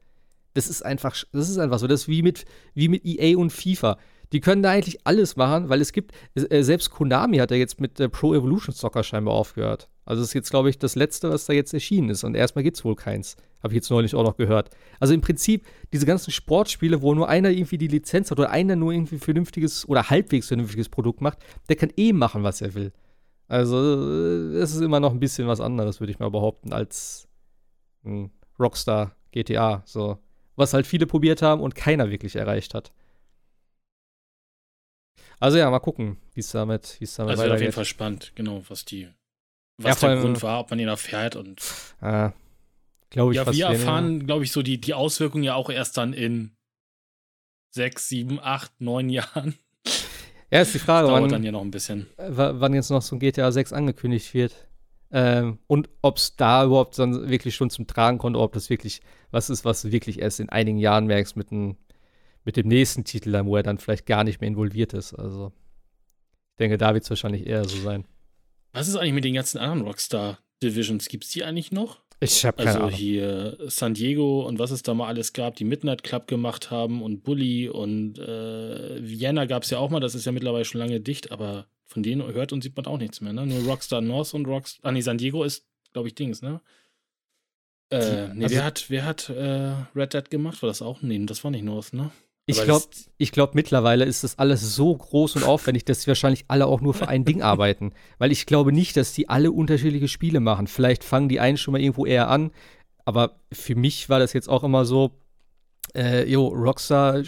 A: Das ist einfach, das ist einfach so. Das ist wie mit, wie mit EA und FIFA. Die können da eigentlich alles machen, weil es gibt, äh, selbst Konami hat ja jetzt mit äh, Pro Evolution Soccer scheinbar aufgehört. Also das ist jetzt, glaube ich, das Letzte, was da jetzt erschienen ist. Und erstmal gibt es wohl keins. Habe ich jetzt neulich auch noch gehört. Also im Prinzip, diese ganzen Sportspiele, wo nur einer irgendwie die Lizenz hat oder einer nur irgendwie vernünftiges oder halbwegs vernünftiges Produkt macht, der kann eh machen, was er will. Also, äh, es ist immer noch ein bisschen was anderes, würde ich mal behaupten, als ein Rockstar GTA. So. Was halt viele probiert haben und keiner wirklich erreicht hat. Also ja, mal gucken, wie es damit, wie es damit
C: also weitergeht. Also auf jeden Fall spannend, genau, was die, was
A: Ja,
C: der Grund war, ob man ihn erfährt und
A: Äh, Glaube ich
C: ja, wir erfahren, glaube ich, so die, die Auswirkungen ja auch erst dann in sechs, sieben, acht, neun Jahren.
A: Ja, ist die Frage,
C: Dauert
A: wann,
C: dann ja noch ein bisschen.
A: w- wann jetzt noch so ein GTA 6 angekündigt wird. Ähm, und ob es da überhaupt dann wirklich schon zum Tragen kommt, oder ob das wirklich was ist, was du wirklich erst in einigen Jahren merkst mit, dem- mit dem nächsten Titel, wo er dann vielleicht gar nicht mehr involviert ist. Also, ich denke, da wird es wahrscheinlich eher so sein.
C: Was ist eigentlich mit den ganzen anderen Rockstar Divisions? Gibt es die eigentlich noch?
A: Ich habe keine
C: Also
A: Ahnung.
C: hier San Diego und was es da mal alles gab, die Midnight Club gemacht haben und Bully und äh, Vienna gab es ja auch mal, das ist ja mittlerweile schon lange dicht, aber von denen hört und sieht man auch nichts mehr, ne? Nur Rockstar North und Rockstar. Ah, nee, San Diego ist, glaube ich, Dings, ne? Äh, nee,
A: also-
C: wer hat, wer hat äh, Red Dead gemacht? War das auch? Nee, das war nicht North, ne?
A: Ich glaube, glaube, mittlerweile ist das alles so groß und aufwendig, dass sie wahrscheinlich alle auch nur für ein Ding (laughs) arbeiten. Weil ich glaube nicht, dass die alle unterschiedliche Spiele machen. Vielleicht fangen die einen schon mal irgendwo eher an. Aber für mich war das jetzt auch immer so, äh, jo, Rockstar äh,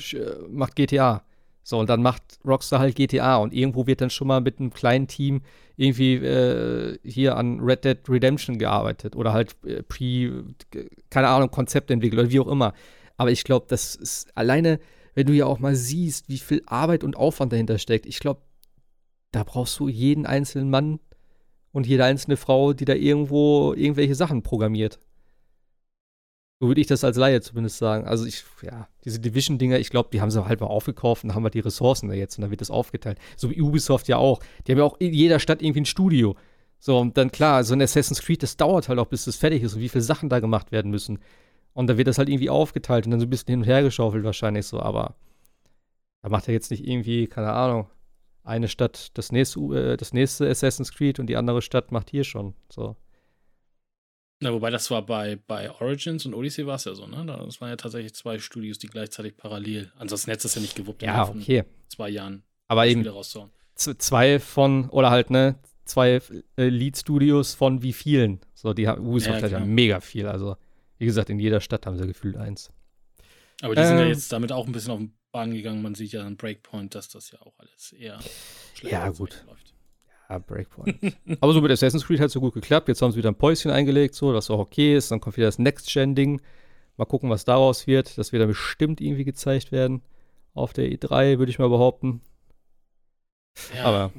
A: macht GTA. So, und dann macht Rockstar halt GTA. Und irgendwo wird dann schon mal mit einem kleinen Team irgendwie äh, hier an Red Dead Redemption gearbeitet. Oder halt äh, pre, keine Ahnung, Konzept entwickelt oder wie auch immer. Aber ich glaube, das ist alleine wenn du ja auch mal siehst, wie viel Arbeit und Aufwand dahinter steckt, ich glaube, da brauchst du jeden einzelnen Mann und jede einzelne Frau, die da irgendwo irgendwelche Sachen programmiert. So würde ich das als Laie zumindest sagen. Also ich, ja, diese Division-Dinger, ich glaube, die haben sie halt mal aufgekauft und haben wir die Ressourcen da jetzt und dann wird das aufgeteilt. So wie Ubisoft ja auch. Die haben ja auch in jeder Stadt irgendwie ein Studio. So, und dann klar, so ein Assassin's Creed, das dauert halt auch, bis das fertig ist und wie viele Sachen da gemacht werden müssen. Und da wird das halt irgendwie aufgeteilt und dann so ein bisschen hin und her geschaufelt wahrscheinlich so, aber da macht er jetzt nicht irgendwie, keine Ahnung, eine Stadt das nächste, äh, das nächste Assassin's Creed und die andere Stadt macht hier schon. So.
C: Na, wobei das war bei, bei Origins und Odyssey war es ja so, ne? Das waren ja tatsächlich zwei Studios, die gleichzeitig parallel. Ansonsten hättest du es ja nicht gewuppt,
A: Ja, okay.
C: zwei Jahren
A: Aber eben zwei von, oder halt, ne, zwei äh, Lead-Studios von wie vielen. So, die haben, Ubisoft
C: Ja,
A: hat ja
C: klar.
A: mega viel. Also, wie gesagt, in jeder Stadt haben sie gefühlt eins.
C: Aber die sind ja
A: Ähm.
C: jetzt damit auch ein bisschen auf den Bahn gegangen. Man sieht ja an Breakpoint, dass das ja auch alles eher schlecht
A: Ja, gut.
C: läuft.
A: Ja, Breakpoint. (laughs) Aber so mit Assassin's Creed hat es so gut geklappt. Jetzt haben sie wieder ein Päuschen eingelegt, so, was auch okay ist. Dann kommt wieder das Next-Gen-Ding. Mal gucken, was daraus wird. Das wird dann bestimmt irgendwie gezeigt werden. Auf der E3, würde ich mal behaupten.
C: Ja,
A: Aber-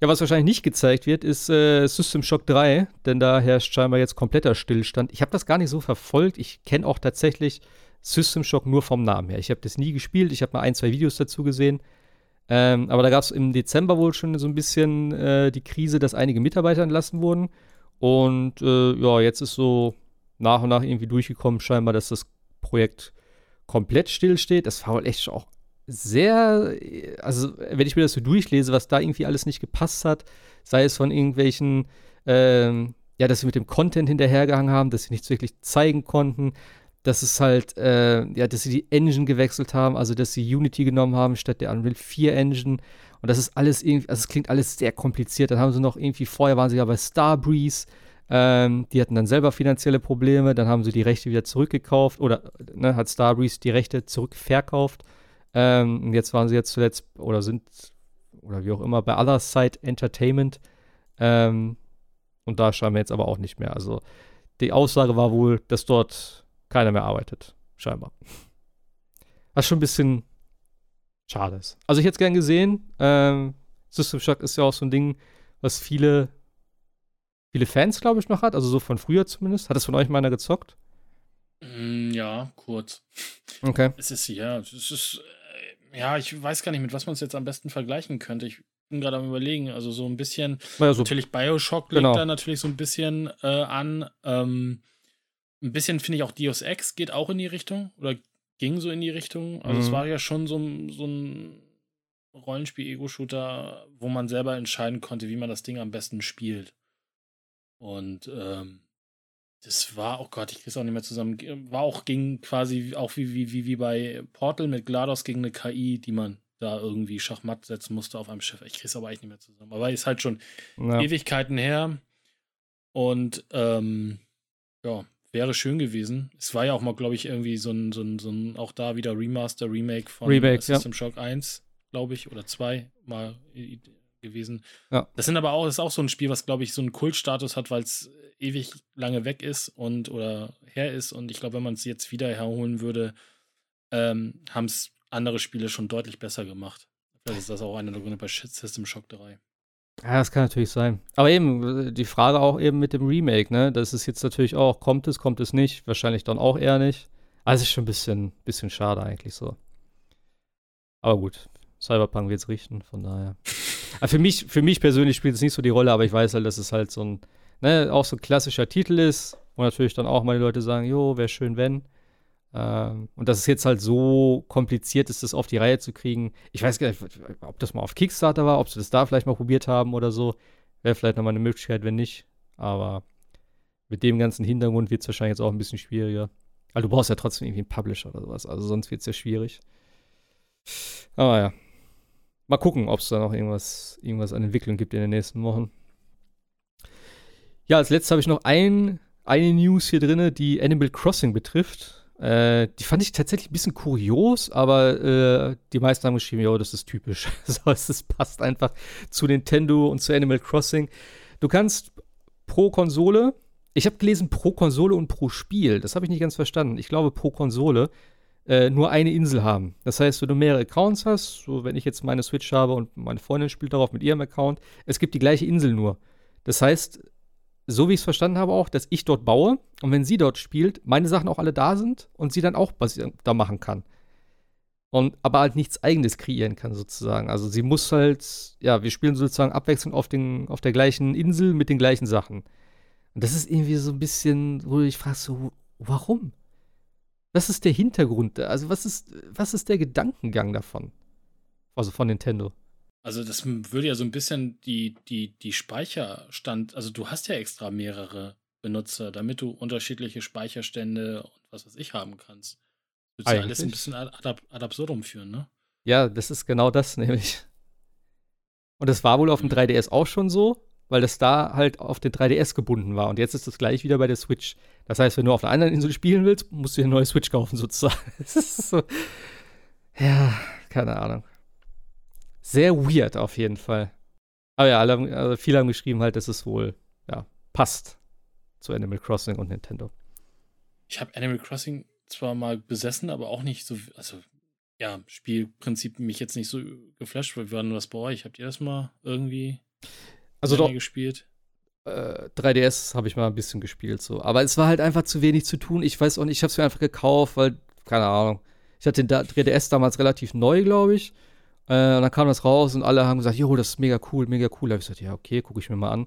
A: Ja, was wahrscheinlich nicht gezeigt wird, ist äh, System Shock 3, denn da herrscht scheinbar jetzt kompletter Stillstand. Ich habe das gar nicht so verfolgt. Ich kenne auch tatsächlich System Shock nur vom Namen her. Ich habe das nie gespielt. Ich habe mal ein, zwei Videos dazu gesehen. Ähm, aber da gab es im Dezember wohl schon so ein bisschen äh, die Krise, dass einige Mitarbeiter entlassen wurden. Und äh, ja, jetzt ist so nach und nach irgendwie durchgekommen, scheinbar, dass das Projekt komplett stillsteht. Das war wohl echt auch sehr, also wenn ich mir das so durchlese, was da irgendwie alles nicht gepasst hat, sei es von irgendwelchen, ähm, ja, dass sie mit dem Content hinterhergehangen haben, dass sie nichts wirklich zeigen konnten, dass es halt, äh, ja, dass sie die Engine gewechselt haben, also dass sie Unity genommen haben statt der Unreal 4 Engine und das ist alles irgendwie, also es klingt alles sehr kompliziert. Dann haben sie noch irgendwie, vorher waren sie ja bei Starbreeze, ähm, die hatten dann selber finanzielle Probleme, dann haben sie die Rechte wieder zurückgekauft oder ne, hat Starbreeze die Rechte zurückverkauft. Ähm, und jetzt waren sie jetzt zuletzt oder sind oder wie auch immer bei Other Side Entertainment. Ähm, und da scheinbar jetzt aber auch nicht mehr. Also die Aussage war wohl, dass dort keiner mehr arbeitet, scheinbar. Was schon ein bisschen schade ist. Also ich hätte es gern gesehen. Ähm, System Shock ist ja auch so ein Ding, was viele, viele Fans, glaube ich, noch hat. Also so von früher zumindest. Hat es von euch mal einer gezockt?
C: Mm, ja, kurz.
A: Okay.
C: Es ist ja, es ist, ja, ich weiß gar nicht, mit was man es jetzt am besten vergleichen könnte. Ich bin gerade am überlegen, also so ein bisschen,
A: so,
C: natürlich Bioshock legt
A: Genau.
C: da natürlich so ein bisschen äh, an. Ähm, ein bisschen finde ich auch Deus Ex geht auch in die Richtung oder ging so in die Richtung. Also es
A: Mhm.
C: war ja schon so, ein- so ein Rollenspiel-Ego-Shooter, wo man selber entscheiden konnte, wie man das Ding am besten spielt. Und ähm, das war, oh Gott, ich krieg's auch nicht mehr zusammen, war auch gegen quasi auch wie, wie, wie, wie bei Portal mit GLaDOS gegen eine KI, die man da irgendwie Schachmatt setzen musste auf einem Schiff. Ich krieg's aber eigentlich nicht mehr zusammen. Aber ist halt schon
A: ja.
C: Ewigkeiten her. Und ähm, ja, wäre schön gewesen. Es war ja auch mal, glaube ich, irgendwie so ein, so ein, so ein, auch da wieder Remaster, Remake von
A: Remake,
C: System Shock 1, glaube ich, oder 2. Mal, gewesen.
A: Ja.
C: Das sind aber auch, ist auch so ein Spiel, was, glaube ich, so einen Kultstatus hat, weil es ewig lange weg ist und oder her ist. Und ich glaube, wenn man es jetzt wieder herholen würde, ähm, haben es andere Spiele schon deutlich besser gemacht. Vielleicht ist das auch einer der Gründe bei System Shock 3.
A: Ja, das kann natürlich sein. Aber eben, die Frage auch eben mit dem Remake, ne? Das ist jetzt natürlich auch, kommt es, kommt es nicht? Wahrscheinlich dann auch eher nicht. Also ist schon ein bisschen, bisschen schade eigentlich so. Aber gut, Cyberpunk wird es richten, von daher. Aber für mich, für mich persönlich spielt es nicht so die Rolle, aber ich weiß halt, dass es halt so ein, ne, auch so ein klassischer Titel ist. Und natürlich dann auch mal die Leute sagen, jo, wäre schön, wenn. Ähm, und dass es jetzt halt so kompliziert ist, das auf die Reihe zu kriegen. Ich weiß gar nicht, ob das mal auf Kickstarter war, ob sie das da vielleicht mal probiert haben oder so. Wäre vielleicht nochmal eine Möglichkeit, wenn nicht. Aber mit dem ganzen Hintergrund wird es wahrscheinlich jetzt auch ein bisschen schwieriger. Weil du brauchst ja trotzdem irgendwie einen Publisher oder sowas. Also sonst wird es ja schwierig. Aber ja. Mal gucken, ob es da noch irgendwas, irgendwas an Entwicklung gibt in den nächsten Wochen. Ja, als letztes habe ich noch ein, eine News hier drin, die Animal Crossing betrifft. Äh, die fand ich tatsächlich ein bisschen kurios, aber äh, die meisten haben geschrieben, ja, das ist typisch. (laughs) es passt einfach zu Nintendo und zu Animal Crossing. Du kannst pro Konsole, ich habe gelesen pro Konsole und pro Spiel, das habe ich nicht ganz verstanden. Ich glaube pro Konsole äh, nur eine Insel haben. Das heißt, wenn du mehrere Accounts hast, so wenn ich jetzt meine Switch habe und meine Freundin spielt darauf mit ihrem Account, es gibt die gleiche Insel nur. Das heißt, so wie ich es verstanden habe auch, dass ich dort baue und wenn sie dort spielt, meine Sachen auch alle da sind und sie dann auch was da machen kann. Und aber halt nichts eigenes kreieren kann, sozusagen. Also sie muss halt, ja, wir spielen sozusagen abwechselnd auf, den, auf der gleichen Insel mit den gleichen Sachen. Und das ist irgendwie so ein bisschen, wo du dich fragst, so, warum? Was ist der Hintergrund? Also, was ist, was ist der Gedankengang davon? Also von Nintendo.
C: Also das würde ja so ein bisschen die, die, die Speicherstand, also du hast ja extra mehrere Benutzer, damit du unterschiedliche Speicherstände und was weiß ich haben kannst. Das würde ja alles ein bisschen ad, ad absurdum führen, ne?
A: Ja, das ist genau das (laughs) nämlich. Und das war wohl auf dem 3DS mhm. auch schon so, weil das da halt auf den 3DS gebunden war. Und jetzt ist das gleich wieder bei der Switch. Das heißt, wenn du auf einer anderen Insel spielen willst, musst du dir eine neue Switch kaufen, (laughs) sozusagen. Das ist so. Ja, keine Ahnung sehr weird auf jeden Fall. Aber ja, also viele haben geschrieben halt, dass es wohl, ja, passt zu Animal Crossing und Nintendo.
C: Ich habe Animal Crossing zwar mal besessen, aber auch nicht so, also ja, Spielprinzip mich jetzt nicht so geflasht. Wie war denn das bei euch? Habt ihr das mal irgendwie
A: also doch,
C: gespielt?
A: Äh, 3DS habe ich mal ein bisschen gespielt so, aber es war halt einfach zu wenig zu tun. Ich weiß auch nicht, ich habe es mir einfach gekauft, weil keine Ahnung. Ich hatte den 3DS damals relativ neu, glaube ich. Äh, und dann kam das raus und alle haben gesagt, jo, das ist mega cool, mega cool. Da habe ich gesagt, ja, okay, gucke ich mir mal an.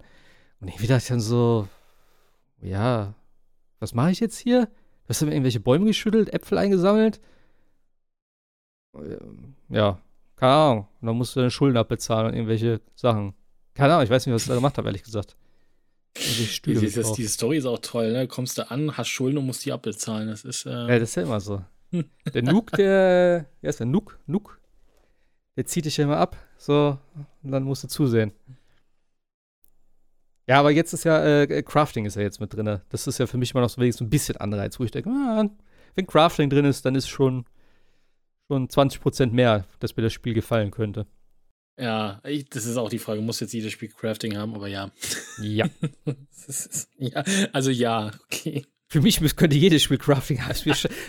A: Und irgendwie dachte ich dann so, ja, was mache ich jetzt hier? Du hast irgendwelche Bäume geschüttelt, Äpfel eingesammelt? Ja, keine Ahnung. Und dann musst du deine Schulden abbezahlen und irgendwelche Sachen. Keine Ahnung, ich weiß nicht, was ich da gemacht habe, ehrlich gesagt.
C: Stühle die, das, diese Story ist auch toll, ne? Kommst du an, hast Schulden und musst die abbezahlen. Das ist. Äh
A: ja, das ist ja immer so. der Nook, der. Wer ist der? Nook? Nook? der zieht dich ja immer ab, so, und dann musst du zusehen. Ja, aber jetzt ist ja, äh, Crafting ist ja jetzt mit drin. Das ist ja für mich immer noch so wenigstens ein bisschen Anreiz, wo ich denke, ah, wenn Crafting drin ist, dann ist schon, schon 20% mehr, dass mir das Spiel gefallen könnte.
C: Ja, ich, das ist auch die Frage, muss jetzt jedes Spiel Crafting haben, aber ja.
A: Ja. (laughs)
C: ist, ja also ja, okay.
A: Für mich könnte jedes Spiel Crafting haben.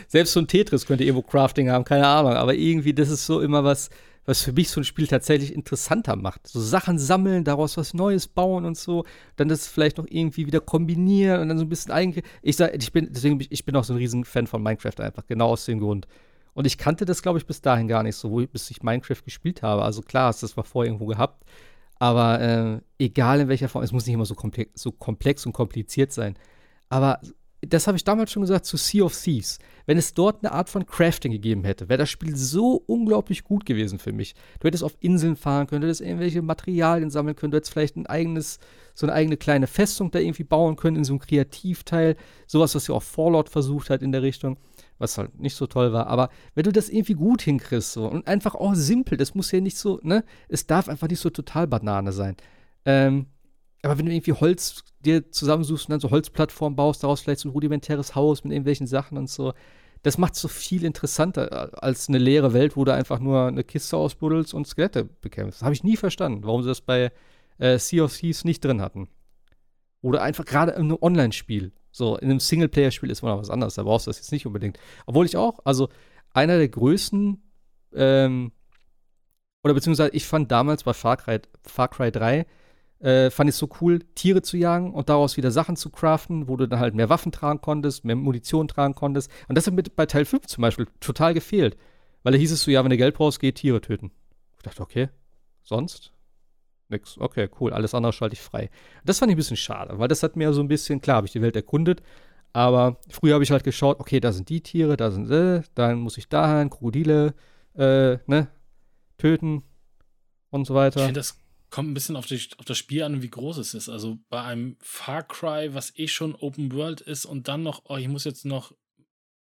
A: Selbst so ein Tetris könnte irgendwo Crafting haben, keine Ahnung. Aber irgendwie, das ist so immer was, was für mich so ein Spiel tatsächlich interessanter macht. So Sachen sammeln, daraus was Neues bauen und so, dann das vielleicht noch irgendwie wieder kombinieren und dann so ein bisschen eigentlich. Ich sag, ich bin, deswegen, ich bin auch so ein riesen Fan von Minecraft einfach, genau aus dem Grund. Und ich kannte das, glaube ich, bis dahin gar nicht so, bis ich Minecraft gespielt habe. Also klar, hast das war vorher irgendwo gehabt. Aber äh, egal in welcher Form, es muss nicht immer so komplex, so komplex und kompliziert sein. Aber das habe ich damals schon gesagt zu Sea of Thieves. Wenn es dort eine Art von Crafting gegeben hätte, wäre das Spiel so unglaublich gut gewesen für mich. Du hättest auf Inseln fahren können, du hättest irgendwelche Materialien sammeln können, du hättest vielleicht ein eigenes, so eine eigene kleine Festung da irgendwie bauen können in so einem Kreativteil. Sowas, was ja auch Fallout versucht hat in der Richtung, was halt nicht so toll war. Aber wenn du das irgendwie gut hinkriegst so, und einfach auch simpel, das muss ja nicht so, ne, es darf einfach nicht so total Banane sein. Ähm, aber wenn du irgendwie Holz dir zusammensuchst und dann so Holzplattformen baust, daraus vielleicht so ein rudimentäres Haus mit irgendwelchen Sachen und so, das macht so viel interessanter äh, als eine leere Welt, wo du einfach nur eine Kiste ausbuddelst und Skelette bekämpfst. Das habe ich nie verstanden, warum sie das bei äh, Sea of Thieves nicht drin hatten. Oder einfach gerade in einem Online-Spiel. So, in einem Singleplayer-Spiel ist mal was anderes, da brauchst du das jetzt nicht unbedingt. Obwohl ich auch, also einer der größten, ähm, oder beziehungsweise ich fand damals bei Far Cry, Far Cry 3, äh, fand ich so cool, Tiere zu jagen und daraus wieder Sachen zu craften, wo du dann halt mehr Waffen tragen konntest, mehr Munition tragen konntest. Und das hat mir bei Teil 5 zum Beispiel total gefehlt. Weil da hieß es so, ja, wenn du Geld brauchst, geh Tiere töten. Ich dachte, okay, sonst? Nix. Okay, cool, alles andere schalte ich frei. Das fand ich ein bisschen schade, weil das hat mir so ein bisschen, klar, habe ich die Welt erkundet, aber früher habe ich halt geschaut, okay, da sind die Tiere, da sind sie, dann muss ich dahin, Krokodile, äh, ne, töten und so weiter.
C: Ich finde, das kommt ein bisschen auf, die, auf, das Spiel an, wie groß es ist. Also bei einem Far Cry, was eh schon Open World ist und dann noch, oh, ich muss jetzt noch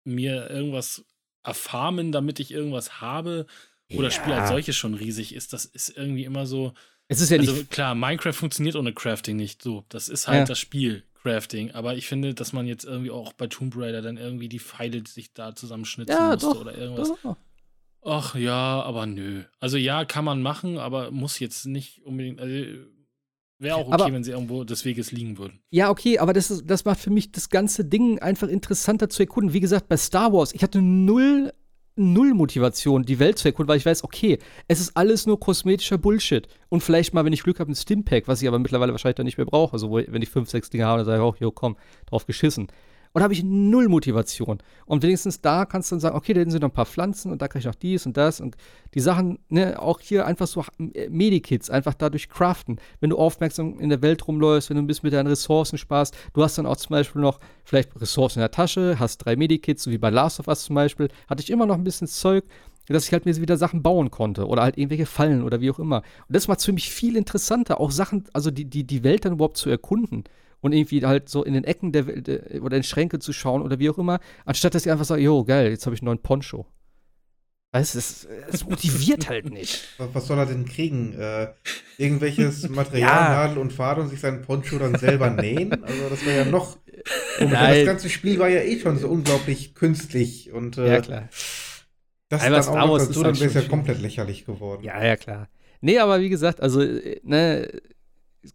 C: mir irgendwas erfarmen, damit ich irgendwas habe, wo ja. das Spiel als solches schon riesig ist, das ist irgendwie immer so.
A: Es ist ja
C: also
A: nicht.
C: Klar, Minecraft funktioniert ohne Crafting nicht so. Das ist halt ja. das Spiel, Crafting. Aber ich finde, dass man jetzt irgendwie auch bei Tomb Raider dann irgendwie die Pfeile sich da zusammenschnitzen ja, musste doch, oder irgendwas. Doch. Ach ja, aber nö. Also ja, kann man machen, aber muss jetzt nicht unbedingt. Also, Wäre auch okay, aber, wenn sie irgendwo des Weges liegen würden.
A: Ja, okay, aber das, ist, das macht für mich das ganze Ding einfach interessanter zu erkunden. Wie gesagt, bei Star Wars, ich hatte null, null Motivation, die Welt zu erkunden, weil ich weiß, okay, es ist alles nur kosmetischer Bullshit. Und vielleicht mal, wenn ich Glück habe, ein Stimpack, was ich aber mittlerweile wahrscheinlich dann nicht mehr brauche. Also, wenn ich fünf, sechs Dinge habe, dann sage ich auch, jo, komm, drauf geschissen. Und da habe ich null Motivation. Und wenigstens da kannst du dann sagen, okay, da sind noch ein paar Pflanzen und da kriege ich noch dies und das. Und die Sachen, ne, auch hier einfach so äh, Medikits, einfach dadurch craften. Wenn du aufmerksam in der Welt rumläufst, wenn du ein bisschen mit deinen Ressourcen sparst, du hast dann auch zum Beispiel noch vielleicht Ressourcen in der Tasche, hast drei Medikits, so wie bei Last of Us zum Beispiel, hatte ich immer noch ein bisschen Zeug, dass ich halt mir wieder Sachen bauen konnte oder halt irgendwelche Fallen oder wie auch immer. Und das macht es für mich viel interessanter, auch Sachen, also die, die, die Welt dann überhaupt zu erkunden und irgendwie halt so in den Ecken der, der oder in Schränke zu schauen oder wie auch immer, anstatt dass ich einfach sage, jo, geil, jetzt habe ich einen neuen Poncho. Weißt du, es, es motiviert (laughs) halt nicht.
B: Was soll er denn kriegen? Äh, irgendwelches Material, (laughs) ja. Nadel und Faden und sich seinen Poncho dann selber nähen? Also das wäre ja noch. Das ganze Spiel war ja eh schon so unglaublich künstlich und äh,
A: ja, klar.
B: Das aber dann auch noch dazu, dann wäre es ja komplett lächerlich geworden.
A: Ja, ja, klar. Nee, aber wie gesagt, also, äh, ne,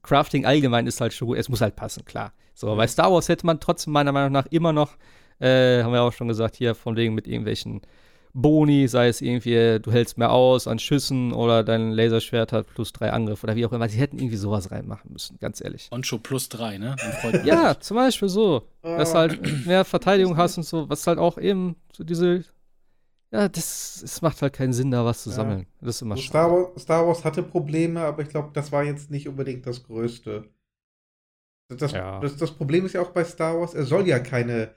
A: Crafting allgemein ist halt schon, es muss halt passen, klar. So, bei Star Wars hätte man trotzdem meiner Meinung nach immer noch, äh, haben wir auch schon gesagt, hier von wegen mit irgendwelchen Boni, sei es irgendwie, du hältst mehr aus an Schüssen oder dein Laserschwert hat plus drei Angriff oder wie auch immer. Sie hätten irgendwie sowas reinmachen müssen, ganz ehrlich.
C: Oncho plus drei, ne?
A: ja, zum Beispiel so. Dass du halt mehr Verteidigung hast und so, was halt auch eben so diese ja, das, es macht halt keinen Sinn, da was zu ja. sammeln. Das ist immer
B: also Star, Wars, Star Wars hatte Probleme, aber ich glaube, das war jetzt nicht unbedingt das Größte. Das, ja. das, das, Problem ist ja auch bei Star Wars, er soll ja keine,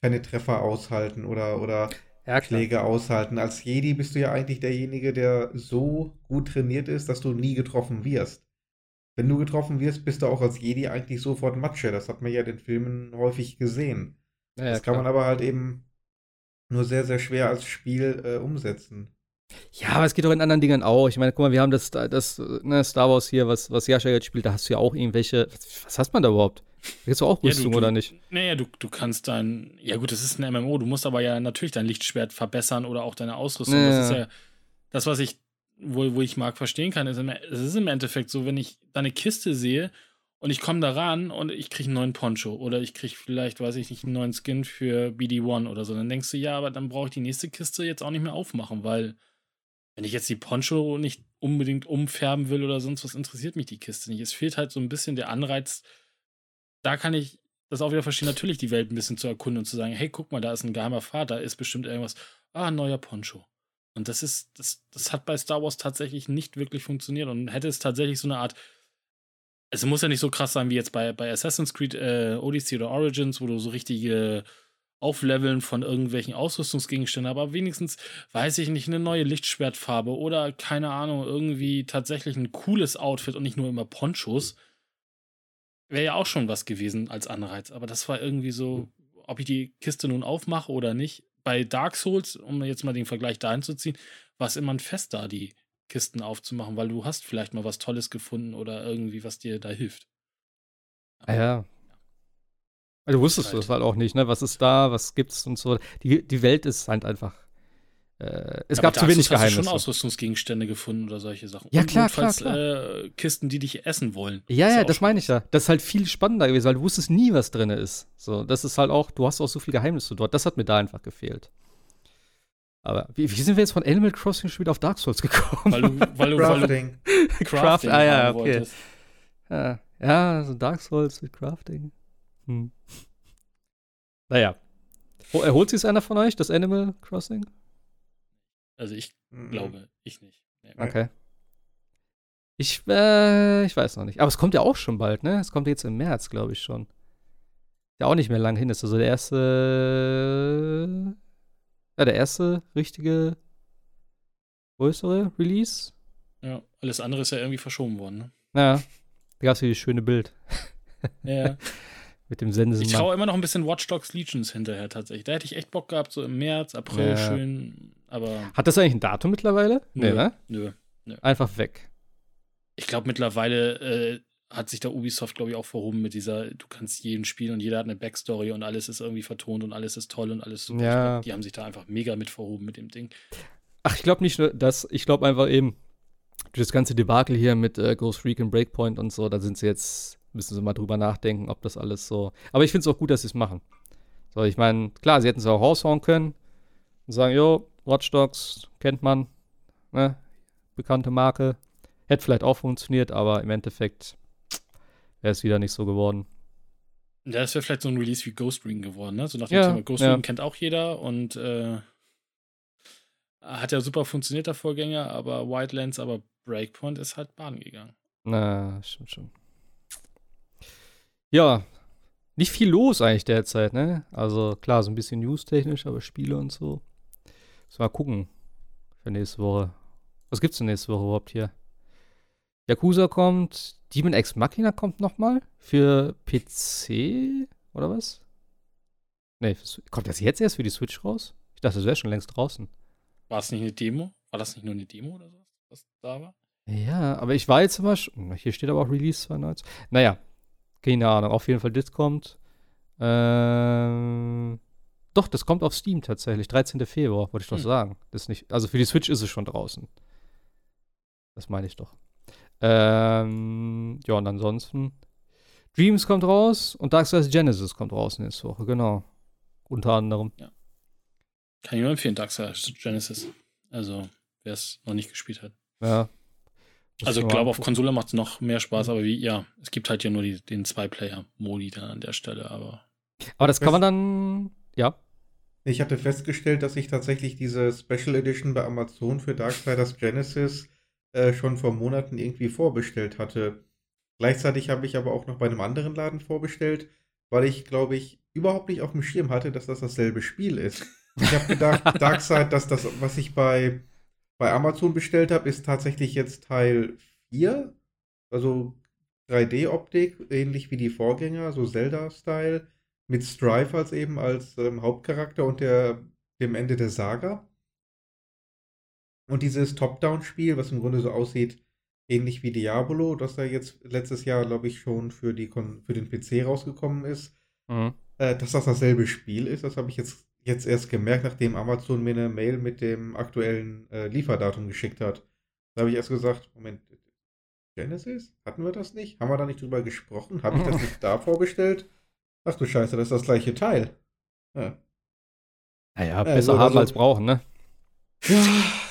B: keine Treffer aushalten oder, oder ja, Schläge aushalten. Als Jedi bist du ja eigentlich derjenige, der so gut trainiert ist, dass du nie getroffen wirst. Wenn du getroffen wirst, bist du auch als Jedi eigentlich sofort Matsche. Das hat man ja in den Filmen häufig gesehen. Das kann man aber halt eben nur sehr, sehr schwer als Spiel äh, umsetzen.
A: Ja, aber es geht auch in anderen Dingen auch. Ich meine, guck mal, wir haben das, das ne, Star Wars hier, was, was Jascha jetzt spielt, da hast du ja auch irgendwelche. Was, was hast man da überhaupt? Jetzt du auch Rüstung ja, du, oder nicht?
C: Naja, du, du kannst dein. Ja, gut, das ist ein MMO. Du musst aber ja natürlich dein Lichtschwert verbessern oder auch deine Ausrüstung. Naja. Das ist ja das, was ich, wo, wo ich mag verstehen kann. Es ist im Endeffekt so, wenn ich deine Kiste sehe und ich komme da ran und ich kriege einen neuen Poncho oder ich kriege vielleicht, weiß ich nicht, einen neuen Skin für BD1 oder so. Dann denkst du, ja, aber dann brauche ich die nächste Kiste jetzt auch nicht mehr aufmachen, weil wenn ich jetzt die Poncho nicht unbedingt umfärben will oder sonst was, interessiert mich die Kiste nicht. Es fehlt halt so ein bisschen der Anreiz. Da kann ich das auch wieder verstehen, natürlich die Welt ein bisschen zu erkunden und zu sagen, hey, guck mal, da ist ein geheimer Pfad, da ist bestimmt irgendwas. Ah, neuer Poncho. Und das ist, das, das hat bei Star Wars tatsächlich nicht wirklich funktioniert und hätte es tatsächlich so eine Art es muss ja nicht so krass sein wie jetzt bei, bei Assassin's Creed äh, Odyssey oder Origins, wo du so richtige Aufleveln von irgendwelchen Ausrüstungsgegenständen, aber wenigstens, weiß ich nicht, eine neue Lichtschwertfarbe oder keine Ahnung, irgendwie tatsächlich ein cooles Outfit und nicht nur immer Ponchos. Wäre ja auch schon was gewesen als Anreiz, aber das war irgendwie so, ob ich die Kiste nun aufmache oder nicht. Bei Dark Souls, um jetzt mal den Vergleich dahin zu ziehen, war es immer ein Fest da, die Kisten aufzumachen, weil du hast vielleicht mal was Tolles gefunden oder irgendwie, was dir da hilft.
A: Aber, ja. Also du wusstest du das halt auch nicht, ne? Was ist da, was gibt's und so. Die, die Welt ist halt einfach. Äh, es
C: Ja,
A: gab zu wenig
C: Dark Souls hast du
A: Geheimnisse.
C: schon Ausrüstungsgegenstände gefunden oder solche Sachen.
A: Ja,
C: Und
A: klar,
C: notfalls,
A: klar,
C: Äh, Kisten, die dich essen wollen.
A: Ja, ja, das meine ich ja. Das ist halt viel spannender gewesen, weil du wusstest nie, was drin ist. So, das ist halt auch, du hast auch so viele Geheimnisse dort. Das hat mir da einfach gefehlt. Aber wie, wie sind wir jetzt von Animal Crossing schon wieder auf Dark Souls gekommen?
C: Weil du, weil du, weil du
B: Crafting.
C: Crafting
A: ah, ja,
C: haben
A: okay.
C: wolltest.
A: Ja, ja, so Dark Souls mit Crafting. Hm. Naja. Ho- Erholt sich einer von euch, das Animal Crossing?
C: Also ich
B: Mhm.
C: glaube, ich nicht. Nee.
B: Ja.
A: Okay. Ich, äh, ich weiß noch nicht. Aber es kommt ja auch schon bald, ne? Es kommt jetzt im März, glaube ich schon. Ja, auch nicht mehr lang hin. Ist also der erste. Ja, der erste richtige größere Release.
C: Ja, alles andere ist ja irgendwie verschoben worden. Ne?
A: Naja, da gab es hier dieses schöne Bild (laughs)
C: Ja. (laughs)
A: mit dem Sensenmann.
C: Ich traue immer noch ein bisschen Watch Dogs Legions hinterher tatsächlich. Da hätte ich echt Bock gehabt, so im März, April
A: Ja.
C: schön, aber
A: Hat das eigentlich ein Datum mittlerweile?
C: Nö.
A: ne?
C: nö.
A: Einfach weg.
C: Ich glaube mittlerweile äh, hat sich der Ubisoft, glaube ich, auch verhoben mit dieser, du kannst jeden spielen und jeder hat eine Backstory und alles ist irgendwie vertont und alles ist toll und alles super.
A: Ja.
C: Glaub, die haben sich da einfach mega mit verhoben mit dem Ding.
A: Ach, ich glaube nicht nur das. Ich glaube einfach eben, durch das ganze Debakel hier mit äh, Ghost Recon Breakpoint und so, da sind sie jetzt, müssen sie mal drüber nachdenken, ob das alles so. Aber ich finde es auch gut, dass sie es machen. So, ich meine, klar, sie hätten es auch raushauen können und sagen, jo, Watch Dogs kennt man, ne? Bekannte Marke. Hätte vielleicht auch funktioniert, aber im Endeffekt wäre es wieder nicht so geworden.
C: Ja, das wäre vielleicht so ein Release wie Ghost Recon geworden, ne? So nach dem
A: Ja,
C: Thema Ghost
A: ja.
C: Recon kennt auch jeder und äh, hat ja super funktioniert, der Vorgänger, aber Wildlands, aber Breakpoint ist halt Bahn gegangen.
A: Na, stimmt schon. Ja, nicht viel los eigentlich derzeit, ne? Also klar, so ein bisschen news-technisch, aber Spiele und so. Müssen wir mal gucken für nächste Woche. Was gibt's denn nächste Woche überhaupt hier? Yakuza kommt, Demon X Machina kommt nochmal für PC oder was? Nee, kommt das jetzt erst für die Switch raus? Ich dachte, das wäre schon längst draußen.
C: War es nicht eine Demo? War das nicht nur eine Demo oder so, was da war?
A: Ja, aber ich war jetzt immer schon. Hier steht aber auch Release 92. Naja, keine Ahnung. Auf jeden Fall, das kommt. Ähm, doch, das kommt auf Steam tatsächlich. 13. Februar, wollte ich doch
C: Hm.
A: sagen. Das nicht, also für die Switch ist es schon draußen. Das meine ich doch. Ähm, ja, und ansonsten. Dreams kommt raus und Darksiders Genesis kommt raus nächste Woche, genau. Unter anderem.
C: Kann ich nur empfehlen, Darksiders Genesis. Also, wer es noch nicht gespielt hat.
A: Ja. Muss
C: Also,
A: ich
C: glaube, auf. Konsole macht es noch mehr Spaß, aber wie, ja, es gibt halt ja nur die, den Zwei-Player-Modi dann an der Stelle, aber.
A: Aber das kann man dann. Ja.
B: Ich hatte festgestellt, dass ich tatsächlich diese Special Edition bei Amazon für Darksiders Genesis äh, schon vor Monaten irgendwie vorbestellt hatte. Gleichzeitig habe ich aber auch noch bei einem anderen Laden vorbestellt, weil ich, glaube ich, überhaupt nicht auf dem Schirm hatte, dass das dasselbe Spiel ist. Ich habe gedacht, (laughs) Darkseid, dass das, was ich bei, bei Amazon bestellt habe, ist tatsächlich jetzt Teil 4. Also 3D-Optik, ähnlich wie die Vorgänger, so Zelda-Style, mit Strife als eben als ähm, Hauptcharakter und der, dem Ende der Saga. Und dieses Top-Down-Spiel, was im Grunde so aussieht, ähnlich wie Diablo, das da jetzt letztes Jahr, glaube ich, schon für, die Kon für den PC rausgekommen ist,
A: Mhm.
B: äh, dass das dasselbe Spiel ist. Das habe ich jetzt, jetzt erst gemerkt, nachdem Amazon mir eine Mail mit dem aktuellen äh, Lieferdatum geschickt hat. Da habe ich erst gesagt, Moment, Genesis? Hatten wir das nicht? Haben wir da nicht drüber gesprochen? Habe ich das nicht da (laughs) vorbestellt? Ach du Scheiße, das ist das gleiche Teil. Ja.
A: Naja,
B: Äh,
A: besser
B: so,
A: haben
B: also-
A: als brauchen, ne?
B: Ja,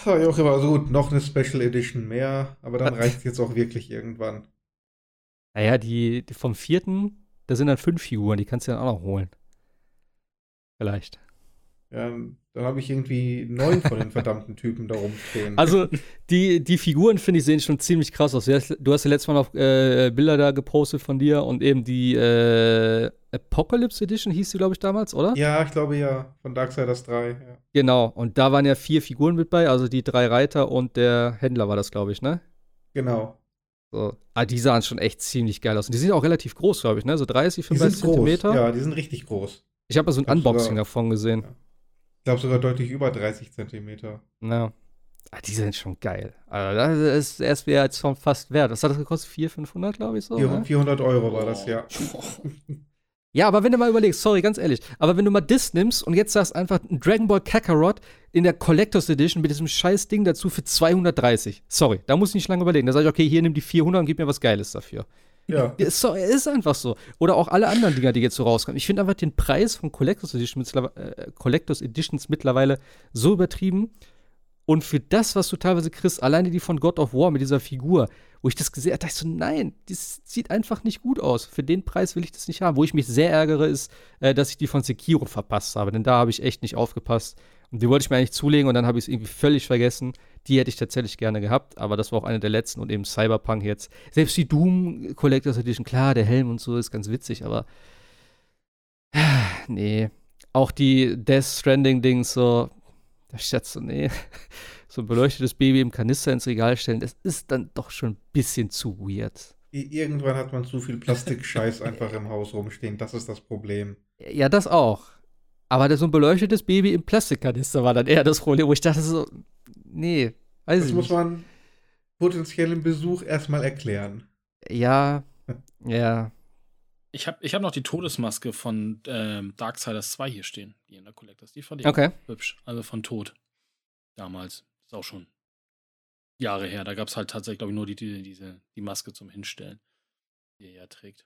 B: sag ich auch immer so gut, noch eine Special Edition mehr, aber dann reicht es jetzt auch wirklich irgendwann.
A: Naja, die, die vom vierten, da sind dann fünf Figuren, die kannst du dann auch noch holen. Vielleicht.
B: Ja, dann habe ich irgendwie neun von den verdammten Typen da rumstehen.
A: Also, die, die Figuren, finde ich, sehen schon ziemlich krass aus. Du hast, du hast ja letztes Mal noch äh, Bilder da gepostet von dir und eben die äh, Apocalypse Edition hieß sie, glaube ich, damals, oder?
B: ja, ich glaube ja, von Darksiders 3. Ja.
A: Genau. Und da waren ja vier Figuren mit bei, also die drei Reiter und der Händler war das, glaube ich, ne?
B: Genau.
A: So. Ah, die sahen schon echt ziemlich geil aus. Und die sind auch relativ groß, glaube ich, ne? So 30,
B: Die
A: 35
B: sind groß.
A: Zentimeter.
B: Ja, die sind richtig groß.
A: Ich habe mal so ein Unboxing davon gesehen.
B: Ich glaube sogar deutlich über 30 Zentimeter.
A: Ja. Ah, die sind schon geil. Also, das ist erst wäre jetzt schon fast wert. Was hat das gekostet? 400, 500, glaube ich so.
B: Vier-
A: Ne?
B: 400 Euro war das, ja.
A: Ja, aber wenn du mal überlegst, sorry, ganz ehrlich, aber wenn du mal Dis nimmst und jetzt sagst einfach ein Dragon Ball Kakarot in der Collectors Edition mit diesem scheiß Ding dazu für 230. Sorry, da muss ich nicht lange überlegen. Da sage ich, okay, hier nimm die 400 und gib mir was Geiles dafür.
B: Ja.
A: Ist, so, ist einfach so. Oder auch alle anderen Dinger, die jetzt so rauskommen. Ich finde einfach den Preis von Collectors Editions, äh, Collectors Editions mittlerweile so übertrieben. Und für das, was du teilweise kriegst, alleine die von God of War mit dieser Figur, wo ich das gesehen habe, dachte ich so, nein, das sieht einfach nicht gut aus. Für den Preis will ich das nicht haben. Wo ich mich sehr ärgere, ist, äh, dass ich die von Sekiro verpasst habe. Denn da habe ich echt nicht aufgepasst. Und die wollte ich mir eigentlich zulegen und dann habe ich es irgendwie völlig vergessen. Die hätte ich tatsächlich gerne gehabt, aber das war auch eine der letzten und eben Cyberpunk jetzt. Selbst die Doom Collectors Edition, klar, der Helm und so ist ganz witzig, aber (sighs) nee. Auch die Death Stranding Dings so, da steht so, nee, (laughs) so ein beleuchtetes Baby im Kanister ins Regal stellen, das ist dann doch schon ein bisschen zu weird.
B: Irgendwann hat man zu viel Plastikscheiß einfach im Haus rumstehen. Das ist das Problem.
A: Ja, das auch. Aber das so ein beleuchtetes Baby im Plastikkanister war dann eher das Problem, wo ich dachte so, nee, weiß
B: Das
A: ich
B: muss
A: nicht.
B: man potenziellen Besuch erstmal erklären.
A: Ja, ja.
C: Ich habe ich hab noch die Todesmaske von ähm, Darksiders 2 hier stehen, die in der Collectors. Die fand ich
A: Okay.
C: hübsch. Also von Tod. Damals. Ist auch schon Jahre her. Da gab es halt tatsächlich, glaube ich, nur die, die, diese, die Maske zum Hinstellen, die er ja trägt.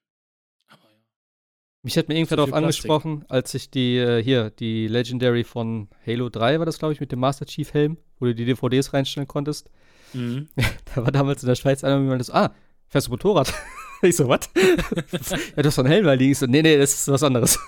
A: Mich hat mir irgendwer darauf angesprochen, als ich die, äh, hier, die Legendary von Halo 3 war das, glaube ich, mit dem Master Chief Helm, wo du die DVDs reinstellen konntest.
C: Mhm. (laughs)
A: Da war damals in der Schweiz einer, wie man das, ah, fährst du Motorrad? (laughs) ich so, was? (laughs) ja, du hast so einen Helm da liegen. Ich so, nee, nee, das ist was anderes.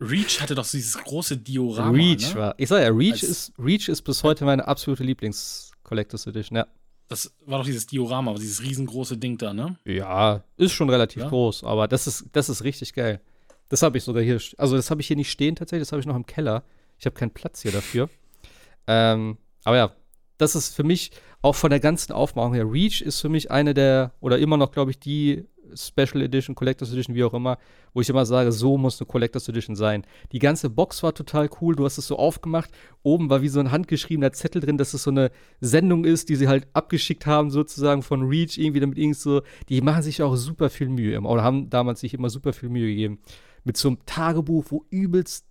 C: Reach hatte doch dieses große Diorama.
A: Reach
C: ne?
A: war, ich sag ja, Reach
C: Als-
A: ist, Reach ist bis heute meine absolute Lieblings-Collectors Edition, ja.
C: Das war doch dieses Diorama, dieses riesengroße Ding da, ne?
A: Ja, ist schon relativ
C: Ja.
A: groß, aber das ist, das ist richtig geil. Das habe ich sogar hier, also das habe ich hier nicht stehen tatsächlich, das habe ich noch im Keller. Ich habe keinen Platz hier dafür. (laughs) ähm, aber ja, das ist für mich auch von der ganzen Aufmachung her. Reach ist für mich eine der, oder immer noch, glaube ich, die Special Edition, Collectors Edition, wie auch immer, wo ich immer sage, so muss eine Collectors Edition sein. Die ganze Box war total cool, du hast es so aufgemacht. Oben war wie so ein handgeschriebener Zettel drin, dass es so eine Sendung ist, die sie halt abgeschickt haben, sozusagen von Reach, irgendwie damit irgend so. Die machen sich auch super viel Mühe immer, oder haben damals sich immer super viel Mühe gegeben. Mit so einem Tagebuch, wo übelst,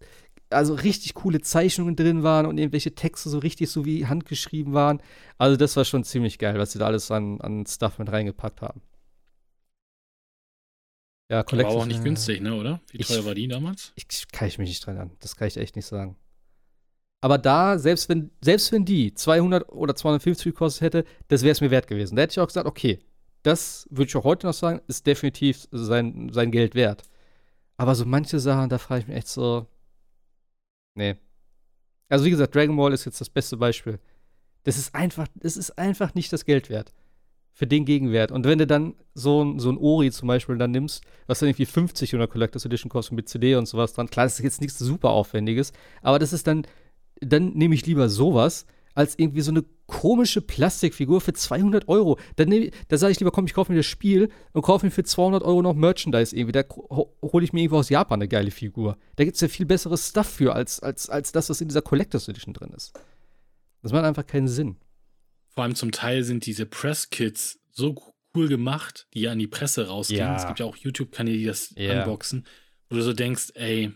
A: also richtig coole Zeichnungen drin waren und irgendwelche Texte so richtig so wie handgeschrieben waren. Also, das war schon ziemlich geil, was sie da alles an, an Stuff mit reingepackt haben. Ja,
C: War
A: Collectors,
C: auch nicht
A: äh,
C: günstig, ne, oder? Wie
A: ich-
C: teuer war die damals?
A: ich, kann ich mich nicht dran an. Das kann ich echt nicht sagen. Aber da, selbst wenn, selbst wenn die 200 oder 250 gekostet hätte, das wäre es mir wert gewesen. Da hätte ich auch gesagt, okay, das würde ich auch heute noch sagen, ist definitiv sein, sein Geld wert. Aber so manche Sachen, da frage ich mich echt so, nee. Also wie gesagt, Dragon Ball ist jetzt das beste Beispiel. Das ist einfach, das ist einfach nicht das Geld wert. Für den Gegenwert. Und wenn du dann so ein, so ein Ori zum Beispiel dann nimmst, was dann irgendwie 50 oder Collectors Edition kostet mit CD und sowas dran. Klar, das ist jetzt nichts super Aufwendiges, aber das ist dann, dann nehme ich lieber sowas, als irgendwie so eine komische Plastikfigur für 200 Euro. Dann nehm, da sage ich lieber, komm, ich kaufe mir das Spiel und kaufe mir für 200 Euro noch Merchandise irgendwie. Da hole ich mir irgendwo aus Japan eine geile Figur. Da gibt es ja viel besseres Stuff für, als, als, als das, was in dieser Collectors Edition drin ist. Das macht einfach keinen Sinn.
C: Vor allem zum Teil sind diese Press-Kits so cool gemacht, die ja an die Presse rausgehen.
A: Ja.
C: Es gibt ja auch YouTube-Kanäle, die das
A: Ja.
C: unboxen, wo du so denkst, ey,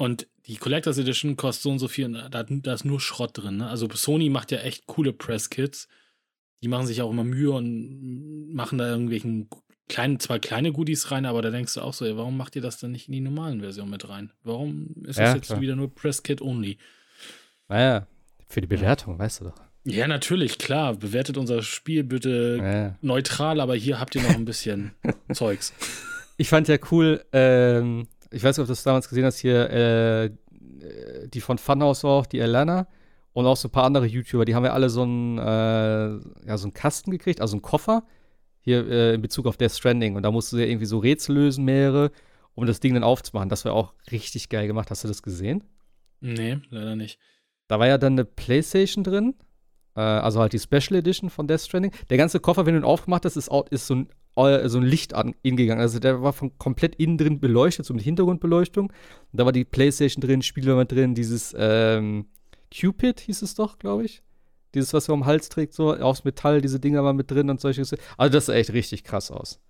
C: und die Collectors Edition kostet so und so viel, und da, da ist nur Schrott drin. Ne? Also Sony macht ja echt coole Press-Kits. Die machen sich auch immer Mühe und machen da irgendwelchen kleinen, zwar kleine Goodies rein, aber da denkst du auch so, ey, warum macht ihr das dann nicht in die normalen Versionen mit rein? Warum ist das
A: Ja,
C: jetzt
A: klar.
C: wieder nur Press-Kit only?
A: Naja, für die Bewertung, weißt du doch.
C: Ja, natürlich, klar. Bewertet unser Spiel bitte
A: Ja.
C: neutral, aber hier habt ihr noch ein bisschen (laughs) Zeugs.
A: Ich fand ja cool, ähm, ich weiß nicht, ob du das damals gesehen hast, hier, äh, äh, die von Funhouse auch, die Elana und auch so ein paar andere YouTuber, die haben ja alle so einen, äh, ja, so einen Kasten gekriegt, also einen Koffer, hier äh, in Bezug auf Death Stranding. Und da musst du ja irgendwie so Rätsel lösen, mehrere, um das Ding dann aufzumachen. Das war auch richtig geil gemacht. Hast du das gesehen?
C: Nee, leider nicht.
A: Da war ja dann eine Playstation drin, äh, also halt die Special Edition von Death Stranding. Der ganze Koffer, wenn du ihn aufgemacht hast, ist, ist so ein, so ein Licht an, hingegangen. Also der war von komplett innen drin beleuchtet, so mit Hintergrundbeleuchtung. Und da war die Playstation drin, Spiele war drin, dieses ähm, Cupid hieß es doch, glaube ich. Dieses, was er um den Hals trägt, so aus Metall, diese Dinger waren mit drin und solche. Also das sah echt richtig krass aus.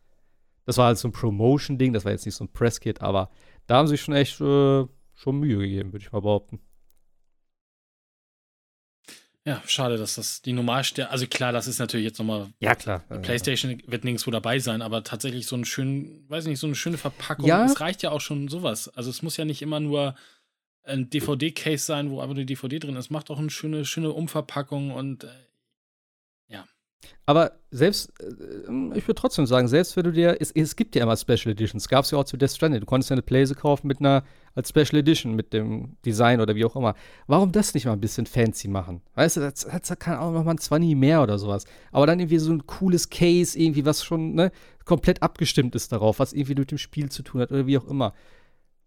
A: Das war halt so ein Promotion-Ding, das war jetzt nicht so ein Presskit, aber Da haben sie sich schon echt äh, schon Mühe gegeben, würde ich mal behaupten.
C: Ja, schade, dass das die Normalstärke, also klar, das ist natürlich jetzt nochmal.
A: Ja, klar.
C: PlayStation wird nirgendwo dabei sein, aber tatsächlich so ein schön, weiß nicht, so eine schöne Verpackung.
A: Ja.
C: Es reicht ja auch schon sowas. Also es muss ja nicht immer nur ein DVD-Case sein, wo einfach die DVD drin ist. Macht auch eine schöne, schöne Umverpackung und äh,
A: Aber selbst, äh, ich würde trotzdem sagen, selbst wenn du dir, es, es gibt ja immer Special Editions, gab es ja auch zu Death Stranding. Du konntest ja eine Playse kaufen mit einer, als Special Edition, mit dem Design oder wie auch immer. Warum das nicht mal ein bisschen fancy machen? Weißt du, das, das kann auch noch mal ein 20 mehr oder sowas. Aber dann irgendwie so ein cooles Case, irgendwie, was schon, ne, komplett abgestimmt ist darauf, was irgendwie mit dem Spiel zu tun hat oder wie auch immer.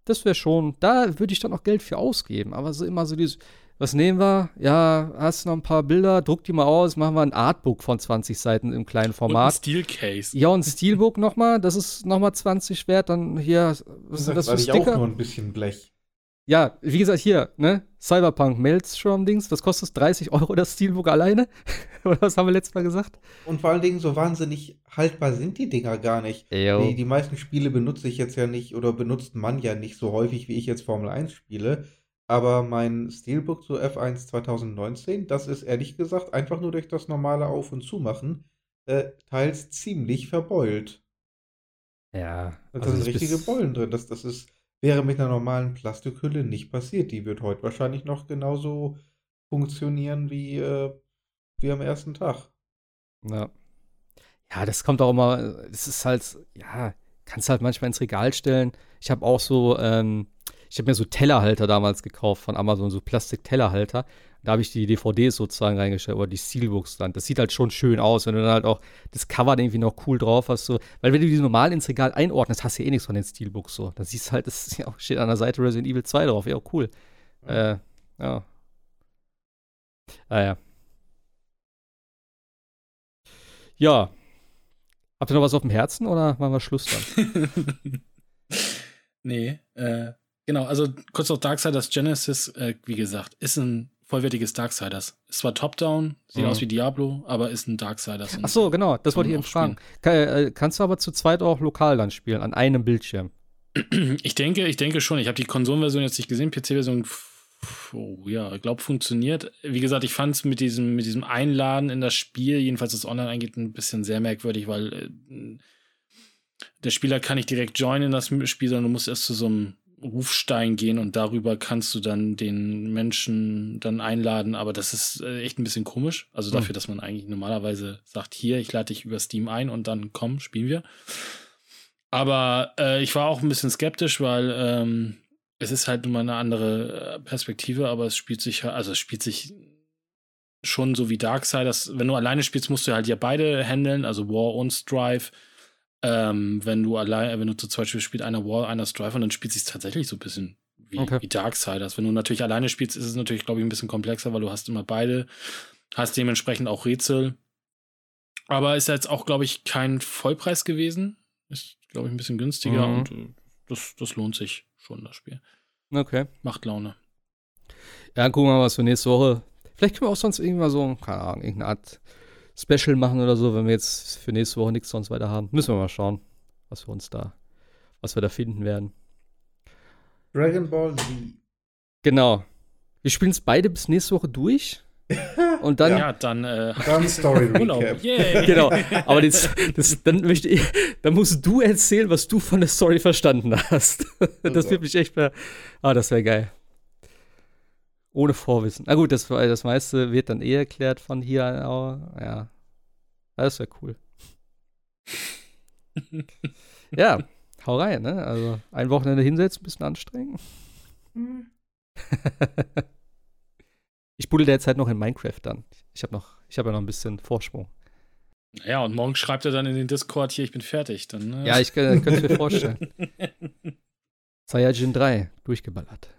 A: Das wäre schon, da würde ich dann auch Geld für ausgeben. Aber so immer so dieses, was nehmen wir? Ja, hast du noch ein paar Bilder? Druck die mal aus, machen wir ein Artbook von 20 Seiten im kleinen
C: und ein
A: Format.
C: Steel-Case.
A: Ja, und ein Steelbook nochmal, das ist nochmal 20 wert. Dann hier, was sind das für
B: Weil ich auch nur
A: Sticker?
B: ein bisschen Blech.
A: Ja, wie gesagt, hier, ne? Cyberpunk Maelstrom-Dings, was kostet das? 30 Euro das Steelbook alleine? (laughs) Oder was haben wir letztes Mal gesagt?
B: Und vor allen Dingen, so wahnsinnig haltbar sind die Dinger gar nicht. Die, die meisten Spiele benutze ich jetzt ja nicht oder benutzt man ja nicht so häufig, wie ich jetzt Formel 1 spiele. Aber mein Steelbook zu F1 2019, das ist ehrlich gesagt einfach nur durch das normale Auf- und Zumachen äh, teils ziemlich verbeult.
A: Ja,
B: Da
A: also
B: sind
A: das
B: richtige Beulen drin. Das, das ist, wäre mit einer normalen Plastikhülle nicht passiert. Die wird heute wahrscheinlich noch genauso funktionieren wie, äh, wie am ersten Tag.
A: Ja. Ja, das kommt auch immer, es ist halt, ja, kannst halt manchmal ins Regal stellen. Ich habe auch so, ähm, ich habe mir so Tellerhalter damals gekauft von Amazon, so Plastik-Tellerhalter. Da habe ich die DVDs sozusagen reingestellt oder die Steelbooks dann. Das sieht halt schon schön aus, wenn du dann halt auch das Cover irgendwie noch cool drauf hast. So. Weil wenn du die normal ins Regal einordnest, hast du ja eh nichts von den Steelbooks so. Dann siehst du halt, das ja auch, steht an der Seite Resident Evil 2 drauf. Ja, cool. Äh, ja. Ah, ja. Ja. Habt ihr noch was auf dem Herzen oder machen wir Schluss dann? (laughs)
C: nee, äh, genau, also kurz noch Darksiders Genesis, äh, wie gesagt, ist ein vollwertiges Darksiders. Ist zwar Top-Down, sieht
A: Mhm.
C: aus wie Diablo, aber ist ein Darksiders.
A: Ach so, genau, das wollte ich eben fragen. Kann, äh, kannst du aber zu zweit auch lokal dann spielen, an einem Bildschirm? (clears throat)
C: Ich denke, ich denke schon. Ich habe die Konsolenversion jetzt nicht gesehen, PC-Version, oh, ja, ich glaube, funktioniert. Wie gesagt, ich fand es mit diesem, mit diesem Einladen in das Spiel, jedenfalls das Online eingeht, ein bisschen sehr merkwürdig, weil äh, der Spieler kann nicht direkt joinen in das Spiel, sondern du musst erst zu so einem Rufstein gehen und darüber kannst du dann den Menschen dann einladen, aber das ist äh, echt ein bisschen komisch. Also
A: Hm.
C: dafür, dass man eigentlich normalerweise sagt, hier, ich lade dich über Steam ein und dann komm, spielen wir. Aber äh, ich war auch ein bisschen skeptisch, weil ähm, es ist halt nun mal eine andere äh, Perspektive, aber es spielt sich, also es spielt sich schon so wie Darksiders. Wenn du alleine spielst, musst du halt ja beide handeln, also War und Strife. Ähm, wenn du allein, wenn du zu zweit spielst, spielt einer War, einer Strife und dann spielt sich tatsächlich so ein bisschen wie,
A: Okay.
C: wie Darksiders. Wenn du natürlich alleine spielst, ist es natürlich, glaube ich, ein bisschen komplexer, weil du hast immer beide, hast dementsprechend auch Rätsel. Aber ist jetzt auch, glaube ich, kein Vollpreis gewesen. Ist, glaube ich, ein bisschen günstiger
A: Mhm.
C: und äh, das, das lohnt sich schon, das Spiel.
A: Okay.
C: Macht Laune.
A: Ja, dann gucken wir mal, was für nächste Woche. Vielleicht können wir auch sonst irgendwann so, keine Ahnung, irgendeine Art Special machen oder so, wenn wir jetzt für nächste Woche nichts sonst weiter haben. Müssen wir mal schauen, was wir uns da, was wir da finden werden.
B: Dragon Ball Z.
A: Genau. Wir spielen es beide bis nächste Woche durch. (laughs) Und dann,
C: Ja, dann äh,
B: Dann Story. (laughs) Recap.
A: Genau. Aber das, das, dann möchte ich, dann musst du erzählen, was du von der Story verstanden hast. (laughs) Das
B: Also.
A: wird mich echt, ver- ah, das wäre geil. Ohne Vorwissen. Na gut, das, das meiste wird dann eh erklärt von hier, aber ja. Das wäre cool. (laughs) ja, hau rein, ne? Also ein Wochenende hinsetzen, ein bisschen anstrengen. (laughs) ich buddel derzeit noch in Minecraft dann. Ich habe noch, ich habe ja noch ein bisschen Vorsprung.
C: Ja, und morgen schreibt er dann in den Discord hier, ich bin fertig. Dann, äh,
A: Ja, ich äh, könnte es mir vorstellen. (laughs) Saiyajin 3, durchgeballert.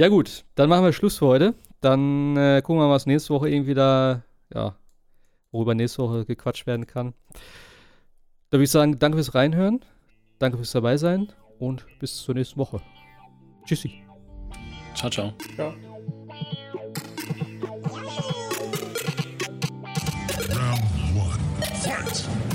A: Ja gut, dann machen wir Schluss für heute. Dann äh, gucken wir mal, was nächste Woche irgendwie da, ja, worüber nächste Woche gequatscht werden kann. Da würde ich sagen, danke fürs Reinhören, danke fürs dabei sein und bis zur nächsten Woche. Tschüssi.
C: Ciao, ciao.
B: Ja.
D: Round one. Fight!